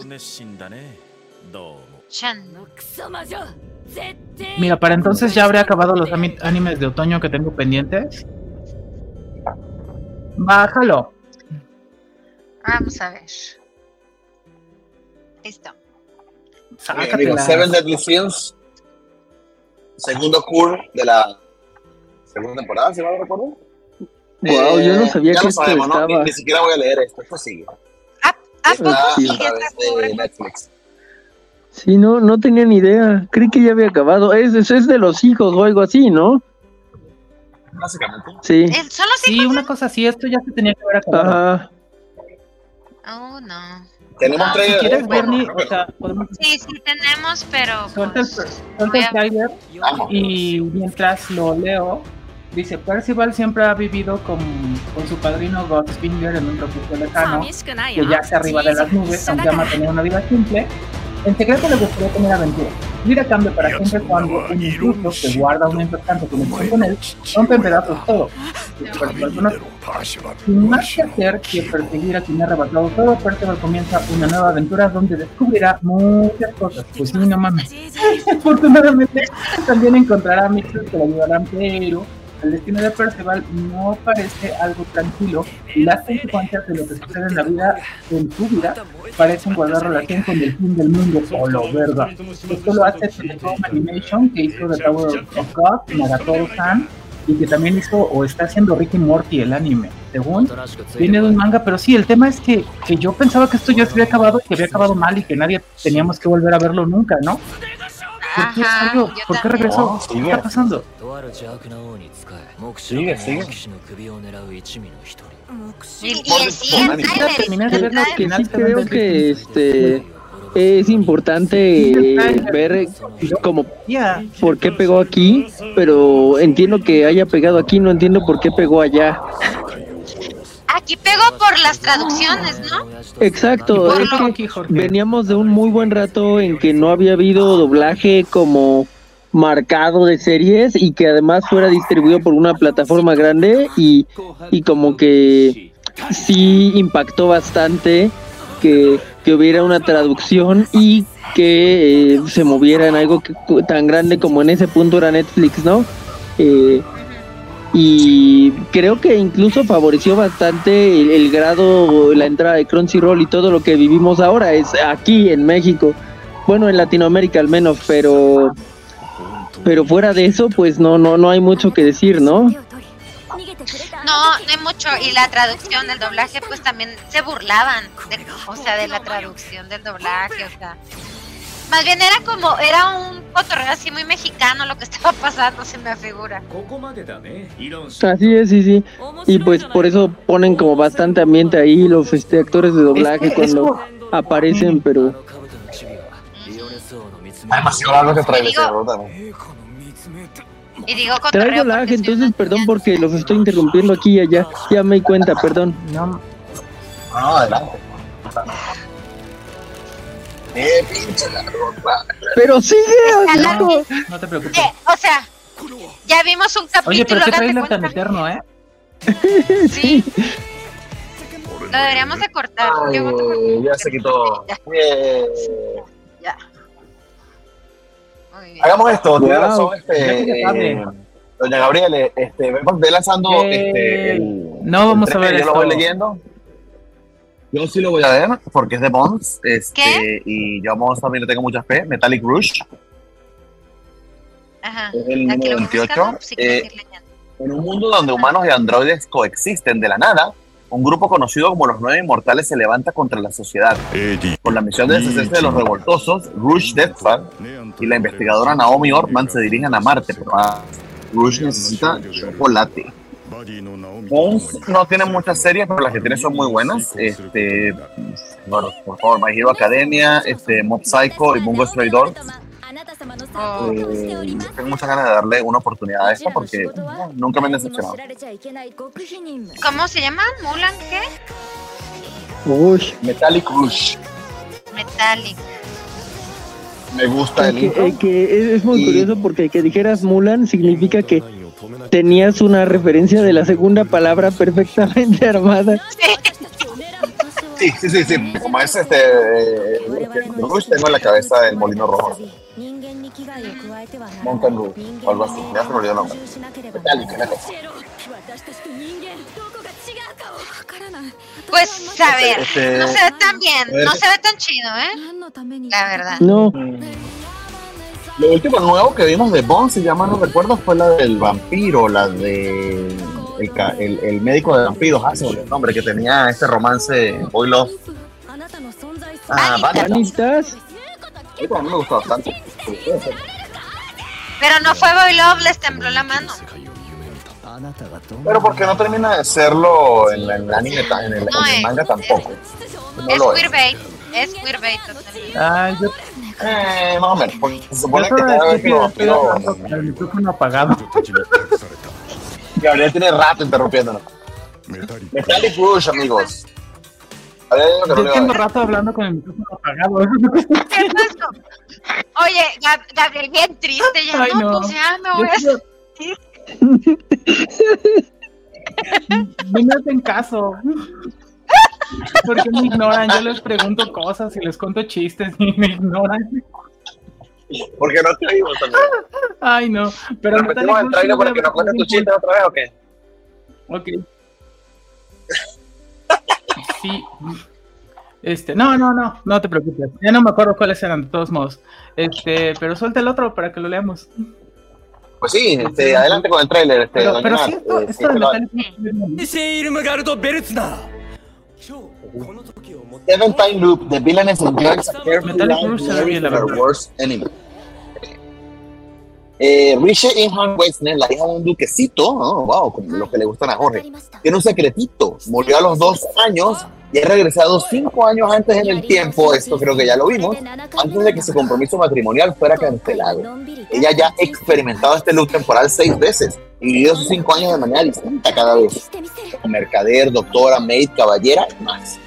Mira, para entonces ya habré acabado los animes de otoño que tengo pendientes. Bájalo. Vamos a ver. Listo. Seven Deadly Sins, segundo cur de la segunda temporada, si no lo recuerdo. Wow, yo no eh, sabía que esto sabemos, estaba... ¿no? Ni, siquiera voy a leer esto, esto sigue. Ah, ah, a través de Netflix. Sí, no, no tenía ni idea. Creí que ya había acabado. Es, es, es de los hijos o algo así, ¿no? Básicamente. Sí. ¿Son los sí, una cosa así. Esto ya se tenía que haber acabado. Ajá. Oh, no. Tenemos ah, Si quieres, Bernie, o sea, podemos... Sí, sí tenemos, pero. Suelta pues, el, el trailer y mientras lo leo, dice: Percival siempre ha vivido con, con su padrino Godfinger en un refugio lejano, que yace arriba de las nubes, aunque ama tener una vida simple. En secreto le gustaría tener aventura. Ir a cambio para siempre cuando un intruso que guarda una importante conexión con él rompe en pedazos todo. Sin más que hacer que perseguir a quien ha arrebatado todo, Percival comienza una nueva aventura donde descubrirá muchas cosas. Pues sí, no mames. [laughs] Afortunadamente, también encontrará amigos que le ayudarán, pero el destino de Percival no parece algo tranquilo y las consecuencias de lo que sucede en la vida, en su vida, parecen guardar relación con el fin del mundo. Solo, verga. Esto lo hace Telecom Animation, que hizo The Tower of God, Nagatoro-san, y que también hizo o está haciendo Ricky Morty el anime, según viene de un manga, pero sí, el tema es que, que yo pensaba que esto ya se había acabado, que había acabado mal y que nadie teníamos que volver a verlo nunca, ¿no? ¿Por qué salió? ¿Por qué regresó? ¿Qué está pasando? Sigue, sigue. Y, y el siguiente, Terminé de ver los que sí creo que este es importante ver como Ya. por qué pegó aquí, pero entiendo que haya pegado aquí, no entiendo por qué pegó allá. Aquí pegó por las traducciones, ¿no? Exacto, es que veníamos de un muy buen rato en que no había habido doblaje como marcado de series y que además fuera distribuido por una plataforma grande y, y como que sí impactó bastante que, que hubiera una traducción y que eh, se moviera en algo que- tan grande como en ese punto era Netflix, ¿no? Eh, y creo que incluso favoreció bastante el, grado, la entrada de Crunchyroll y todo lo que vivimos ahora, es aquí en México, bueno en Latinoamérica al menos, pero pero fuera de eso pues no no no hay mucho que decir, ¿no? No, no hay mucho y la traducción del doblaje pues también se burlaban, o sea, de la traducción del doblaje, o sea, más bien era como, era un cotorreo así muy mexicano lo que [laughs] estaba pasando, se me figura. Así es, sí, sí. Y pues por eso ponen como bastante ambiente ahí los este, actores de doblaje Es que- cuando aparecen, pero largo que trae. Y digo trae doblaje, entonces perdón porque los estoy interrumpiendo aquí y allá. Ya me di cuenta, perdón. No, No, adelante. Eh, pinche largo, va. Pero sigue, largo. no te preocupes. Eh, o sea, ya vimos un capítulo. Oye, pero qué trailer tan cuenta. eterno, ¿eh? [laughs] Sí. Lo deberíamos de cortar. Ay, ya se quitó. Ya, Eh, ya. Muy bien. Hagamos esto, Wow. razón, este, eh, doña Gabriele, este, ve, lanzando Eh, este, el, no vamos el a ver trailer, yo lo voy esto. leyendo. Yo sí lo voy a ver porque es de Bonds, este, ¿Qué? y yo vamos también le tengo mucha fe. Metallic Rush Ajá. es el Aquí número lo voy 28. buscando, pues, sí, Eh. En un mundo donde humanos y androides coexisten de la nada, un grupo conocido como los Nueve Inmortales se levanta contra la sociedad. Con la misión de deshacerse de los revoltosos, Rush Deathfall y la investigadora Naomi Ortman se dirigen a Marte, pero Rush necesita chocolate. Bones no tiene muchas series, pero las que tiene son muy buenas. Este, bueno, por favor, My Hero Academia, este, Mob Psycho y Bungo Stray Dogs. Eh, tengo muchas ganas de darle una oportunidad a esta porque nunca me han decepcionado. ¿Cómo se llama? ¿Mulan qué? Rush. Metallic Rush. Metallic. Me gusta el, que, es, muy curioso porque que dijeras Mulan significa que tenías una referencia de la segunda palabra perfectamente [laughs] armada. Sí, sí, sí, sí. Como es este. Eh, tengo en la cabeza del molino rojo. Mountain Rouge, o algo así. Ya se me olvidó Pues este, este, a ver, no se ve tan bien, no se ve tan chido, ¿eh? La verdad. No. Mm. Lo último nuevo que vimos de Bond, si ya mal no recuerdo, fue la del vampiro, la de el, el, médico de vampiros, ah, el nombre que tenía este romance Boy Love. Ah, Vanitas. A me gustó bastante. Pero no fue Boy Love, les tembló la mano. Pero porque no termina de serlo en, el anime, en el, eh, manga es, tampoco. Es queerbait, es queerbait. Ah, yo eh, más o menos. Porque se supone que cada vez que hablando con el micrófono apagado. Gabriel tiene rato interrumpiéndonos. Metallic Rush, amigos. A ver, lo que no Yo tengo rato hablando con el micrófono apagado. ¿Qué es eso? Oye, Gab- Gabriel, bien triste, ya Ay, no, no. pues ya no es. [laughs] No me hacen caso. Porque me ignoran. Yo les pregunto cosas y les cuento chistes y me ignoran. Porque no te oímos también. Ay, no. Pero Repetimos el trailer para que nos cuentes tu chiste otra vez o qué? Ok. Sí. Este, no, no, no, no te preocupes. Ya no me acuerdo cuáles eran, de todos modos. Este, pero suelta el otro para que lo leamos. Pues sí, este, adelante con el trailer. Este, pero, pero sí, esto, eh, esto de Metal Seven Time Loop, The Villainous Enjoys a careful Metal life Gear se ve bien, la their verdad. worst enemy. Eh, Riche Inhan Weisner, la hija de un duquecito, oh, wow, como lo que le gustan a Jorge, tiene un secretito. Murió a los dos años y ha regresado cinco años antes en el tiempo, esto creo que ya lo vimos, antes de que su compromiso matrimonial fuera cancelado. Ella ya ha experimentado este loop temporal seis veces y vivido sus cinco años de manera distinta cada vez. Mercader, doctora, maid, caballera y más.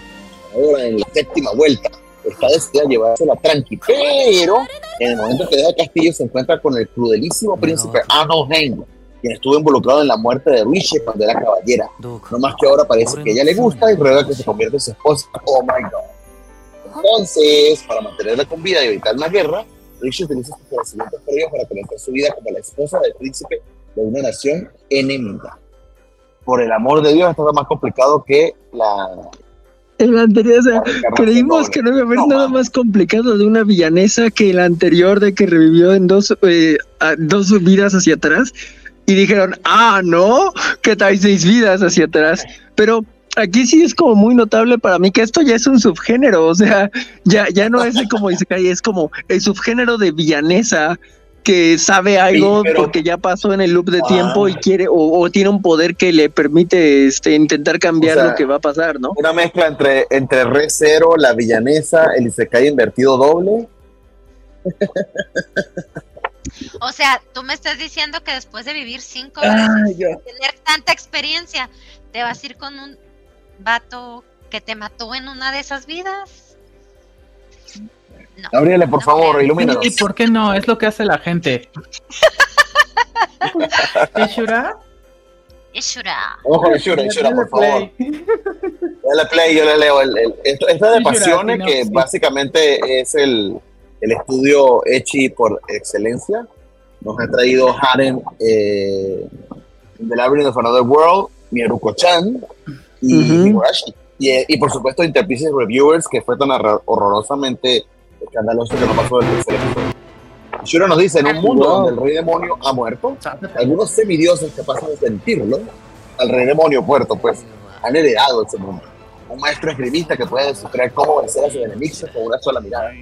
Ahora en la séptima vuelta está decidida a llevársela tranqui, pero en el momento que deja el castillo se encuentra con el crudelísimo príncipe Arnold Hain, quien estuvo involucrado en la muerte de Riche cuando era caballera. No más que ahora parece que ella le gusta y ruega que se convierta en su esposa. Oh my god. Entonces, para mantenerla con vida y evitar una guerra, Riche utiliza sus conocimientos previos para comenzar su vida como la esposa del príncipe de una nación enemiga. Por el amor de Dios, esto es más complicado que la, El anterior, o sea, creímos que no iba a haber No, nada más complicado de una villanesa que el anterior de que revivió en dos, eh, dos vidas hacia atrás. Y dijeron, ah, no, que trae seis vidas hacia atrás. Pero aquí sí es como muy notable para mí que esto ya es un subgénero. O sea, ya, ya no es como dice Kai, es como el subgénero de villanesa que sabe algo pero- porque ya pasó en el loop de Ah. tiempo y quiere o, o tiene un poder que le permite este, intentar cambiar O sea, lo que va a pasar, ¿no? una mezcla entre, entre Re Zero, la villanesa, el Isekai invertido doble. [laughs] O sea, tú me estás diciendo que después de vivir cinco Ay, veces, ya. tener tanta experiencia, te vas a ir con un vato que te mató en una de esas vidas. No. Gabriele, por No favor, creo. ilumínanos. ¿Y por qué no? Es lo que hace la gente. [laughs] ¿Ishura? Ishura. Ojo, Ishura, Ishura, por favor. Dale play, yo le leo. El, el- esto, esto es de Ishura, Pasiones, no, que sí. básicamente es el, el estudio Echi por excelencia. Nos ha traído Haren eh, The Labyrinth of Another World, Mieruko-chan y Ujú. Higurashi. Y, y por supuesto Interpieces Reviewers, que fue tan horror- horrorosamente escandaloso que no pasó del tercer episodio. Ishura nos dice, en un mundo Wow. donde el rey demonio ha muerto, algunos semidioses capaces de sentirlo, al rey demonio muerto, pues, han heredado ese mundo. Un maestro esgrimista que puede descifrar cómo vencer a sus enemigos con una sola mirada.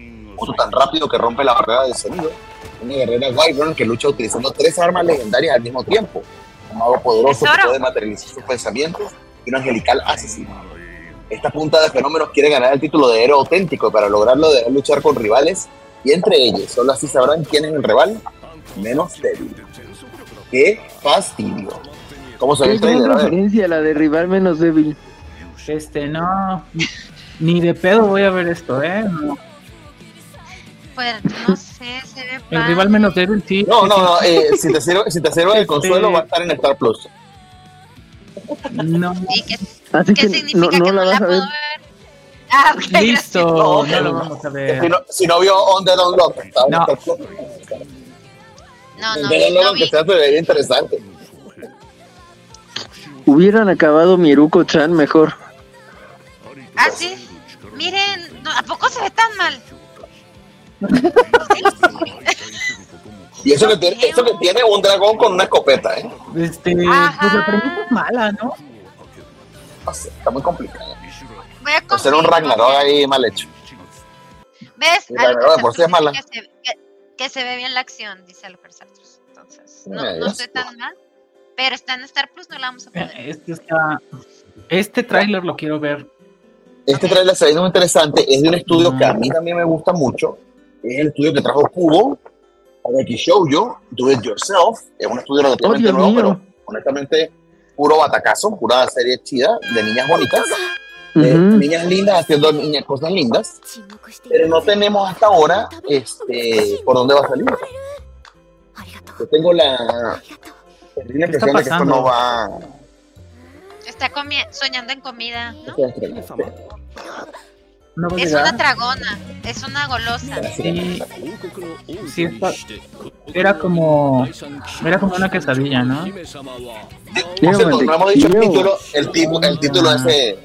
Uso tan rápido que rompe la barrera del sonido. Una guerrera Wyvern que lucha utilizando tres armas legendarias al mismo tiempo. Un mago poderoso que puede materializar sus pensamientos y un angelical asesino. Esta punta de fenómenos quiere ganar el título de héroe auténtico para lograrlo debe luchar con rivales y entre ellos solo así sabrán quién es el rival menos débil. ¡Qué fastidio! ¿Cómo se ve el trailer? A referencia la de rival menos débil. Este, no. [laughs] Ni de pedo voy a ver esto, ¿eh? No. Pues no sé, se ve El rival menos débil, sí. No, no, no. eh, si, te sirve, si te sirve de consuelo, va a estar en Star Plus. No. ¿Y qué, Así qué que significa no, no que la no la vas a ver. puedo ver? Ah, ok, gracias. Listo, No, no, lo vamos a Si ver. no, si no vio On the Don't Lock, No. No, no Lock, no aunque vi. sea, se vería interesante. Hubieran acabado Miruko-chan mejor. Ah, sí. Miren, ¿a poco se ve tan mal? [laughs] Y eso que, tiene, eso que tiene un dragón con una escopeta, ¿eh? Este, Ajá. pues la premisa es mala, ¿no? Está muy complicado. Voy a Hacer un. Ragnarok ahí mal hecho. ¿Ves? Ragnarok por es mala. Que se, que, que se ve bien la acción, dice Albert Sartres. Entonces, no, Eh, no estoy tan mal. Pero está en Star Plus, no la vamos a poder. Este está. Este tráiler lo quiero ver. Este trailer se ve muy interesante. Es de un estudio que a mí también me gusta mucho. Es el estudio que trajo Kubo, Araki Shoujo, Do It Yourself. Es un estudio relativamente Dios nuevo, mío. pero honestamente puro batacazo, pura serie chida de niñas bonitas, de Ujú. niñas lindas haciendo niñas cosas lindas. Pero no tenemos hasta ahora este, por dónde va a salir. Yo tengo la, terrible ¿Qué está impresión de que esto pasando? no va Está comi- soñando en comida, ¿no? Estrenar. es una dragona, es una golosa. Sí, sí era como era como una quesadilla, ¿no? no hemos dicho el título, el, tipo, el título es,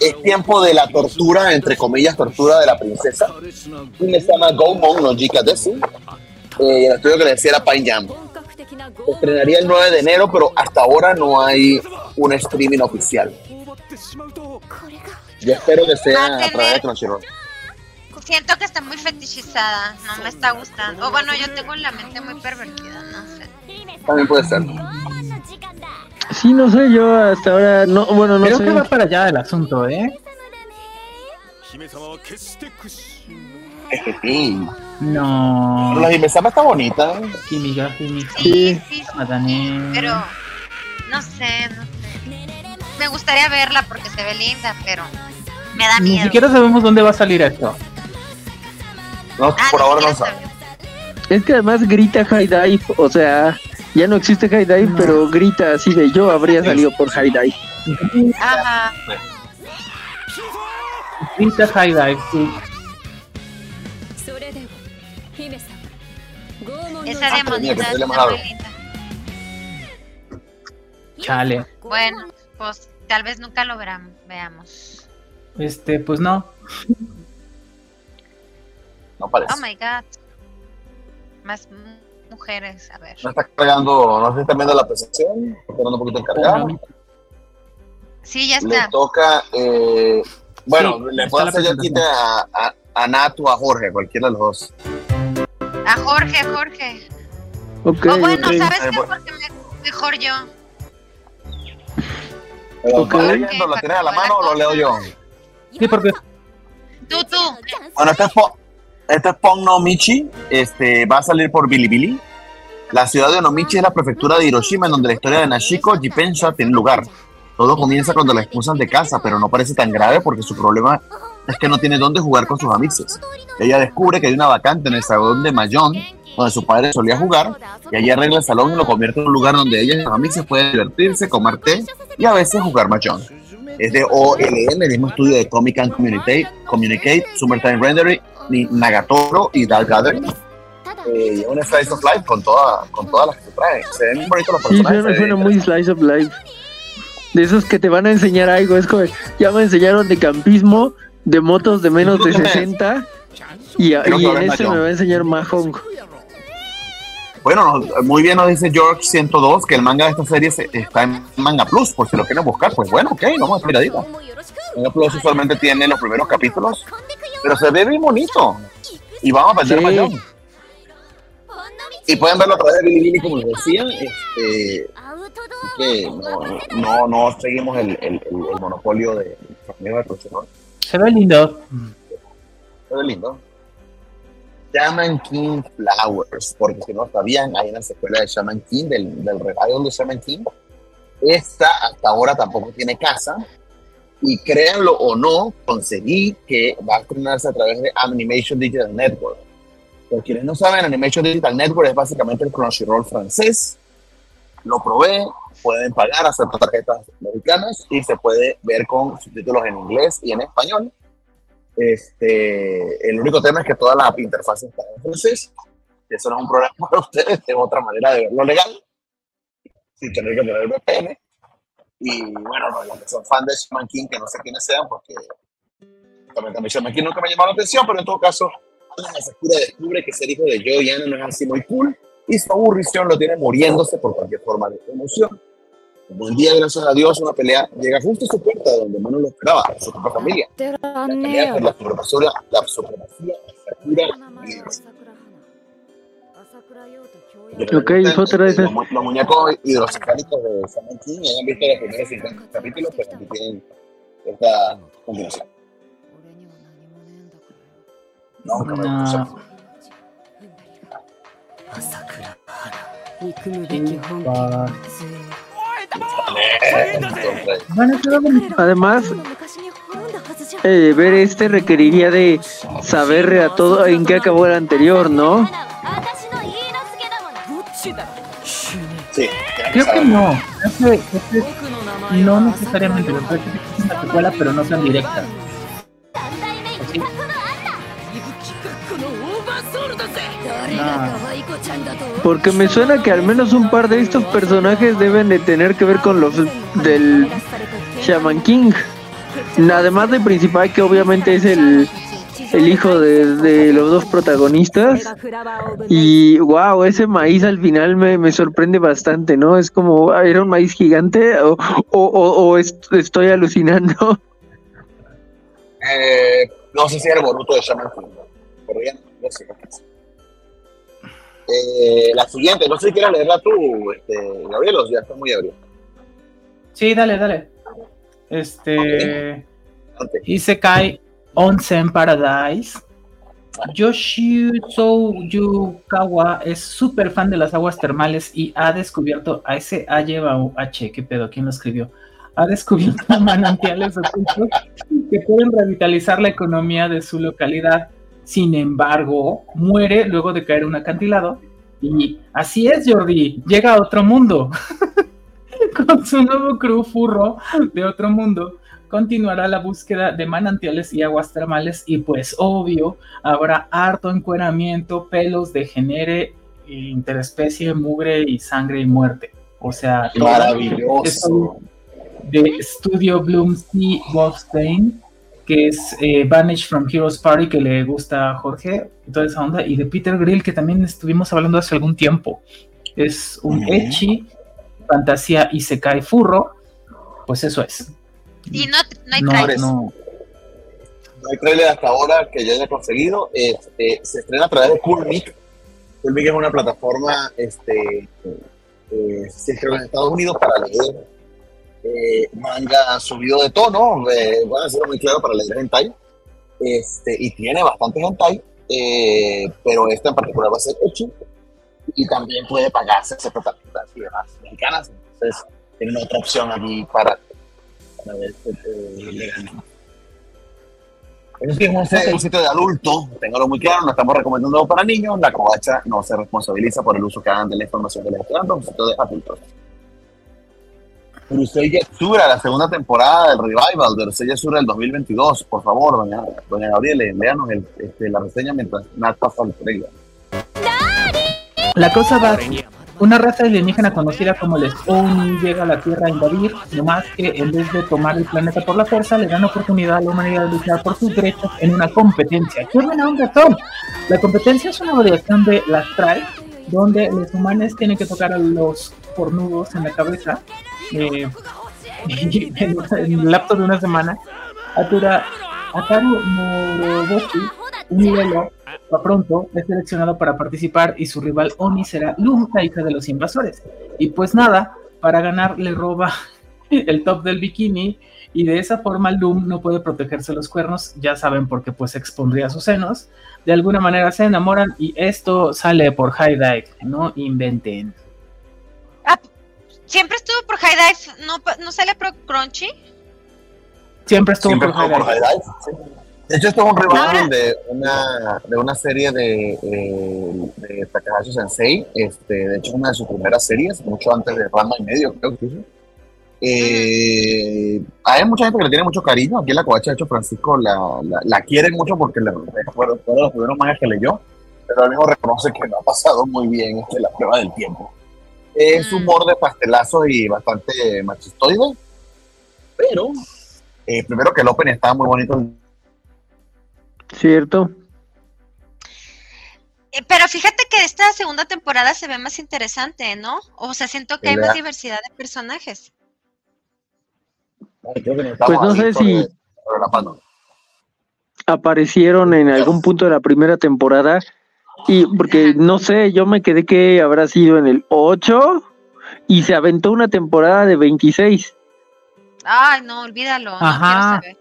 es tiempo de la tortura, entre comillas, tortura de la princesa. Y se llama Goumon no Jika Desu. Eh, el estudio que le decía era Pine Jam. Se estrenaría el 9 de enero, pero hasta ahora no hay un streaming oficial. Yo espero que sea a través de Crunchyroll. Siento que está muy fetichizada, no me está gustando. O bueno, yo tengo la mente muy pervertida, no sé. También puede ser. Sí, no sé, yo hasta ahora, no, bueno, no Creo sé. que va para allá el asunto, ¿eh? No. Pero la Himesama está bonita. ¿eh? Sí, sí, pero no sé, no sé. Me gustaría verla porque se ve linda, pero me da miedo. Ni siquiera sabemos dónde va a salir esto. No, por ah, ahora no sabemos. Es que además grita High Dive, o sea, ya no existe High Dive, pero grita así de yo habría salido por High Dive. Ajá. Grita High Dive, sí. Esa ah, demonita está muy linda. Chale. Bueno, pues tal vez nunca lo verán, veamos. Este, pues no. No parece. Oh my god. Más mu- mujeres, a ver. No está cargando, no sé si está viendo la presentación. Está dando un poquito encargado. Sí, ya Le está. toca, eh, bueno, Sí, le está puedo hacer yo el quite a, a, a Nat o a Jorge, cualquiera de los dos. A Jorge, Jorge. Ok, o bueno, ok. ¿sabes qué? bueno. Porque me- mejor yo. Pero, Ok. ¿vas leyendo? ¿Lo tienes a la mano o lo leo yo? Sí, porque Tú, tú. Bueno, este es, Po- este es Pong no Michi, este, va a salir por Bilibili. La ciudad de Onomichi es la prefectura de Hiroshima, en donde la historia de Nashiko Jipensha tiene lugar. Todo comienza cuando la expulsan de casa, pero no parece tan grave porque su problema es que no tiene dónde jugar con sus amigos. Ella descubre que hay una vacante en el salón de Mayon, donde su padre solía jugar, y allí arregla el salón y lo convierte en un lugar donde ella y sus amigos pueden divertirse, comer té y a veces jugar Mahjong. Es de OLM, el mismo estudio de Comic and Communicate, Communicate Summertime Rendering, Nagatoro y Dark Gathering. Eh, y es un slice of life con, toda, con todas las que se traen. Se ven muy bonitos los Sí, personajes. se suena ven muy slice of life. De esos que te van a enseñar algo, es como, ya me enseñaron de campismo, de motos de menos de [laughs] 60, y, y en es este me va a enseñar Mahjong. Bueno, nos- muy bien nos dice George 102 que el manga de esta serie se- está en Manga Plus, por si lo quieren buscar. Pues bueno, ok, vamos a miradita. Manga Plus usualmente tiene los primeros capítulos, pero se ve bien bonito. Y vamos a aprender Sí. Y pueden verlo a través de Bilibili, como les decía. Este, que no, no, no seguimos el, el, el, el monopolio de de Crunchyroll. se ve lindo. Se ve lindo. Shaman King Flowers, porque si no sabían, hay una secuela de Shaman King, del, del revival de Shaman King. Esta hasta ahora tampoco tiene casa. Y créanlo o no, conseguí que va a estrenarse a través de Animation Digital Network. Por quienes no saben, Animation Digital Network es básicamente el Crunchyroll francés. Lo probé, pueden pagar, aceptar tarjetas mexicanas y se puede ver con subtítulos en inglés y en español. Este, el único tema es que toda la interfaz está en francés. Eso no es un problema para ustedes, es otra manera de verlo legal, sin tener que poner VPN. Y bueno, no, los que son fans de Shaman King, que no sé quiénes sean, porque también, también Shaman King nunca me llamó la atención, pero en todo caso, Ana Masakura descubre que ser hijo de Joe y Ana no es así muy cool, y su aburrición lo tiene muriéndose por cualquier forma de emoción. Un buen día, gracias a Dios, una pelea llega justo a su puerta, donde menos lo esperaba, su propia familia. La pelea por la supremacía, la supremacía Sakura y Ok, otra vez. Los, mu- los muñecos hidrocefálicos de Shaman King, hayan visto los primeros 50 capítulos, pues aquí tienen esta combinación. No, nunca me No. gustó. 憎むべき本家 Ah, Entonces, Además eh, ver este requeriría de saber a todo en qué acabó el anterior, ¿no? Creo que no. Este no necesariamente. Lo que es una secuela, pero no tan directa. No. Porque me suena que al menos un par de estos personajes deben de tener que ver con los del Shaman King. Además de principal que obviamente es el, el hijo de, los dos protagonistas. Y wow, ese maíz al final me, sorprende bastante, ¿no? Es como, ¿era un maíz gigante o, o, estoy alucinando? Eh, no sé si era Boruto de Shaman King, pero ya. Eh, la siguiente, no sé si quieres leerla tú, este, Gabriel, o ya está muy ebrio. Sí, dale, dale. Este. Okay. Isekai Onsen Paradise. Yoshio Yukawa es súper fan de las aguas termales y ha descubierto a ese A lleva H, ¿qué pedo? ¿Quién lo escribió? Ha descubierto [laughs] manantiales ocultos que pueden revitalizar la economía de su localidad. Sin embargo, muere luego de caer un acantilado. Y así es, Jordi, llega a otro mundo. [laughs] Con su nuevo crew furro de otro mundo, continuará la búsqueda de manantiales y aguas termales y pues obvio habrá harto encueramiento, pelos, degenere, interespecie, mugre y sangre y muerte. O sea, maravilloso. De Studio Bloom C. Wolfstein, que es eh, Vanish from Heroes Party, que le gusta a Jorge, y toda esa onda, y de Peter Grill, que también estuvimos hablando hace algún tiempo. Es un Echi, fantasía y se cae furro, pues eso es. Y no, no hay trailer. No, hay trailer hasta ahora que yo haya conseguido. Este, se estrena a través de Coolmic. Coolmic es una plataforma este, eh, en los Estados Unidos para leer eh, manga subido de tono. Eh, voy a decirlo muy claro para leer hentai. Este, y tiene bastante hentai, eh, pero esta en particular va a ser hecho y también puede pagarse ese protagonistas y demás mexicanas. Entonces, tienen otra opción aquí para es un, sitio de adulto, tenganlo muy claro, no estamos recomendando para niños, la covacha no se responsabiliza por el uso que hagan de la información que les están dando, es un sitio de adultos. Urusei Yatsura, la segunda temporada del revival de Urusei Yatsura del 2022, por favor, doña, doña Gabriela, leanos este, la reseña mientras Nat pasa el trailer. La cosa va una raza alienígena conocida como el Spawn llega a la Tierra a invadir, más que en vez de tomar el planeta por la fuerza, le dan oportunidad a la humanidad de luchar por sus derechos en una competencia. ¡Qué buena onda son! La competencia es una variación de la Astral, donde los humanos tienen que tocar a los cornudos en la cabeza. Eh, [laughs] en, el lapso de una semana, Atura, Ataru Moroboshi, un nivel pronto es seleccionado para participar y su rival Oni será Lum, la hija de los invasores. Y pues nada, para ganar le roba [laughs] el top del bikini y de esa forma Loom no puede protegerse los cuernos, ya saben porque pues expondría sus senos. De alguna manera se enamoran y esto sale por High Dive, no inventen. Siempre estuvo por High Dive, no, no sale por Crunchy. Siempre estuvo por, High Dive. De hecho, esto es un revival de una, de una serie de, eh, de Takahashi Sensei. Este, de hecho, una de sus primeras series, mucho antes de Rama y medio, creo que eh, hay mucha gente que le tiene mucho cariño. Aquí en la covacha, de hecho, Francisco la, la, quiere mucho porque le, fue, uno de los primeros mangas que leyó, pero él mismo reconoce que no ha pasado muy bien este, la prueba del tiempo. Es mm. humor de pastelazo y bastante machistoide, pero eh, primero que el Open estaba muy bonito Cierto. Eh, pero fíjate que esta segunda temporada se ve más interesante, ¿no? O sea, siento que hay más diversidad de personajes. Pues no sé si aparecieron en algún punto de la primera temporada y porque no sé, yo me quedé que habrá sido en el 8 y se aventó una temporada de 26. Ay, no, olvídalo, no quiero saber.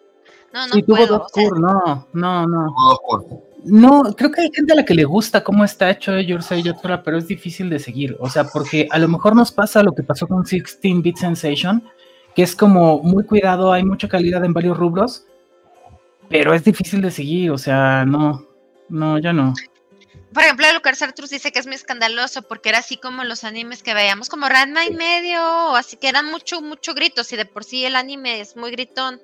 No, no puedo. no, no, no. No, creo que hay gente a la que le gusta cómo está hecho Yorsei Yotora, pero es difícil de seguir. O sea, porque a lo mejor nos pasa lo que pasó con 16-Bit Sensation, que es como muy cuidado, hay mucha calidad en varios rubros, pero es difícil de seguir. O sea, no, no, ya no. Por ejemplo, Lucas Artrus dice que es muy escandaloso porque era así como los animes que veíamos, como Ranma y medio, así que eran mucho, mucho gritos, y de por sí el anime es muy gritón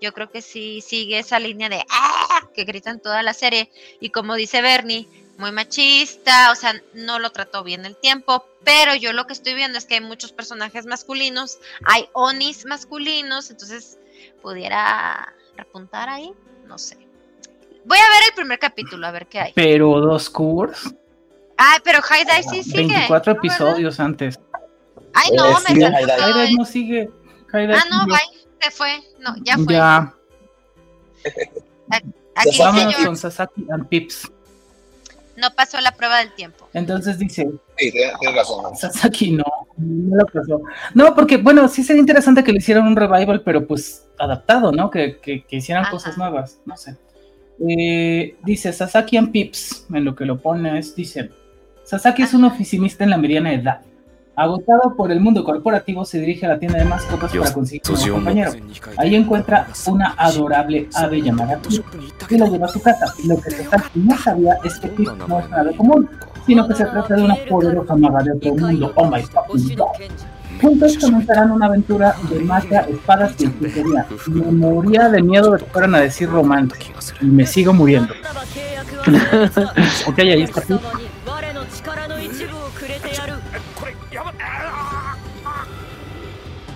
yo creo que sí sigue esa línea de ¡ah! que gritan toda la serie. Y como dice Bernie, muy machista, o sea, no lo trató bien el tiempo, pero yo lo que estoy viendo es que hay muchos personajes masculinos, hay onis masculinos, entonces pudiera repuntar ahí, no sé. Voy a ver el primer capítulo, a ver qué hay. Pero dos curs. Ay, pero Haidai sí sigue. 24 episodios antes. Ay, no, me sigue Haidai no sigue. ah, no, bye, se fue. No, ya fue. Ya. Aquí dice con Sasaki and Pips no pasó la prueba del tiempo. Entonces dice. Sí, tienes razón. Sasaki no, no lo pasó. No, porque bueno, sí sería interesante que le hicieran un revival, pero pues adaptado, ¿no? Que, que, hicieran cosas nuevas, no sé. Eh, dice Sasaki and Pips, en lo que lo pone es, dice, Sasaki es un oficinista en la mediana edad. Agotado por el mundo corporativo, se dirige a la tienda de mascotas para conseguir un compañero. Ahí encuentra una adorable ave llamada Pip y la lleva a su casa. Lo que Sasaki no sabía es que Pip no es nada común, sino que se trata de una poderosa maga de otro mundo. Oh my fucking god. Juntos comenzarán una aventura de magia, espadas y hechicería. Me moría de miedo de que fueran a decir romance. Y me sigo muriendo. [laughs] ok, ahí está Pip.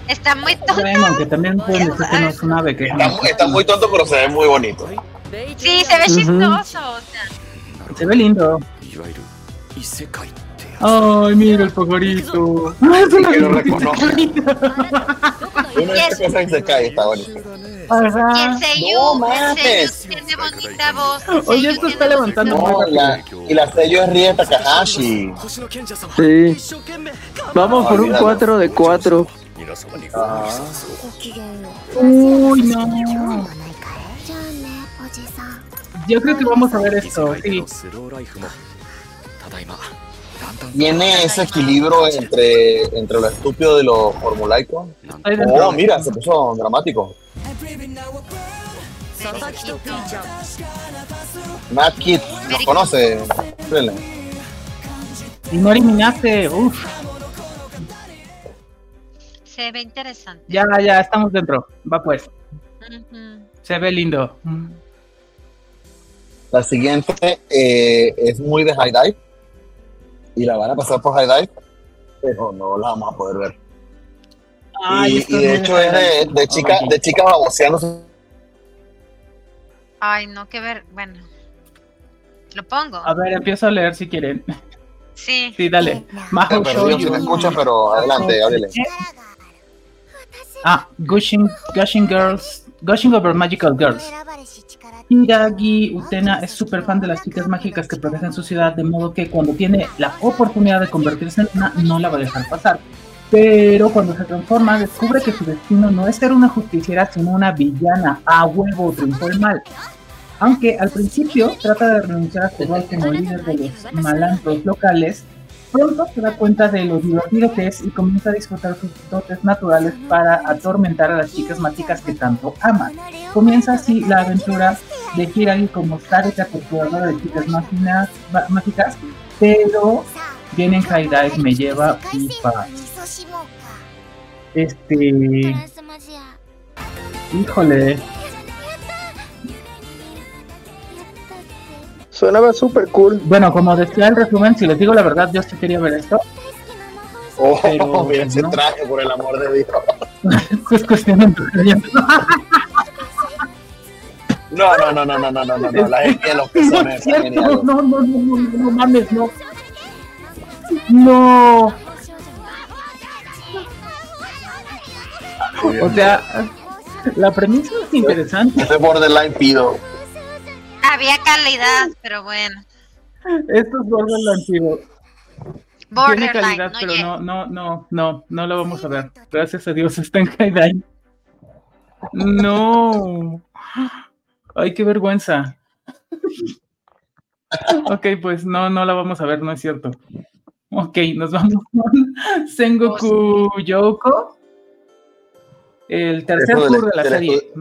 Está muy tonto. Bueno, aunque también pueden decir que no es un ave. Que está, está, muy tonto, pero se ve muy bonito. Sí, se ve chistoso. O sea. Se ve lindo. Ay, mira el pajarito. [laughs] Ay, que lo reconozco. Una vez que se cae, está bonito. Y el sello, no, el sello tiene bonita voz. Oye, esto está levantando. No, la, y la sello es Rie Takahashi. Sí. Vamos por un 4 de 4. Uy, no. Yo creo que vamos a ver esto, sí. Tiene ese equilibrio entre, entre lo estúpido de lo formulaico. Oh, mira, se puso dramático. Matt Kid, ¿nos conoce? Y no eliminaste, uff. Se ve interesante. Ya, ya, estamos dentro. Va pues. Se ve lindo. La siguiente eh, es muy de high dive. Y la van a pasar por high dive. Pero no la vamos a poder ver. y, de hecho es de, de, chica, de chicas baboseándose. Ay, no, que ver. Bueno. Lo pongo. A ver, empiezo a leer si quieren. Sí. Sí, dale. Majo Show Si me escuchan, pero adelante, háblele. Ah, Gushing, Gushing Girls, Gushing Over Magical Girls. Hiragi Utena es súper fan de las chicas mágicas que protegen su ciudad, de modo que cuando tiene la oportunidad de convertirse en una, no la va a dejar pasar. Pero cuando se transforma, descubre que su destino no es ser una justiciera, sino una villana. A huevo triunfó el mal. Aunque al principio trata de renunciar a su rol como líder de los malantros locales, Pronto se da cuenta de lo divertido que es y comienza a disfrutar sus dotes naturales para atormentar a las chicas mágicas que tanto ama. Comienza así la aventura de Hiragi como Sareka, torturadora de chicas mágicas, pero viene en Haidai me lleva pipa. Este. Híjole, Sonaba súper cool. Bueno, como decía el resumen, si les digo la verdad, yo sí quería ver esto. Oh, [laughs] pero, mira ese traje, por el amor de Dios. [laughs] es cuestión de [laughs] No, no, no, no, no, no, no, no, no, la gente de los pezones. No, no, no, no, no, no, mames, no. No. O sea, la premisa es interesante. Ese borderline pido. Había calidad, pero bueno. Esto es. Borderline, Tiene calidad, no pero no, no, no, no, no lo vamos a ver. Gracias a Dios está en Highline. No. Ay, qué vergüenza. Ok, pues no, no la vamos a ver, no es cierto. Ok, nos vamos con [laughs] Sengoku Yoko. El tercer tour de la serie.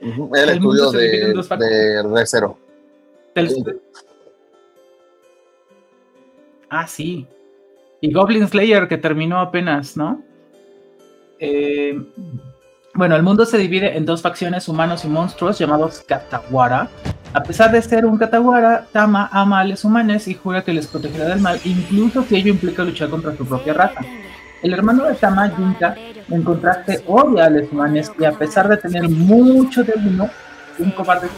el, estudio de, de Recero. Ah, sí. Y Goblin Slayer que terminó apenas, ¿no? Eh, bueno, el mundo se divide en dos facciones, humanos y monstruos, llamados Katawara. A pesar de ser un Katawara, Tama ama a los humanos y jura que les protegerá del mal, incluso si ello implica luchar contra su propia raza. El hermano de Tama, Junta, en contraste, odia a los humanos y a pesar de tener mucho de uno, un cobarde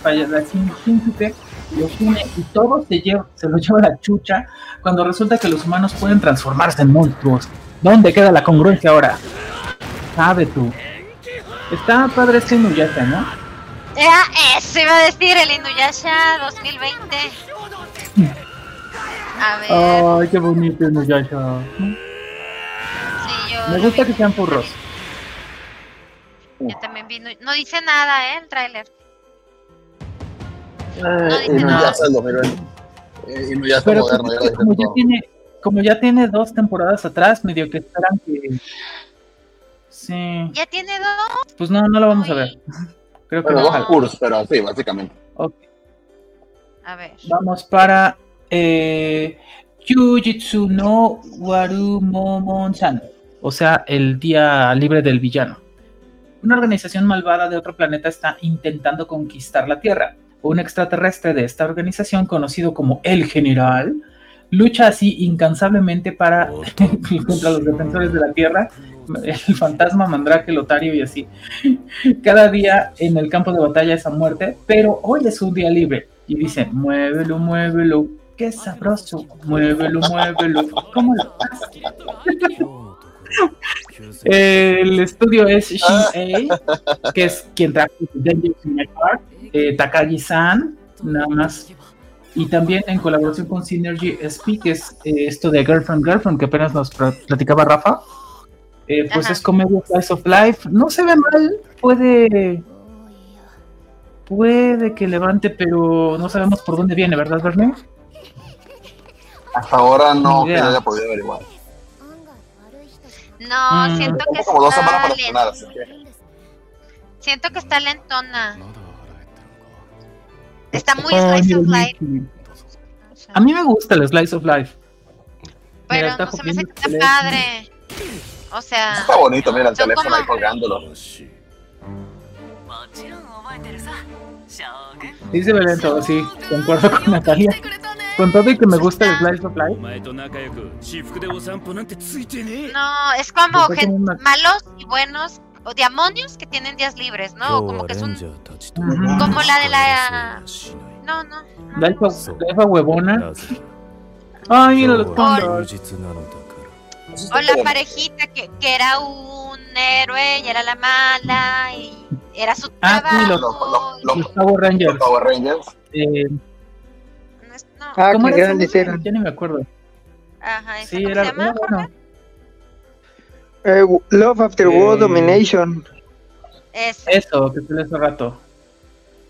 príncipe los une y todo se, lleva, se lo lleva la chucha cuando resulta que los humanos pueden transformarse en monstruos. ¿Dónde queda la congruencia ahora? Sabe tú. Está padre este Inuyasha, ¿no? Ya, eso iba a decir, el Inuyasha 2020. A ver. Ay, qué bonito Inuyasha. Sí, yo Me gusta que sean furros. Yo también vi. No dice nada, ¿eh? El tráiler. No dice nada. Inuyasha 2020. Eh, Inuyasha Pero moderno. pues, como, ya tiene, como ya tiene dos temporadas atrás, medio que esperan que. Sí. ¿Ya tiene dos? Pues no, no lo vamos a ver. [laughs] Creo que Bueno, no. dos cursos, pero sí, básicamente. Ok. A ver. Vamos para eh, Kyujitsu no Warumomon-san, o sea, el día libre del villano. Una organización malvada de otro planeta está intentando conquistar la Tierra. Un extraterrestre de esta organización, conocido como el General, lucha así incansablemente para [laughs] contra los defensores de la Tierra, el fantasma, Mandrake, Lotario y así. Cada día en el campo de batalla es a muerte, pero hoy es un día libre. Y dicen, muévelo, muévelo, qué sabroso, muévelo, muévelo, ¿cómo lo haces? El estudio es Shin A, que es quien trajo eh, Takagi-san, nada más. Y también en colaboración con Synergy SP, que es eh, esto de Girlfriend Girlfriend, que apenas nos pl- platicaba Rafa. Eh, pues Ajá. es comedia Slice of Life. No se ve mal, puede. Puede que levante, pero no sabemos por dónde viene, ¿verdad, Verne? Hasta ahora no que haya podido averiguar. No, Mm. siento que como dos semanas está estrenar, así que. Siento que está lentona. Está muy Ay, slice of life. A mí me gusta el Slice of Life. Pero está no se me hace está padre. O sea. Está bonito, mira el teléfono como... ahí colgándolo. Sí, se ve lento, sí, concuerdo con Natalia. Con todo y que me gusta el Slice of Life. No, es como gente, malos y buenos, o demonios que tienen días libres, ¿no? O como que es un. Como la de la. No, no. no. Huevona. [laughs] Ay, mira los condors. O la parejita que, que era un héroe y era la mala y era su Ah, sí, los- trabajo. Los, Los Power Rangers. los Power Rangers. Eh, No no, Ah, ¿Cómo eran. Ya ni me acuerdo. Ajá, ¿ese Sí, era, se llama? bueno. Eh, Love After War Eh, Domination. Es, Eso, que salió hace rato.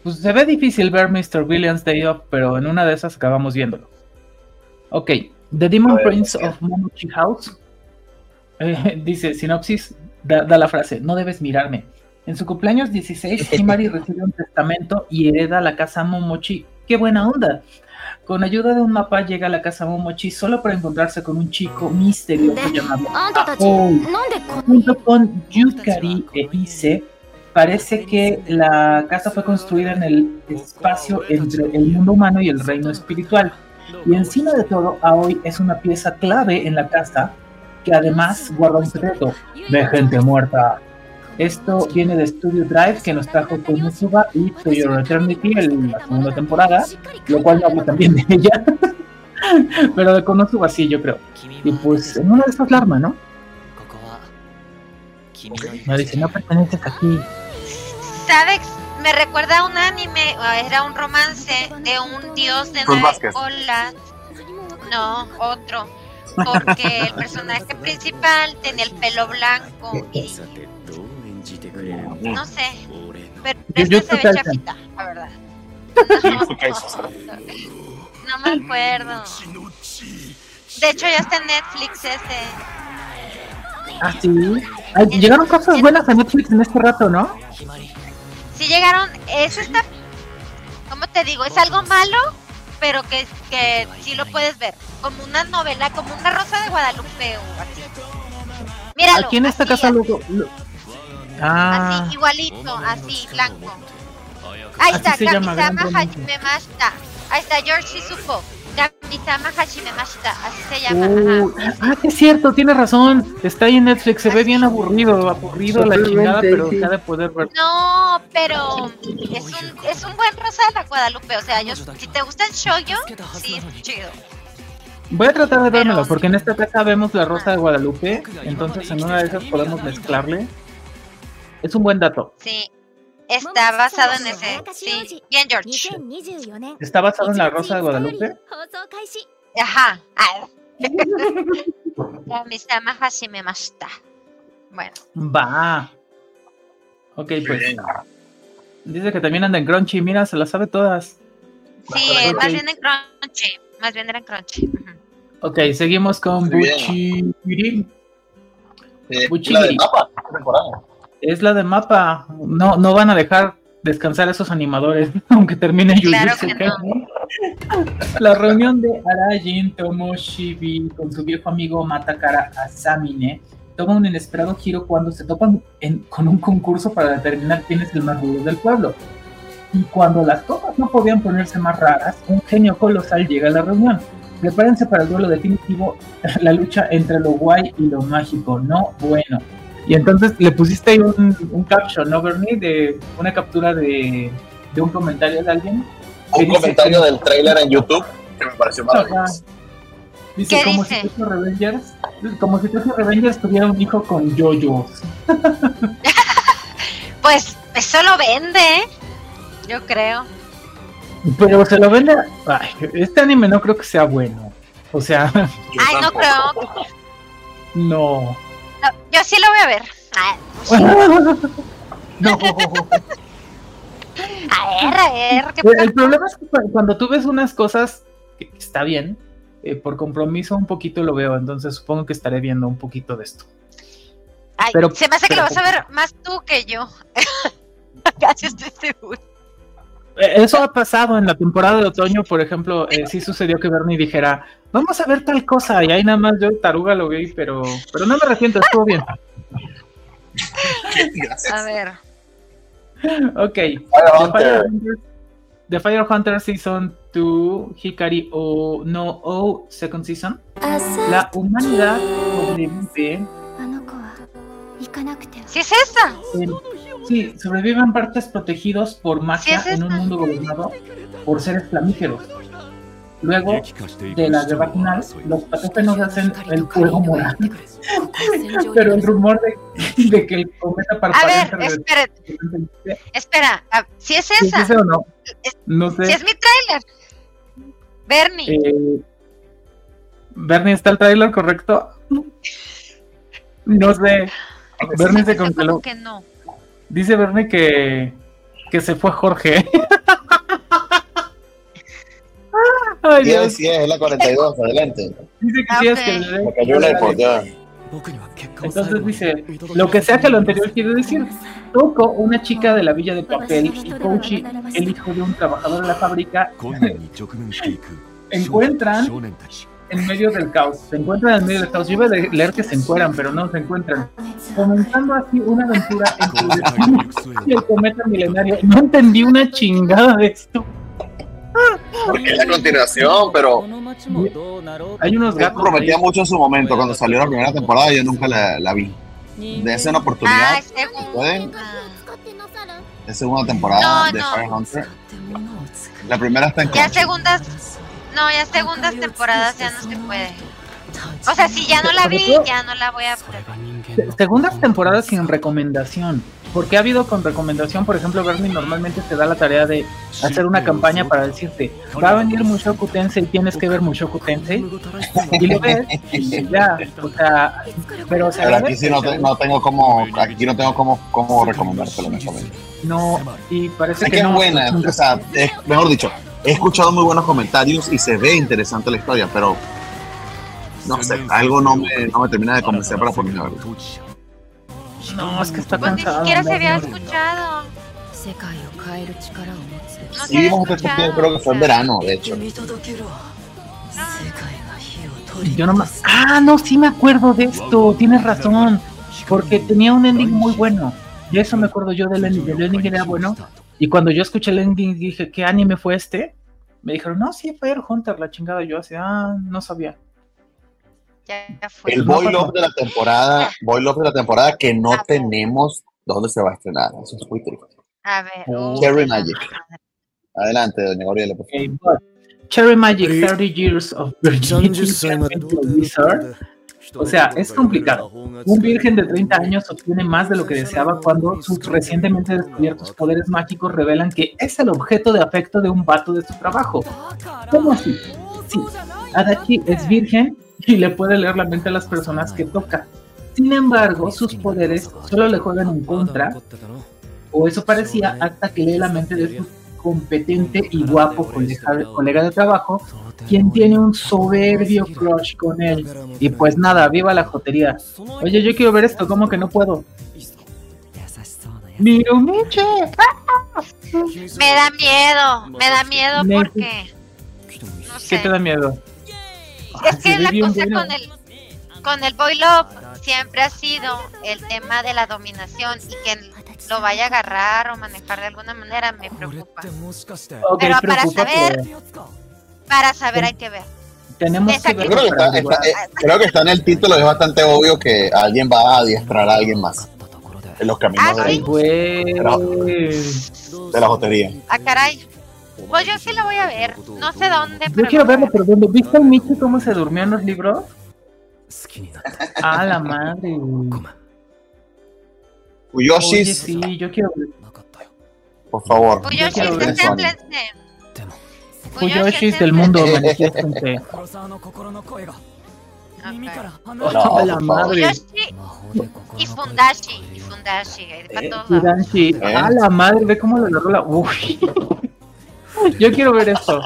Pues se ve difícil ver Mr. Williams Day Off, pero en una de esas acabamos viéndolo. Ok, The Demon ver, Prince of Momochi House. [laughs] Dice, sinopsis, da, la frase, no debes mirarme. En su cumpleaños 16, Himari [laughs] recibe un testamento y hereda la casa Momochi. ¡Qué buena onda! Con ayuda de un mapa llega a la casa Momochi solo para encontrarse con un chico misterioso llamado Junto con Yukari e Ise, parece que la casa fue construida en el espacio entre el mundo humano y el reino espiritual. Y encima de todo, Aoi es una pieza clave en la casa que además guarda un secreto de gente muerta. Esto viene de Studio Drive que nos trajo Konosuba y To Your Eternity en la segunda temporada, lo cual no habla también de ella. [laughs] Pero de Konosuba sí, yo creo. Y pues en una de esas la arma, ¿no? Me dice, no perteneces aquí. ¿Sabes? Me recuerda a un anime, era un romance de un dios de nueve colas. No, otro. Porque el personaje principal tenía el pelo blanco y no sé. Pero este se ve chafita, la verdad. [laughs] No me acuerdo. De hecho, ya está en Netflix ese. Ah, sí. Ay, llegaron cosas buenas a Netflix en este rato, ¿no? Sí llegaron, eso está, ¿cómo te digo? Es algo malo, pero que, que sí lo puedes ver. Como una novela, como una Rosa de Guadalupe o así. Míralo. Aquí en esta así, casa así, luego. lo- Ah, Así, igualito, así, blanco. Ahí está, Kamisama Hajime Mashita. Ahí está, George Shizuko. Kamisama Hajime Mashita. Así se llama. Uh, ah, es cierto, tiene razón. Está ahí en Netflix. Se ve bien aburrido. Aburrido la chingada, pero sí. de poder ver. No, pero es un, es un buen Rosa de la Guadalupe. O sea, yo, si te gusta el shoujo, sí, es chido. Voy a tratar de vérmelo, porque en esta casa vemos la Rosa de Guadalupe. Entonces, en una de esas podemos mezclarle. Es un buen dato. Sí. Está basado en ese. Sí, bien, George. ¿Está basado en la Rosa de Guadalupe? Ajá. llama Hashime Mashita. Bueno. Va. Ok, pues. Dice que también anda en Crunchy. Mira, se las sabe todas. Sí, más bien en Crunchy. Más bien era en Crunchy. Ok, seguimos con Buchi. Eh, la de mapa, es la de mapa. No, no van a dejar descansar a esos animadores, [laughs] aunque termine claro La reunión de Arajin Tomoshibi con su viejo amigo Matakara Asamine toma un inesperado giro cuando se topan con un concurso para determinar quién es el más rudo del pueblo. Y cuando las cosas no podían ponerse más raras, un genio colosal llega a la reunión. Prepárense para el duelo definitivo, [laughs] la lucha entre lo guay y lo mágico. No, bueno. Y entonces le pusiste ahí un, un caption, ¿no, Bernie? De una captura de, de un comentario de alguien. Un comentario del trailer en YouTube que me pareció maravilloso. Dice, como si Tokyo Revengers, como si Tokyo Revengers tuviera un hijo con yoyos. [laughs] pues eso lo vende, yo creo. Pero se lo vende. Ay, este anime no creo que sea bueno. O sea. Ay, no creo. No yo sí lo voy a ver. A ver. [laughs] no. A ver, a ver. ¿qué el, problema es que cuando tú ves unas cosas que está bien, eh, por compromiso un poquito lo veo, entonces supongo que estaré viendo un poquito de esto. Ay, pero, se me hace que lo vas a ver más tú que yo. [laughs] Casi estoy seguro. Eh, eso ha pasado en la temporada de otoño, por ejemplo, eh, sí sucedió que Bernie dijera, vamos a ver tal cosa, y ahí nada más yo taruga lo vi, pero, pero no me arrepiento, estuvo bien. [laughs] Gracias. A ver. Ok. The Fire, Hunter Season 2, Hikari o No O Second Season. La humanidad sobrevive. ¿Sí es esa? Sí, sobreviven partes protegidos por magia en un mundo gobernado por seres flamígeros. Luego de la guerra final, los patógenos hacen el fuego moral. [laughs] Pero el rumor de, que el cometa parpadea. A ver, espera. Espera, ¿si es esa? ¿Si es o no? No sé. Si es mi trailer. Bernie. Eh, Bernie, ¿está el trailer correcto? [laughs] No sé. Bernie se congeló. Que no. Dice Bernie que, que se fue Jorge. [laughs] Ay, Dios. Sí, es, la 42, adelante. Dice que sí, es que le cayó una ya. Entonces dice, lo que sea que lo anterior quiere decir, Toko, una chica de la villa de papel, y Kochi, el hijo de un trabajador de la fábrica, [laughs] [laughs] encuentran en medio del caos. Se encuentran en medio del caos. Yo iba a leer que se encuentran, pero no se encuentran. Comenzando así una aventura entre [laughs] el cometa milenario. No entendí una chingada de esto. Porque es la continuación, pero. Hay unos gatos. Prometía mucho en su momento cuando salió la primera temporada. Yo nunca la, la vi. De esa una oportunidad. Ah, ¿Pueden? Es segunda temporada de Fire Hunter. La primera está en. Ya segundas no, ya segundas temporadas ya no se puede. O sea, si ya no la vi, ya no la voy a Segundas temporadas sin recomendación. Porque ha habido con recomendación, por ejemplo, Bernie normalmente te da la tarea de hacer una campaña para decirte, va a venir Mushoku Tensei, tienes que ver Mushoku Tensei. [laughs] Y lo ves y ya, o sea, pero, o sea, aquí sí no, tengo como, aquí no tengo como, como recomendártelo, No, y parece que, es buena, o sea, mejor dicho, he escuchado muy buenos comentarios y se ve interesante la historia, pero no sé, algo no me, no me termina de convencer para ponerme a verlo. No, es que está pues cansado. Ni siquiera se había escuchado. No sí, creo que fue en verano, de hecho. Yo no más. Ah, no, sí me acuerdo de esto. Tienes razón. Porque tenía un ending muy bueno. Y eso me acuerdo yo del ending. El ending era bueno. Y cuando yo escuché el ending dije, ¿qué anime fue este? Me dijeron, no, sí, Fire Hunter, la chingada. Yo así, ah, no sabía. Ya fue. El Boy Love de la temporada, Boy Love de la temporada que no tenemos dónde se va a estrenar. Eso es muy triste. A ver. Oh. Cherry Magic. Adelante, doña Gabriela. Cherry Magic 30 Years of Virginity o sea, es complicado. Un virgen de 30 años obtiene más de lo que deseaba cuando sus recientemente descubiertos poderes mágicos revelan que es el objeto de afecto de un vato de su trabajo. ¿Cómo así? Sí, Adachi es virgen y le puede leer la mente a las personas que toca. Sin embargo, sus poderes solo le juegan en contra, o eso parecía, hasta que lee la mente de su competente y guapo colega de trabajo, quien tiene un soberbio crush con él. Y pues nada, viva la jotería. Oye, yo quiero ver esto, ¿cómo que no puedo? Mirumiche. Me da miedo, me da miedo porque... ¿Qué te da miedo? Es que la cosa con el con el boy love siempre ha sido el tema de la dominación y que lo vaya a agarrar o manejar de alguna manera me preocupa. Pero para saber, para saber hay que ver. Tenemos que ver. Creo que, está, eh, creo que, está, en el título, es bastante obvio que alguien va a adiestrar a alguien más en los caminos ah, de, de, la jotería. Ah, caray. Pues yo sí lo voy a ver. No sé dónde. Yo quiero verlo, pero ¿dónde? ¿Viste al Michi cómo se durmió en los libros? Ah, la madre. Sí, yo quiero ver. Por favor. Del mundo, manifiéstense. No, la madre. y Fundashi. Y Fundashi. Eh, Fundashi. ¿Eh? Ah, la madre, ve cómo agarró la. Uy. [laughs] Yo quiero ver esto.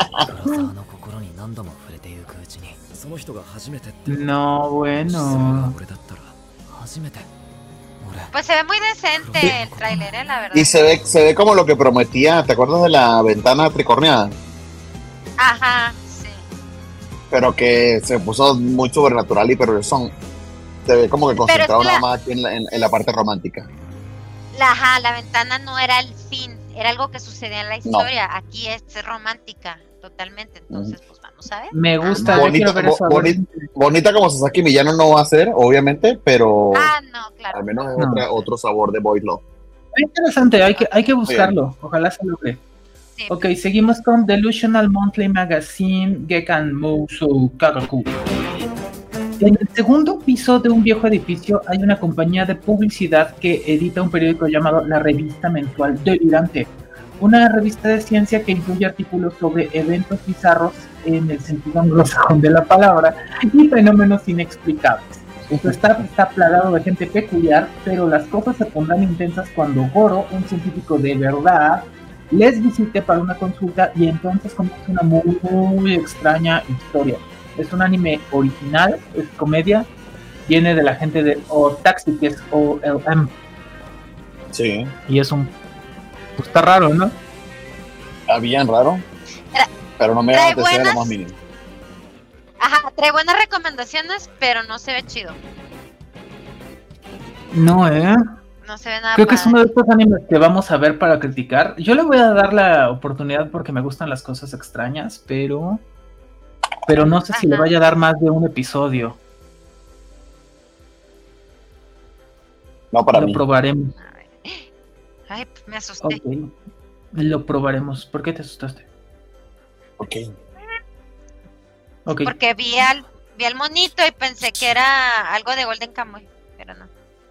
No, bueno. Pues se ve muy decente el tráiler, ¿eh? la verdad. Y se ve, se ve como lo que prometía, ¿te acuerdas de la ventana tricorneada? Ajá, sí. Pero que se puso muy sobrenatural y pero son se ve como que concentrado nada más aquí en la, en, la, parte romántica. La, ajá, la ventana no era el fin, era algo que sucedía en la historia. Aquí es romántica, totalmente. Entonces, pues ver. Me gusta, bonita, ver eso, bonita, como Sasaki Millano no va a ser, obviamente, pero ah, no, claro. al menos es otro sabor de Boy Love. interesante, hay que, hay que buscarlo. Ojalá se logre. Ok, seguimos con Delusional Monthly Magazine Gekan Mousou Kagaku. En el segundo piso de un viejo edificio hay una compañía de publicidad que edita un periódico llamado La Revista Mensual Delirante, una revista de ciencia que incluye artículos sobre eventos bizarros en el sentido anglosajón de la palabra y fenómenos inexplicables. Su staff está plagado de gente peculiar, pero las cosas se pondrán intensas cuando Goro, un científico de verdad, les visité para una consulta y entonces comienza una muy, extraña historia. Es un anime original, es comedia, viene de la gente de Taxi, que es OLM. Sí. Y es un... Pues está raro, ¿no? Está bien raro. Pero no me da lo más mínimo. Ajá, trae buenas recomendaciones, pero no se ve chido. No, ¿eh? no se ve nada. Creo que es uno de estos animes que vamos a ver para criticar. Yo le voy a dar la oportunidad porque me gustan las cosas extrañas, pero. Pero no sé si le vaya a dar más de un episodio. No, para Lo probaremos. Ay, me asusté. Lo probaremos. ¿Por qué te asustaste? Ok. okay. Porque vi al, vi al monito y pensé que era algo de Golden Kamuy, pero no.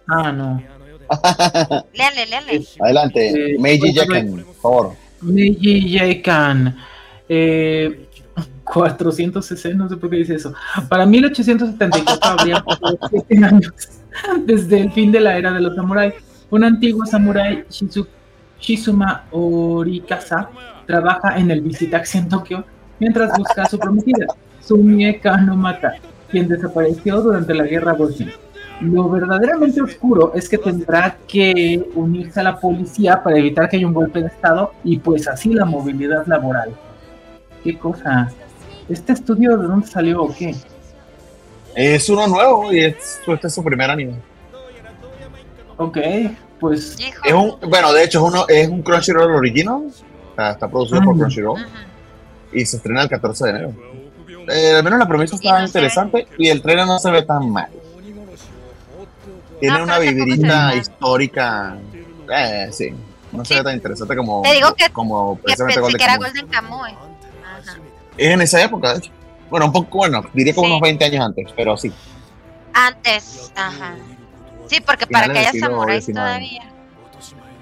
Ah, no. [laughs] léale, léale. Adelante, eh, Meiji Jaken, por favor. Meiji Jaken. Eh, [laughs] 460, no sé por qué dice eso. Para 1874 habría pasado 7 años [laughs] desde el fin de la era de los samuráis. Un antiguo samurái, Shizuma Orikasa, trabaja en el Visitaxi en Tokio mientras busca a su prometida, Sumie Kanomata, quien desapareció durante la guerra Boshin. Lo verdaderamente oscuro es que tendrá que unirse a la policía para evitar que haya un golpe de estado y pues así la movilidad laboral. ¿Qué cosa? ¿Este estudio de dónde salió o qué? Es uno nuevo y es, este es su primer anime. Ok. pues... Es un, bueno, de hecho es, uno, es un Crunchyroll original, está producido por Crunchyroll y se estrena el 14 de enero. Eh, al menos la premisa está interesante y el trailer no se ve tan mal. Tiene una vividita histórica. Eh, sí, no se ve tan interesante como, Te digo que, como que pensé que era Golden Kamuy. Es en esa época, de hecho. Bueno, un poco, bueno, diría como unos 20 años antes, pero sí. Antes, ajá. Sí, porque para que haya samuráis todavía.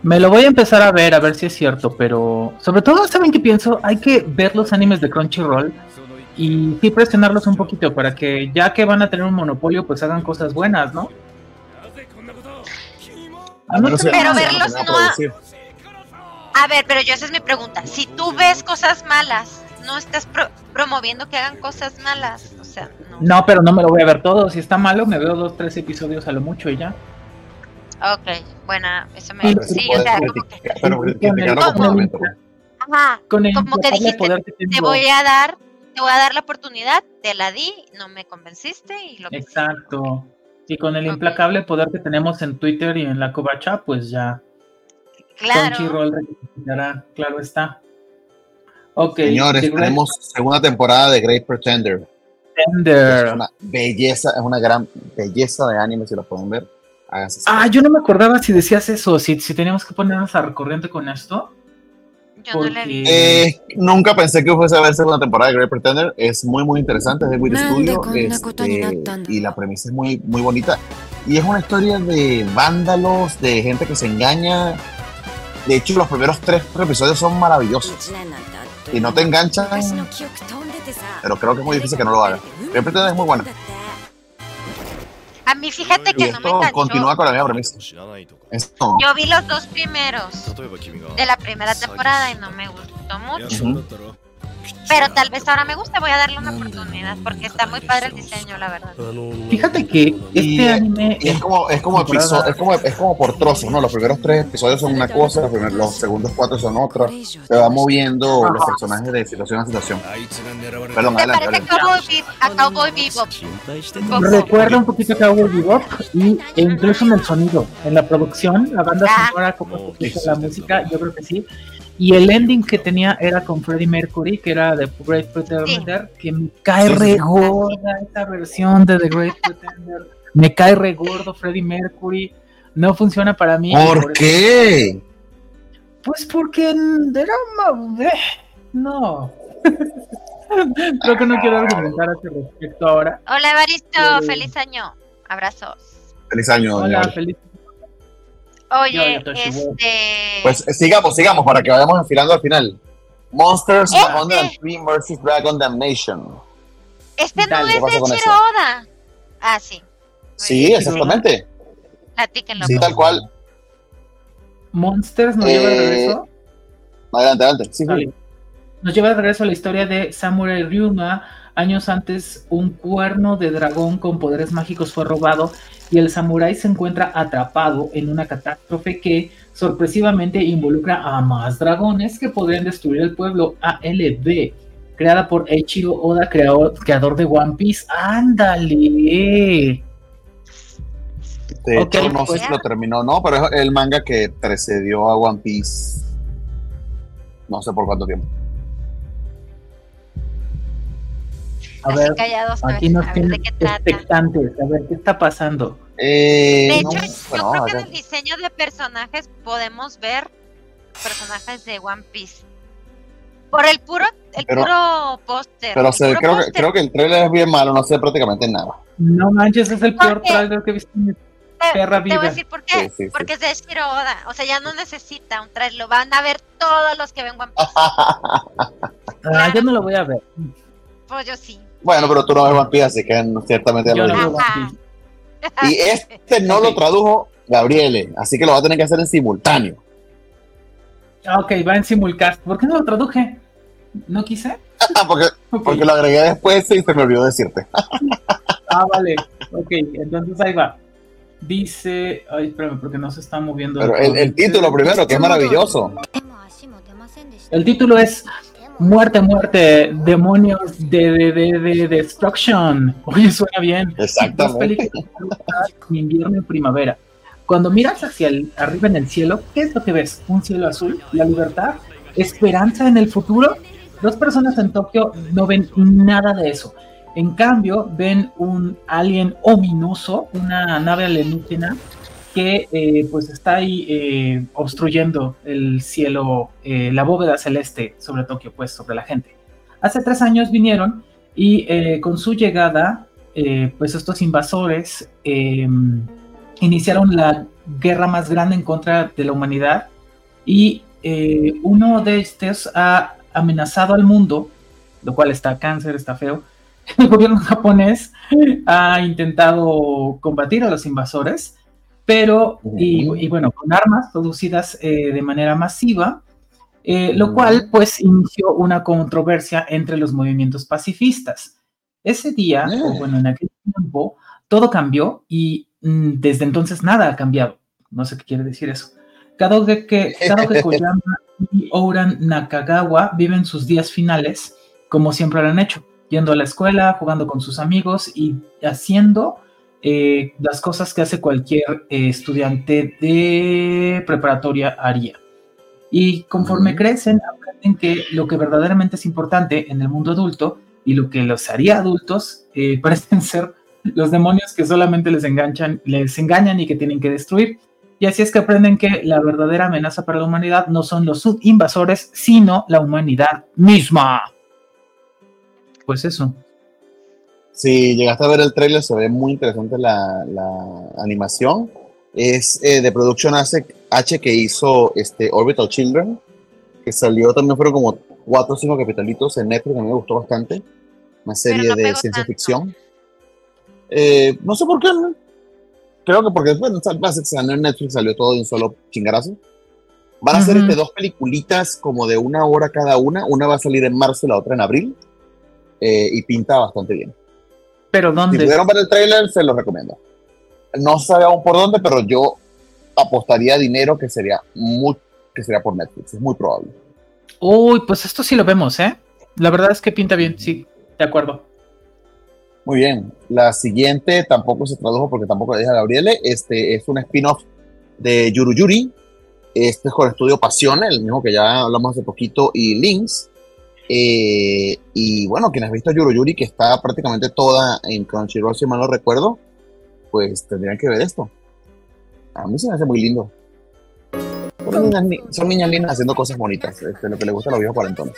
Me lo voy a empezar a ver, a ver si es cierto, pero sobre todo, ¿saben qué pienso? Hay que ver los animes de Crunchyroll y sí presionarlos un poquito para que ya que van a tener un monopolio, pues hagan cosas buenas, ¿no? pero verlos no... A... ver, pero yo esa es mi pregunta. Si tú ves cosas malas, no estás promoviendo que hagan cosas malas, o sea, no. No, pero no me lo voy a ver todo. Si está malo, me veo dos, tres episodios a lo mucho y ya. Ok, buena, eso me... Sí, o sea, como que... Ajá, como que dijiste, te voy a dar, te voy a dar la oportunidad, te la di, no me convenciste y lo Exacto. Y con el implacable poder que tenemos en Twitter y en la covacha, pues ya. Claro. claro está. Ok. Señores, tenemos segunda temporada de Great Pretender. Pretender. Es una belleza, es una gran belleza de anime, si lo pueden ver. Ah, yo no me acordaba si decías eso, si, si teníamos que ponernos a recorriente con esto. Eh, nunca pensé que fuese a verse una temporada de Great Pretender. Es muy, muy interesante. Es de Wii Studio. Este, y la premisa es muy, muy bonita. Y es una historia de vándalos, de gente que se engaña. De hecho, los primeros tres episodios son maravillosos. Y no te enganchan. Pero creo que es muy difícil que no lo haga. Great Pretender es muy buena. A mí fíjate que no me. Continúa con la misma premisa. Yo vi los dos primeros de la primera temporada y no me gustó mucho. Pero tal vez ahora me guste, voy a darle una oportunidad porque está muy padre el diseño, la verdad. Fíjate que este anime es como es como, episodio, es como es como por trozos, ¿no? Los primeros tres episodios son una cosa, los, primeros, los segundos cuatro son otra. Se va moviendo los personajes de situación a situación. Perdón, ¿Te parece a Cowboy Bebop? Recuerda un poquito a Cowboy Bebop y e incluso en el sonido, en la producción, la banda ah. sonora, como la música, yo creo que sí. Y el ending que tenía era con Freddie Mercury, que era de Great Pretender, que me cae re gorda esa versión de The Great [laughs] Pretender. Me cae re gordo Freddie Mercury. No funciona para mí. ¿Por, qué? Pues porque era eh, no. [laughs] Creo que no quiero argumentar a ese respecto ahora. Hola, Evaristo. Feliz año. Abrazos. Feliz año. Hola, feliz Oye, este. Pues eh, sigamos, sigamos para que vayamos enfilando al final. Monsters este... 103 Mercy Dragon Damnation. Este no es de Chiroda. Ah, sí. sí, exactamente. Platíquenlo. Sí, tal cual. Monsters nos lleva de eh, regreso. Adelante, adelante. Sí, Nos lleva de regreso a la historia de Samurai Ryuma. Años antes, un cuerno de dragón con poderes mágicos fue robado y el samurái se encuentra atrapado en una catástrofe que sorpresivamente involucra a más dragones que podrían destruir el pueblo ALB, creada por Eiichiro Oda, creador, creador de One Piece. ¡Ándale! De hecho, no sé si lo terminó, no, pero es el manga que precedió a One Piece. No sé por cuánto tiempo. A ver, aquí nos tienen expectantes, a ver qué está pasando. Eh, de hecho, yo creo que en el diseño de personajes podemos ver personajes de One Piece. Por el puro, el puro póster. Pero creo, que, creo que el trailer es bien malo, no sé prácticamente nada. No manches, es el peor trailer que he visto en mi perra vida. Te voy a decir por qué. Porque es de Shiro Oda. O sea, ya no necesita un trailer. Lo van a ver todos los que ven One Piece. [laughs] ah, yo no lo voy a ver. Pues yo sí. Bueno, pero tú no ves One así que ciertamente ya lo Y este no lo tradujo Gabriele, así que lo va a tener que hacer en simultáneo. Ah, ok, va en simulcast. ¿Por qué no lo traduje? ¿No quise? porque, [laughs] porque lo agregué después y se me olvidó decirte. [laughs] ah, vale. Ok, entonces ahí va. Dice. Ay, espérame, porque no se está moviendo. Pero el, el título primero, que es maravilloso. El título es Muerte, muerte, demonios de, de, de, de destruction. Oye, suena bien. Exactamente. invierno y primavera. Cuando miras hacia el, arriba en el cielo, ¿qué es lo que ves? Un cielo azul, la libertad, esperanza en el futuro. Dos personas en Tokio no ven nada de eso. En cambio, ven un alien ominoso, una nave alienígena que eh, pues está ahí eh, obstruyendo el cielo, eh, la bóveda celeste sobre Tokio, pues sobre la gente. Hace tres años vinieron y con su llegada, pues estos invasores em, iniciaron la guerra más grande en contra de la humanidad y uno de estos ha amenazado al mundo, lo cual está cáncer, está feo. [laughs] El gobierno japonés ha intentado combatir a los invasores pero, y, bueno, con armas producidas eh, de manera masiva, eh, lo cual pues inició una controversia entre los movimientos pacifistas. Ese día, o eh. bueno, en aquel tiempo, todo cambió y mm, desde entonces nada ha cambiado. No sé qué quiere decir eso. Kadoge, que, [laughs] Koyama y Ouran Nakagawa viven sus días finales como siempre lo han hecho, yendo a la escuela, jugando con sus amigos y haciendo eh, las cosas que hace cualquier eh, estudiante de preparatoria haría. Y conforme crecen, aprenden que lo que verdaderamente es importante en el mundo adulto y lo que los haría adultos eh, [laughs] parecen ser los demonios que solamente les enganchan, les engañan y que tienen que destruir. Y así es que aprenden que la verdadera amenaza para la humanidad no son los subinvasores, sino la humanidad misma. Pues eso. Si llegaste a ver el trailer, se ve muy interesante la, animación. Es eh, de Production H que hizo este Orbital Children, que salió también, fueron como cuatro o cinco capitalitos en Netflix, a mí me gustó bastante. Una serie de ciencia ficción. Eh, no sé por qué, creo que porque bueno, salió en Netflix, salió todo de un solo chingarazo. Van a ser este, dos peliculitas como de una hora cada una. Una va a salir en marzo y la otra en abril. Eh, y pinta bastante bien. ¿Pero dónde? Si pudieron ver el trailer, se lo recomiendo. No sabe aún por dónde, pero yo apostaría dinero que sería, muy, que sería por Netflix. Es muy probable. Uy, pues esto sí lo vemos, ¿eh? La verdad es que pinta bien, sí, de acuerdo. Muy bien. La siguiente tampoco se tradujo porque tampoco le dije a Gabriele. Este es un spin-off de Yuru Yuri. Este es con el estudio Pasión, el mismo que ya hablamos hace poquito, y Links. Eh, y bueno, quienes han visto Yuri, que está prácticamente toda en Crunchyroll, si mal no recuerdo, pues tendrían que ver esto. A mí se me hace muy lindo. Son niñas, lindas haciendo cosas bonitas, este, lo que le gusta a los viejos cuarentones.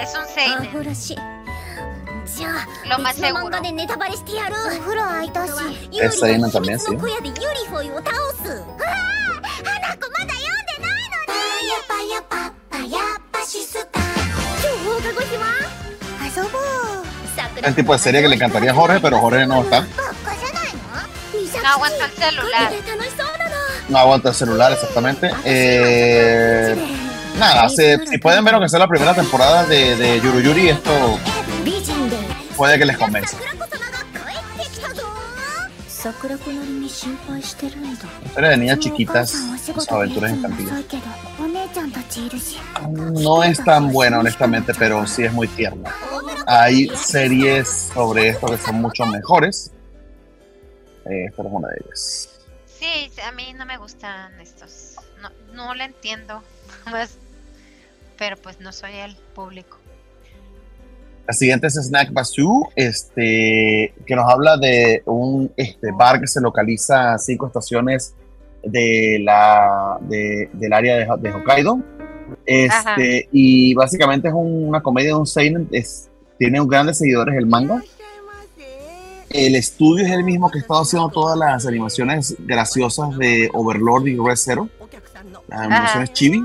Es un seinen. Lo más seguro. Es seinen también, sí. El tipo de serie que le encantaría a Jorge, pero Jorge no está. No aguanta el celular. No aguanta el celular, exactamente. Eh, nada, si pueden ver lo que sea la primera temporada de, de Yuru Yuri, esto puede que les convenza. Historia de niñas chiquitas, sus aventuras infantiles. No es tan buena, honestamente, pero sí es muy tierna. Hay series sobre esto que son mucho mejores. Eh, esta es una de ellas. Sí, a mí no me gustan estos. No, no lo entiendo. [laughs] pero pues no soy el público. La siguiente es Snack Basu, este, que nos habla de un este, bar que se localiza a cinco estaciones de la, del área de, Hokkaido. Este, y básicamente es una comedia de un seinen, es, tiene grandes seguidores el manga. El estudio es el mismo que ha estado haciendo todas las animaciones graciosas de Overlord y Red Zero. Las animaciones chibi.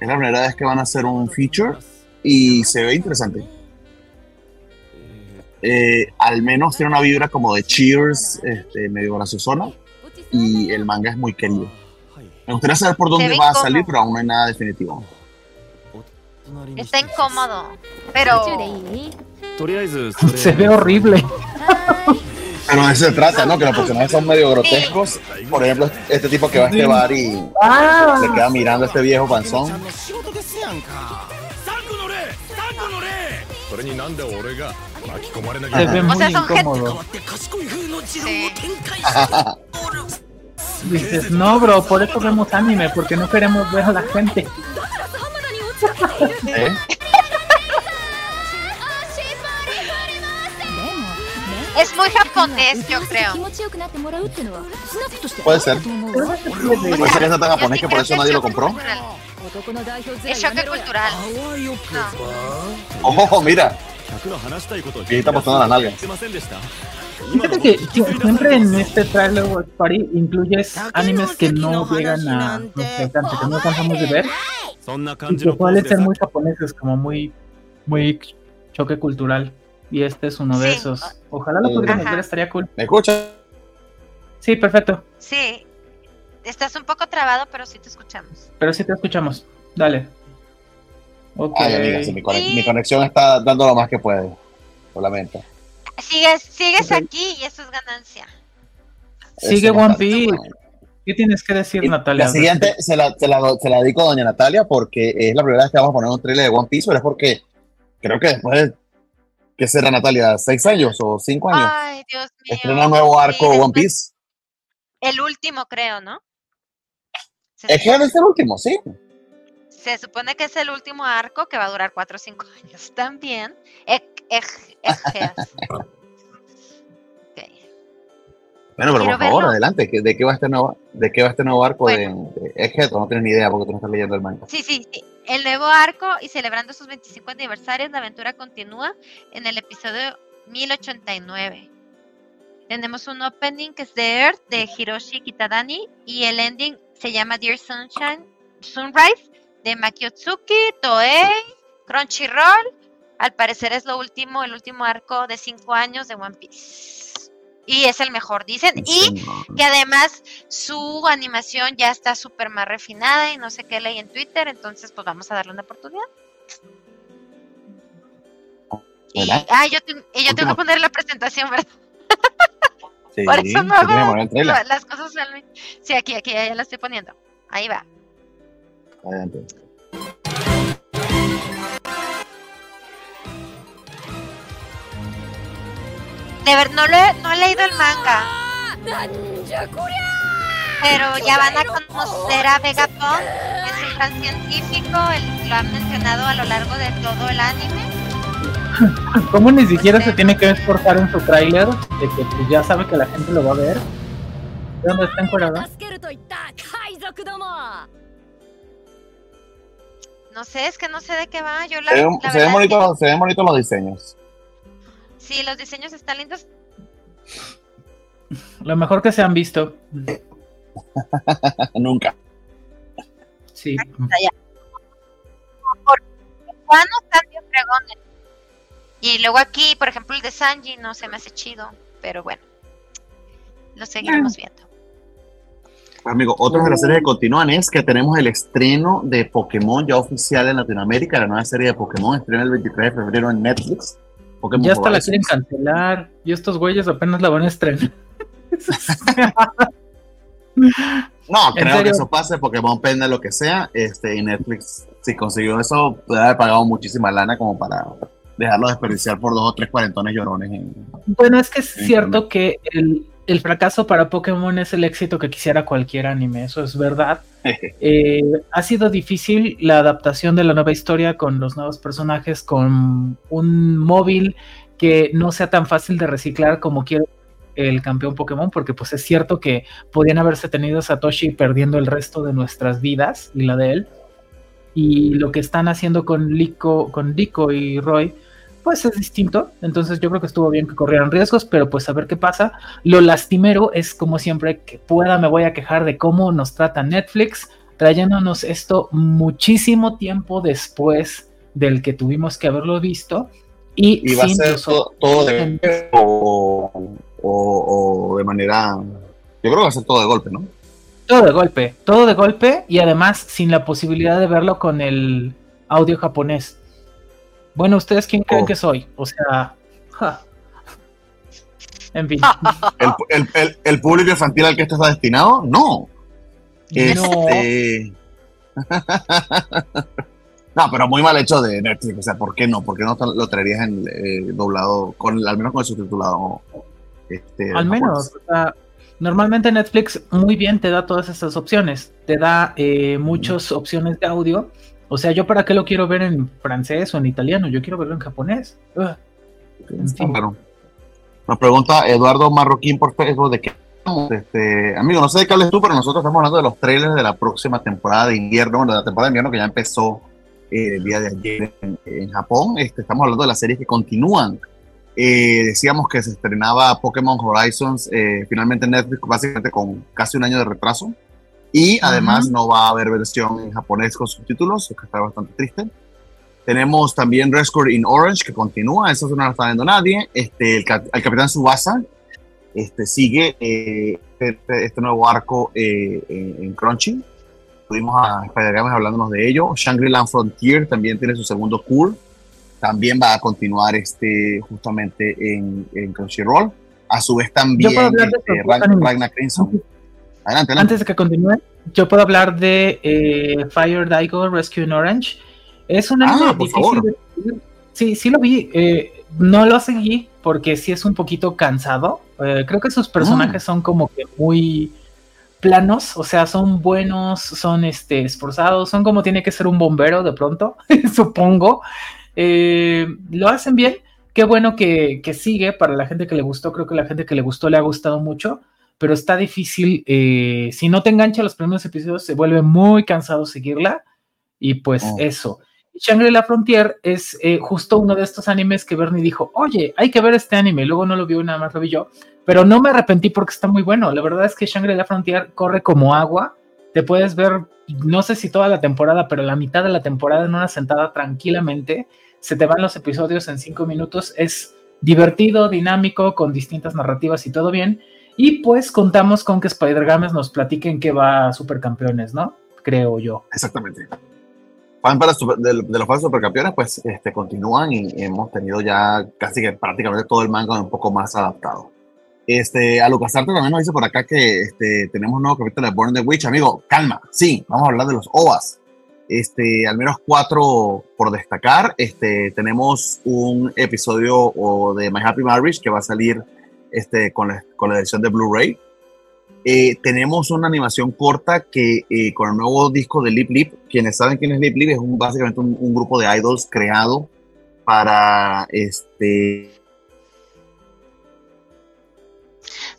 Es la primera vez que van a hacer un feature y se ve interesante. Eh, al menos tiene una vibra como de Cheers, este, medio graciosona, y el manga es muy querido. Me gustaría saber por dónde va a salir, pero aún no hay nada definitivo. Está incómodo, pero... Se ve horrible. Pero de eso se trata, ¿no? Que los personajes son medio grotescos. Por ejemplo, este tipo que va a este bar y ah. se queda mirando a este viejo panzón. Se ve muy incómodo. [laughs] Dices, no, bro, por eso vemos anime, porque no queremos ver a la gente. ¿Eh? Es muy japonés, yo creo. Puede ser. Puede ser que es tan japonés que por eso nadie lo compró. Es choque cultural. Oh, mira. Y está apostando la nalga. Fíjate que siempre en este trailer Watch Party incluyes animes que no llegan a nuestra que no cansamos de ver. Y que pueden ser muy japoneses, como muy, muy choque cultural. Y este es uno de esos. Ojalá lo pudiéramos ver, estaría cool. ¿Me escucha? Sí, perfecto. Sí. Estás un poco trabado, pero sí te escuchamos. Pero sí te escuchamos. Dale. Okay. Ay, amiga, sí, mi, conexión está dando lo más que puede. Lo lamento. Sigues, sigues aquí y eso es ganancia. Sigue One Piece. ¿Qué tienes que decir, Natalia? La siguiente se la, se, la, se la, dedico a doña Natalia porque es la primera vez que vamos a poner un trailer de One Piece, pero es porque creo que después de, ¿qué será Natalia? ¿Seis años o cinco años? Ay, Dios mío. Estrena un nuevo arco One Piece. El último, creo, ¿no? Es que es el último, sí. Se supone que es el último arco que va a durar 4 o 5 [laughs] años también. Bueno, pero por favor, adelante. ¿De qué va este nuevo, de qué va este nuevo arco de, de No tienes ni idea porque tú no estás leyendo el manga. Sí, sí, sí. El nuevo arco y celebrando sus 25 aniversarios, la aventura continúa en el episodio 1089. Tenemos un opening que es de Earth de Hiroshi Kitadani y el ending se llama Dear Sunshine Sunrise de Makiotsuki, Toei, Crunchyroll. Al parecer es lo último, el último arco de cinco años de One Piece. Y es el mejor, dicen. Y que además su animación ya está súper más refinada y no sé qué leí en Twitter. Entonces, pues vamos a darle una oportunidad. Y, ah, yo, yo tengo que poner la presentación, ¿verdad? [laughs] Sí, Por eso no hago las cosas. Sí, aquí, aquí, ya la estoy poniendo. Ahí va. Adelante. De ver, no, le, no he leído el manga. Pero ya van a conocer a Vegapunk, que es un gran científico, lo han mencionado a lo largo de todo el anime. [laughs] ¿Cómo ni siquiera se tiene que esforzar en su tráiler? De que pues, ya sabe que la gente lo va a ver. ¿De dónde está encuadrado? No sé, es que no sé de qué va. Yo la, se, ven, se, ven bonito, se ven bonitos los diseños. Sí, los diseños están lindos. Lo mejor que se han visto. [laughs] Nunca. Sí. Juan están bien fregones. Y luego aquí, por ejemplo, el de Sanji no se me hace chido, pero bueno, lo seguiremos ah. viendo. Amigo, otras de las series que continúan es que tenemos el estreno de Pokémon ya oficial en Latinoamérica, la nueva serie de Pokémon, estrena el 23 de febrero en Netflix. ya hasta la quieren cancelar y estos güeyes apenas la van a estrenar. [laughs] no, creo que eso pase, Pokémon pende lo que sea, este, y Netflix, si consiguió eso, puede haber pagado muchísima lana como para dejarlo desperdiciar por dos o tres cuarentones llorones. bueno, es que es cierto que el, el fracaso para Pokémon es el éxito que quisiera cualquier anime, eso es verdad. [laughs] Eh, ha sido difícil la adaptación de la nueva historia con los nuevos personajes, con un móvil que no sea tan fácil de reciclar como quiere el campeón Pokémon, porque pues es cierto que podían haberse tenido Satoshi perdiendo el resto de nuestras vidas y la de él. Y lo que están haciendo con Lico, con Dico y Roy, pues es distinto. Entonces yo creo que estuvo bien que corrieran riesgos, pero pues a ver qué pasa. Lo lastimero es como siempre que pueda me voy a quejar de cómo nos trata Netflix, trayéndonos esto muchísimo tiempo después del que tuvimos que haberlo visto. Y, va a ser todo, de o, o, de manera... Yo creo que va a ser todo de golpe, ¿no? Todo de golpe, todo de golpe y además sin la posibilidad de verlo con el audio japonés. Bueno, ¿ustedes quién creen oh. que soy? O sea, en fin. [laughs] ¿El, público infantil al que esto está destinado? No. Este... [laughs] No, pero muy mal hecho de Netflix. O sea, ¿por qué no? ¿Por qué no lo traerías en eh, doblado, con, al menos con el subtitulado? Este, al menos. O sea, normalmente Netflix muy bien te da todas estas opciones. Te da eh, muchas opciones de audio. O sea, ¿yo para qué lo quiero ver en francés o en italiano? Yo quiero verlo en japonés. Nos pregunta Eduardo Marroquín por Facebook de qué este, amigo, no sé de qué hables tú, pero nosotros estamos hablando de los trailers de la próxima temporada de invierno, de la temporada de invierno que ya empezó eh, el día de ayer en, Japón. Este, estamos hablando de las series que continúan. Eh, decíamos que se estrenaba Pokémon Horizons eh, finalmente en Netflix, básicamente con casi un año de retraso. Y además no va a haber versión en japonés con subtítulos, lo que está bastante triste. Tenemos también Rescue in Orange, que continúa, eso no lo está viendo nadie. Este, el, Capitán Subasa este, sigue este, este, nuevo arco en Crunchy Tuvimos a spider hablándonos de ello. Shangri-La Frontier también tiene su segundo tour. También va a continuar este, justamente en, en Crunchyroll. A su vez también este, Ragnar Crimson. Adelante, Antes de que continúe, yo puedo hablar de eh, Fire Daigo Rescue in Orange. Es un anime ah, difícil de Sí, sí lo vi. Eh, no lo seguí porque sí es un poquito cansado. Eh, creo que sus personajes mm. son como que muy planos, o sea, son buenos, son este, esforzados, son como tiene que ser un bombero de pronto, [laughs] supongo. Eh, lo hacen bien, qué bueno que, sigue para la gente que le gustó, creo que la gente que le gustó le ha gustado mucho, pero está difícil, eh, si no te engancha los primeros episodios, se vuelve muy cansado seguirla, y pues oh. eso. Shangri-La Frontier es eh, justo uno de estos animes que Bernie dijo, oye, hay que ver este anime, luego no lo vio, nada más lo vi yo, pero no me arrepentí porque está muy bueno. La verdad es que Shangri-La Frontier corre como agua. Te puedes ver, no sé si toda la temporada, pero la mitad de la temporada en una sentada tranquilamente. Se te van los episodios en cinco minutos. Es divertido, dinámico, con distintas narrativas y todo bien. Y pues contamos con que Spider-Games nos platiquen que va a Supercampeones, ¿no? Creo yo. Exactamente. Fan para de, los fans supercampeones, pues este, continúan y hemos tenido ya casi que prácticamente todo el manga un poco más adaptado. Este, a Lucas Arte también nos dice por acá que este, tenemos un nuevo capítulo de Born the Witch. Amigo, calma, sí, vamos a hablar de los OVAs. Este, al menos cuatro por destacar. Este, tenemos un episodio de My Happy Marriage que va a salir este, con, la, con la edición de Blu-ray. Eh, tenemos una animación corta que eh, con el nuevo disco de Lip Lip, quienes saben quién es Lip Lip, es un, básicamente un, un, grupo de idols creado para este,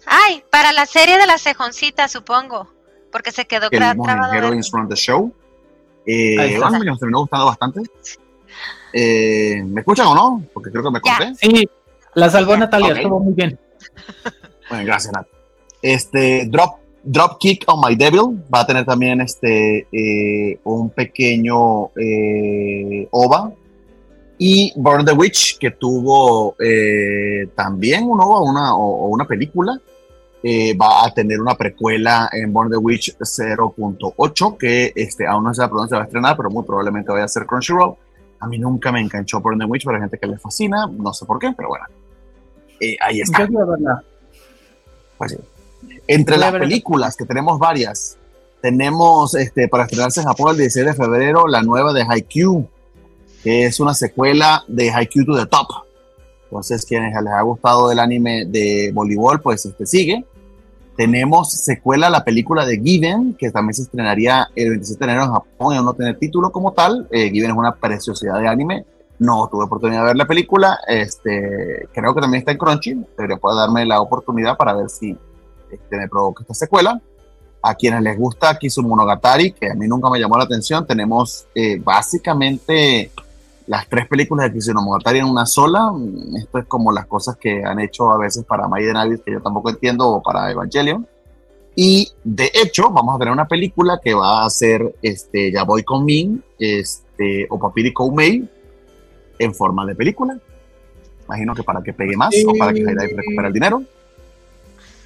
Ay, para la serie de la cejoncita, supongo. Porque se quedó el trabado. Heroines from the Show. Eh, bueno, me ha gustado bastante. Eh, ¿Me escuchan o no? Porque creo que me corté. Sí, la salvó Natalia, estuvo muy bien. Bueno, gracias, Nat. Este, Drop, Drop Kick on My Devil va a tener también este, eh, un pequeño eh, OVA y Burn the Witch, que tuvo eh, también un OVA una, o, una película, eh, va a tener una precuela en Born the Witch 0.8, que este, aún no se se va a estrenar, pero muy probablemente vaya a ser Crunchyroll. A mí nunca me enganchó Born the Witch, pero hay gente que le fascina, no sé por qué, pero bueno. Eh, ahí está. Pues, Entre las películas, que tenemos varias, tenemos este, para estrenarse en Japón el 16 de febrero la nueva de Haikyuu que es una secuela de Haikyuu to the Top. Entonces, quienes les ha gustado el anime de voleibol, pues este sigue. Tenemos secuela a la película de Given, que también se estrenaría el 27 de enero en Japón y aún no tiene título como tal. Eh, Given es una preciosidad de anime. No tuve oportunidad de ver la película. Este, creo que también está en Crunchy. Debería poder darme la oportunidad para ver si este, me provoca esta secuela. A quienes les gusta Kizumonogatari, que a mí nunca me llamó la atención, tenemos eh, básicamente las tres películas de Cristiano Mogatari en una sola. Esto es como las cosas que han hecho a veces para Maiden Abyss, que yo tampoco entiendo, o para Evangelion. Y de hecho, vamos a tener una película que va a ser este, Ya voy con Min, este, o Papiri Koumei, en forma de película. Imagino que para que pegue más o para que Haidai recupere el dinero.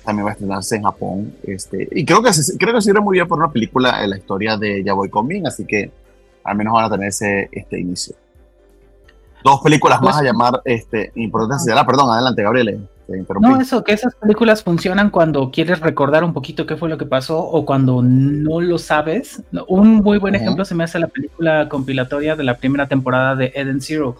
También va a estrenarse en Japón. Este, y creo que, creo que sirve muy bien por una película en la historia de Ya voy con Min, así que al menos van a tener ese este inicio dos películas más a llamar este, importantes. Ah. Perdón, adelante, Gabriel. No, eso, que esas películas funcionan cuando quieres recordar un poquito qué fue lo que pasó o cuando no lo sabes. Un muy buen ejemplo se me hace la película compilatoria de la primera temporada de Eden Zero.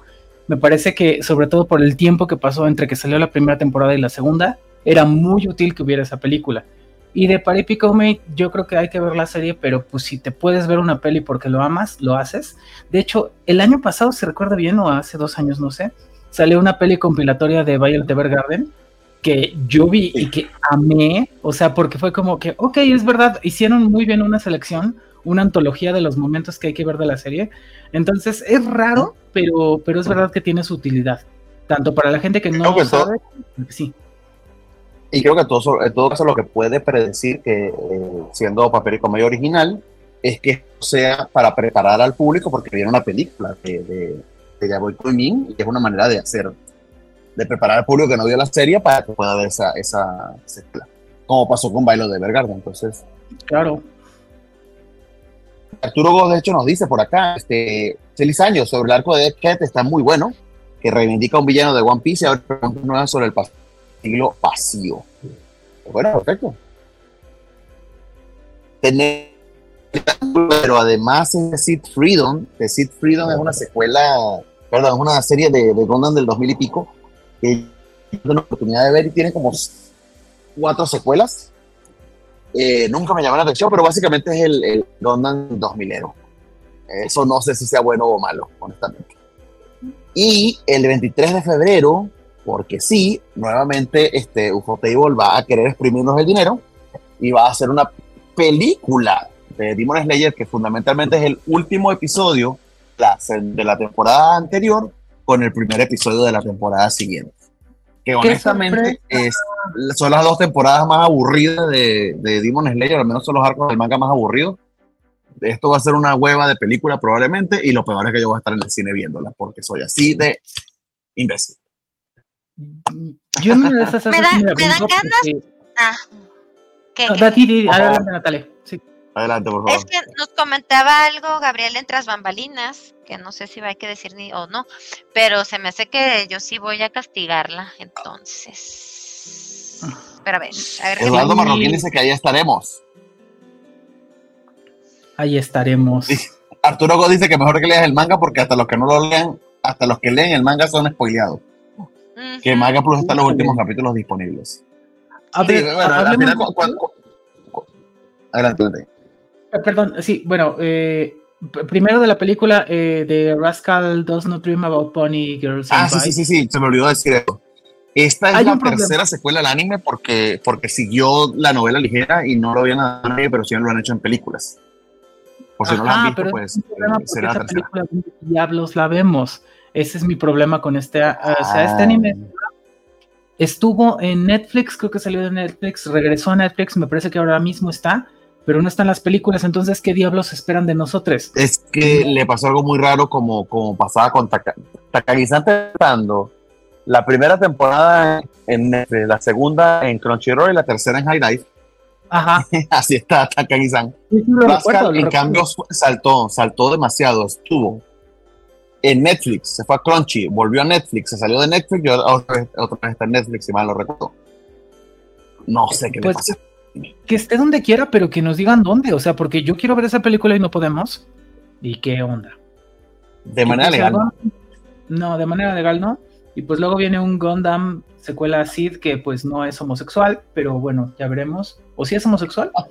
Me parece que, sobre todo por el tiempo que pasó entre que salió la primera temporada y la segunda, era muy útil que hubiera esa película. Y de Paripico Mate, yo creo que hay que ver la serie, pero pues si te puedes ver una peli porque lo amas, lo haces. De hecho, el año pasado, se recuerda bien, o hace dos años, no sé, salió una peli compilatoria de Violet Evergarden que yo vi y que amé, o sea, porque fue como que, ok, es verdad, hicieron muy bien una selección, una antología de los momentos que hay que ver de la serie. Entonces, es raro, pero, pero es verdad que tiene su utilidad, tanto para la gente que no lo sabe, sí. Y creo que todo, en todo caso lo que puede predecir que eh, siendo papel y comedia original es que sea para preparar al público porque viene una película de, de, de Yaboy y es una manera de hacer, de preparar al público que no vio la serie para que pueda ver esa, esa, como pasó con Bailo de Vergarden, entonces. Claro. Arturo Gómez, de hecho, nos dice por acá, este, feliz año sobre el arco de Cat, está muy bueno, que reivindica a un villano de One Piece y ahora pregunta sobre el siglo vacío. Bueno, perfecto. pero además de Seed Freedom, The Seed Freedom es una secuela, perdón, es una serie de, de Gundam del 2000 y pico, que tengo la oportunidad de ver y tiene como cuatro secuelas. Eh, nunca me llamó la atención, pero básicamente es el, el Gundam 2000ero. Eso no sé si sea bueno o malo, honestamente. Y el 23 de febrero porque sí, nuevamente este Ufotable va a querer exprimirnos el dinero y va a hacer una película de Demon Slayer que fundamentalmente es el último episodio de la temporada anterior con el primer episodio de la temporada siguiente. Que honestamente es, son las dos temporadas más aburridas de, de Demon Slayer, al menos son los arcos del manga más aburridos. Esto va a ser una hueva de película probablemente y lo peor es que yo voy a estar en el cine viéndola porque soy así de imbécil. Yo no esas me, da, me, dan ganas. Ah, ¿qué, adelante, Natalia. Adelante, por favor. Es que nos comentaba algo Gabriel en tras bambalinas, que no sé si va a que decir ni o no, pero se me hace que yo sí voy a castigarla, entonces. Pero a ver, a ver. Eduardo Marroquín dice que ahí estaremos. Ahí estaremos. Arturo Go dice que mejor que leas el manga porque hasta los que no lo lean, hasta los que leen el manga son spoileados. Que Manga Plus están los últimos capítulos disponibles. A ver, adelante. Eh, perdón, sí, bueno, eh, primero de la película eh, de Rascal Does Not Dream About Pony Girls. Ah, sí, sí, sí, sí, se me olvidó decir eso. Esta es la tercera secuela del anime porque, porque siguió la novela ligera y no lo habían anime, pero sí lo han hecho en películas. Por si no la han visto, pues será la tercera. diablos la vemos. Ese es mi problema con este. O sea, este anime ah. estuvo en Netflix, creo que salió de Netflix, regresó a Netflix, me parece que ahora mismo está, pero no están las películas. Entonces, ¿qué diablos esperan de nosotros? Es que le pasó algo muy raro, como, como pasaba con Takagi-san la primera temporada en Netflix, la segunda en Crunchyroll y la tercera en High Life. Ajá. [laughs] Así está Takagi-san. en cambio, saltó, saltó demasiado, estuvo en Netflix, se fue a Crunchy, volvió a Netflix, se salió de Netflix y otra vez, está en Netflix, si mal lo recuerdo. No sé qué le pues, pasa. Que esté donde quiera, pero que nos digan dónde. O sea, porque yo quiero ver esa película y no podemos. ¿Y qué onda? De manera legal. No, de manera legal no. Y pues luego viene un Gundam secuela Sid que pues no es homosexual, pero bueno, ya veremos. ¿O si es homosexual? [laughs]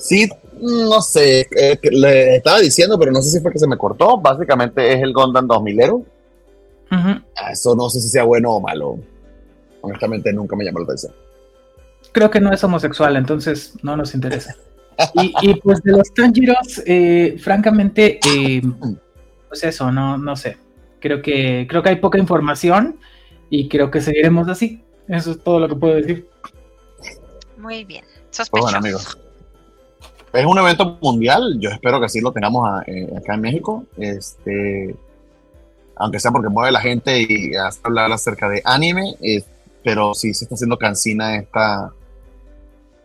Sí, no sé, eh, le estaba diciendo, pero no sé si fue que se me cortó. Básicamente es el Gundam 2000ero. Eso no sé si sea bueno o malo. Honestamente, nunca me llamó la atención. Creo que no es homosexual, entonces no nos interesa. [laughs] y, pues de los Tanjiros, eh, francamente, eh, pues eso, no, no sé. Creo que, creo que hay poca información y creo que seguiremos así. Eso es todo lo que puedo decir. Muy bien. Sospechoso. Pues bueno, amigos es un evento mundial, yo espero que sí lo tengamos eh, acá en México, este, aunque sea porque mueve la gente y hasta hablar acerca de anime, eh, pero sí se está haciendo cansina esta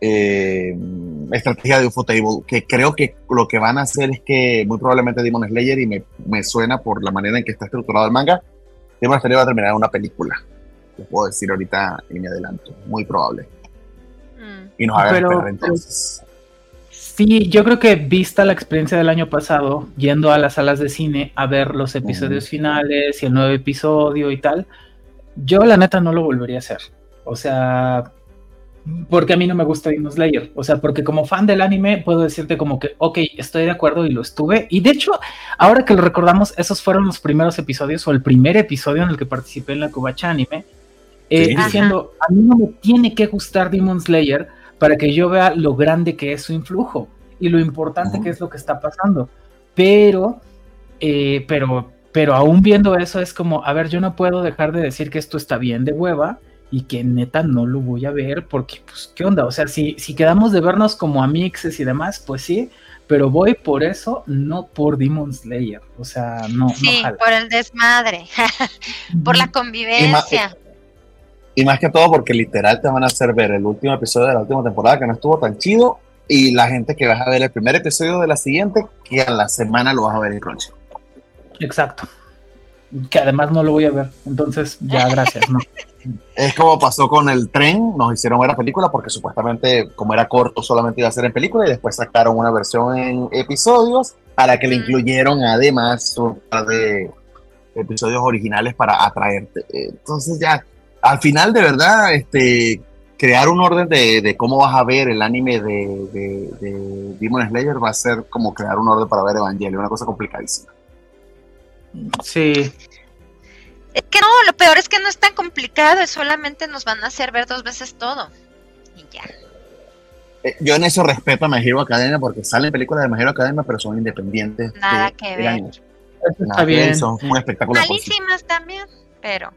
eh, estrategia de Ufotable, que creo que lo que van a hacer es que muy probablemente Demon Slayer, y me, me suena por la manera en que está estructurado el manga, Demon Slayer va a terminar en una película. Les puedo decir ahorita en mi adelanto, muy probable. Mm. Y nos haga esperar entonces. Sí, yo creo que vista la experiencia del año pasado, yendo a las salas de cine a ver los episodios finales y el nuevo episodio y tal, yo la neta no lo volvería a hacer. O sea, porque a mí no me gusta Demon Slayer. O sea, porque como fan del anime puedo decirte como que, ok, estoy de acuerdo y lo estuve. Y de hecho, ahora que lo recordamos, esos fueron los primeros episodios o el primer episodio en el que participé en la Kubacha Anime, eh, diciendo, a mí no me tiene que gustar Demon Slayer para que yo vea lo grande que es su influjo y lo importante que es lo que está pasando. Pero, eh, pero, pero aún viendo eso es como, a ver, yo no puedo dejar de decir que esto está bien de hueva y que neta no lo voy a ver porque, pues, ¿qué onda? O sea, si, si quedamos de vernos como amixes y demás, pues sí, pero voy por eso, no por Demon Slayer. O sea, no. Sí, por el desmadre, [laughs] por la convivencia. Y más que todo porque literal te van a hacer ver el último episodio de la última temporada que no estuvo tan chido y la gente que vas a ver el primer episodio de la siguiente que a la semana lo vas a ver en Crunchy. Exacto. Que además no lo voy a ver. Entonces, ya gracias, ¿no? [laughs] Es como pasó con el tren, nos hicieron ver la película porque supuestamente como era corto solamente iba a ser en película y después sacaron una versión en episodios a la que le incluyeron además un par de episodios originales para atraerte. Entonces ya al final, de verdad, este, crear un orden de, cómo vas a ver el anime de, Demon Slayer va a ser como crear un orden para ver Evangelion, una cosa complicadísima. Sí. Es que no, lo peor es que no es tan complicado, es solamente nos van a hacer ver dos veces todo. Y ya. Eh, yo en eso respeto a My Hero Academia porque salen películas de My Hero Academia, pero son independientes. Nada que ver. Está bien. Son un espectáculo. Malísimas también, pero.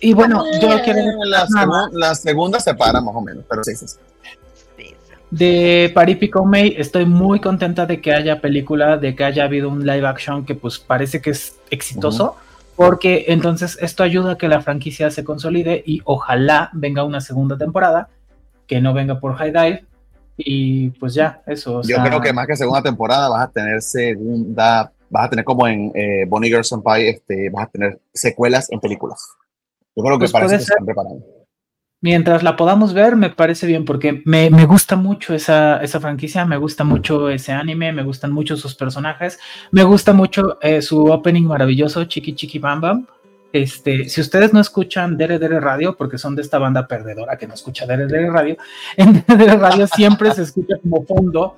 Y [laughs] bueno, yo quiero. La, la, segunda se para más o menos, pero sí, sí. sí. De Paripico May, estoy muy contenta de que haya película, de que haya habido un live action que pues parece que es exitoso, porque entonces esto ayuda a que la franquicia se consolide y ojalá venga una segunda temporada, que no venga por High Dive, y pues ya, eso. Yo creo que más que segunda temporada vas a tener segunda, vas a tener como en eh, Bonnie Girl Senpai, este, vas a tener secuelas en películas. Yo creo que pues parece que están preparando. Mientras la podamos ver, me parece bien, porque me, me gusta mucho esa, esa, franquicia, me gusta mucho ese anime, me gustan mucho sus personajes, me gusta mucho eh, su opening maravilloso, Chiqui Chiqui Bam Bam. Este, si ustedes no escuchan Dere Dere Radio, porque son de esta banda perdedora que no escucha Dere Dere Radio, [laughs] en Dere Dere Radio siempre se escucha como fondo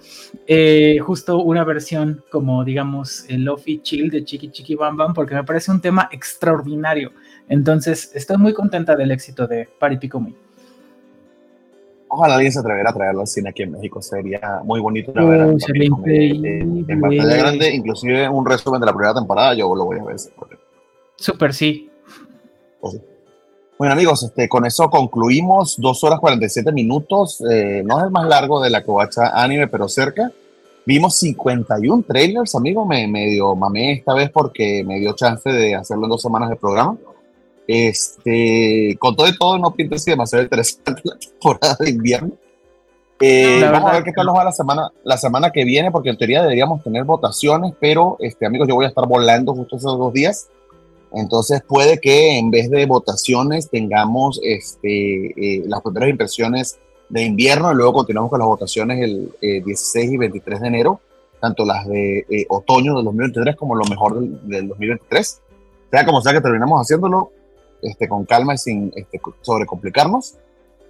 eh, justo una versión como, digamos, el Lofi Chill de Chiqui Chiqui Bam Bam, porque me parece un tema extraordinario. Entonces, estoy muy contenta del éxito de Pari Pico Me. Ojalá alguien se atreviera a traerlo al cine aquí en México. Sería muy bonito ver en pantalla grande, inclusive un resumen de la primera temporada. Yo lo voy a ver. Súper, sí. Pues bueno, amigos, este, con eso concluimos. Dos horas 47 minutos. Eh, no es el más largo de la covacha anime, pero cerca. Vimos 51 trailers, amigo. Me medio mamé esta vez porque me dio chance de hacerlo en dos semanas de programa. Este, con todo y todo, no pinta así demasiado interesante [laughs] la temporada de invierno. Eh, vamos a ver qué tal nos va la semana, la semana que viene, porque en teoría deberíamos tener votaciones, pero este, amigos, yo voy a estar volando justo esos dos días. Entonces puede que en vez de votaciones tengamos este, eh, las primeras impresiones de invierno y luego continuamos con las votaciones el 16 eh, y 23 de enero, tanto las de otoño del 2023 como lo mejor del, del 2023. Sea como sea que terminamos haciéndolo, este, con calma y sin este, sobrecomplicarnos.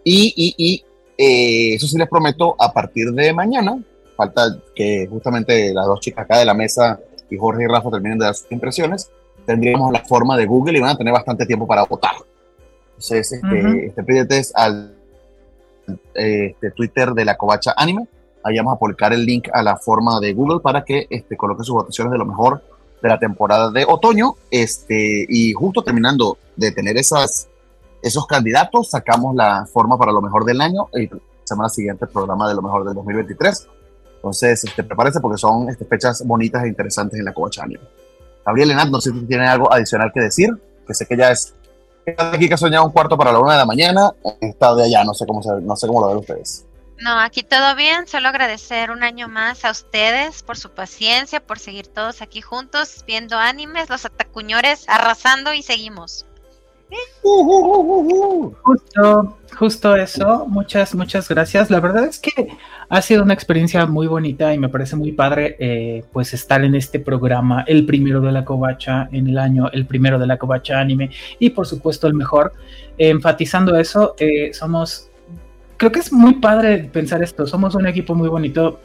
Y, y, y eh, eso sí les prometo, a partir de mañana, falta que justamente las dos chicas acá de la mesa y Jorge y Rafa terminen de dar sus impresiones, tendríamos la forma de Google y van a tener bastante tiempo para votar. Entonces, este, este pídete al este, Twitter de la Covacha Anime. Ahí vamos a publicar el link a la forma de Google para que este, coloque sus votaciones de lo mejor de la temporada de otoño. Este, y justo terminando de tener esas, esos candidatos, sacamos la forma para lo mejor del año y semana siguiente programa de lo mejor del 2023. Entonces, este, prepárense porque son este, fechas bonitas e interesantes en la Covacha Gabriel Enat, no sé si tiene algo adicional que decir, que sé que ya es aquí que ha soñado un cuarto para la una de la mañana, está de allá, no sé cómo, no sé cómo lo ven ustedes. No, aquí todo bien, solo agradecer un año más a ustedes por su paciencia, por seguir todos aquí juntos viendo animes, los atacuñores arrasando y seguimos. Justo, justo eso. Muchas, muchas gracias. La verdad es que ha sido una experiencia muy bonita y me parece muy padre eh, pues estar en este programa, el primero de la covacha en el año, el primero de la covacha anime y por supuesto el mejor. enfatizando eso, eh, somos, creo que es muy padre pensar esto, somos un equipo muy bonito.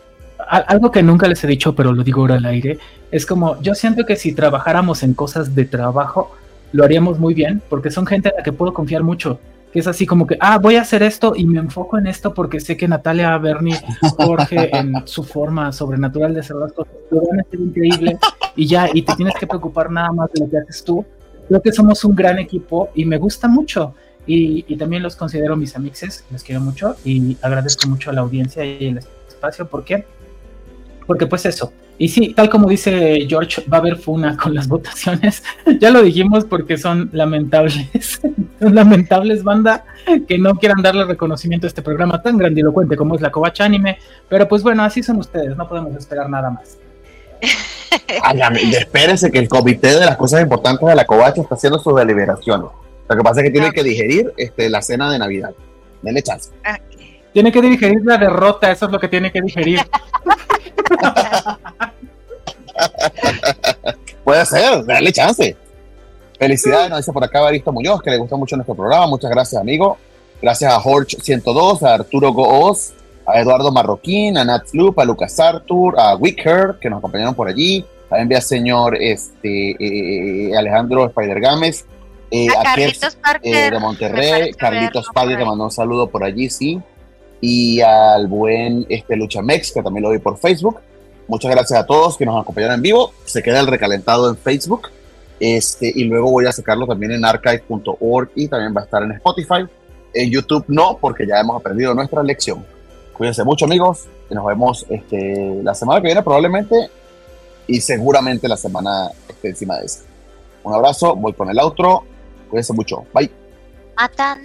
Algo que nunca les he dicho, pero lo digo ahora al aire, es como yo siento que si trabajáramos en cosas de trabajo, lo haríamos muy bien, porque son gente a la que puedo confiar mucho que es así como que, ah, voy a hacer esto y me enfoco en esto porque sé que Natalia, Bernie, Jorge, en su forma sobrenatural de hacer las cosas, lo van a hacer increíble y ya, y te tienes que preocupar nada más de lo que haces tú. Creo que somos un gran equipo y me gusta mucho. Y, y también los considero mis amixes, les quiero mucho y agradezco mucho a la audiencia y el espacio. ¿Por qué? Porque pues eso, y sí, tal como dice George, va a haber funa con las [laughs] votaciones. [laughs] ya lo dijimos porque son lamentables. [laughs] son lamentables, banda, que no quieran darle reconocimiento a este programa tan grandilocuente como es la Covacha Anime. Pero pues bueno, así son ustedes, no podemos esperar nada más. Ay, espérense que el comité de las cosas importantes de la Covacha está haciendo sus deliberaciones. Lo que pasa es que tiene que digerir este, la cena de Navidad. Denle chance. Tiene que digerir la derrota, eso es lo que tiene que digerir. [laughs] Puede ser, dale chance. Felicidades, nos dice por acá Baristo Muñoz, que le gusta mucho nuestro programa. Muchas gracias, amigo. Gracias a Horch102, a Arturo Gooz, a Eduardo Marroquín, a Nat Loop, a Lucas Artur, a Wicker, que nos acompañaron por allí. También al señor este, eh, Alejandro Spider Gámez. Eh, a, Carlitos Parker, eh, de Monterrey. Carlitos Parker, te mandó un saludo por allí, sí. Y al buen este, Luchamex, que también lo vi por Facebook. Muchas gracias a todos que nos acompañaron en vivo. Se queda el recalentado en Facebook. Este, y luego voy a sacarlo también en archive.org y también va a estar en Spotify. En YouTube no, porque ya hemos aprendido nuestra lección. Cuídense mucho, amigos, y nos vemos este, la semana que viene probablemente y seguramente la semana este, encima de esa. Un abrazo, voy con el outro. Cuídense mucho. Bye. Hasta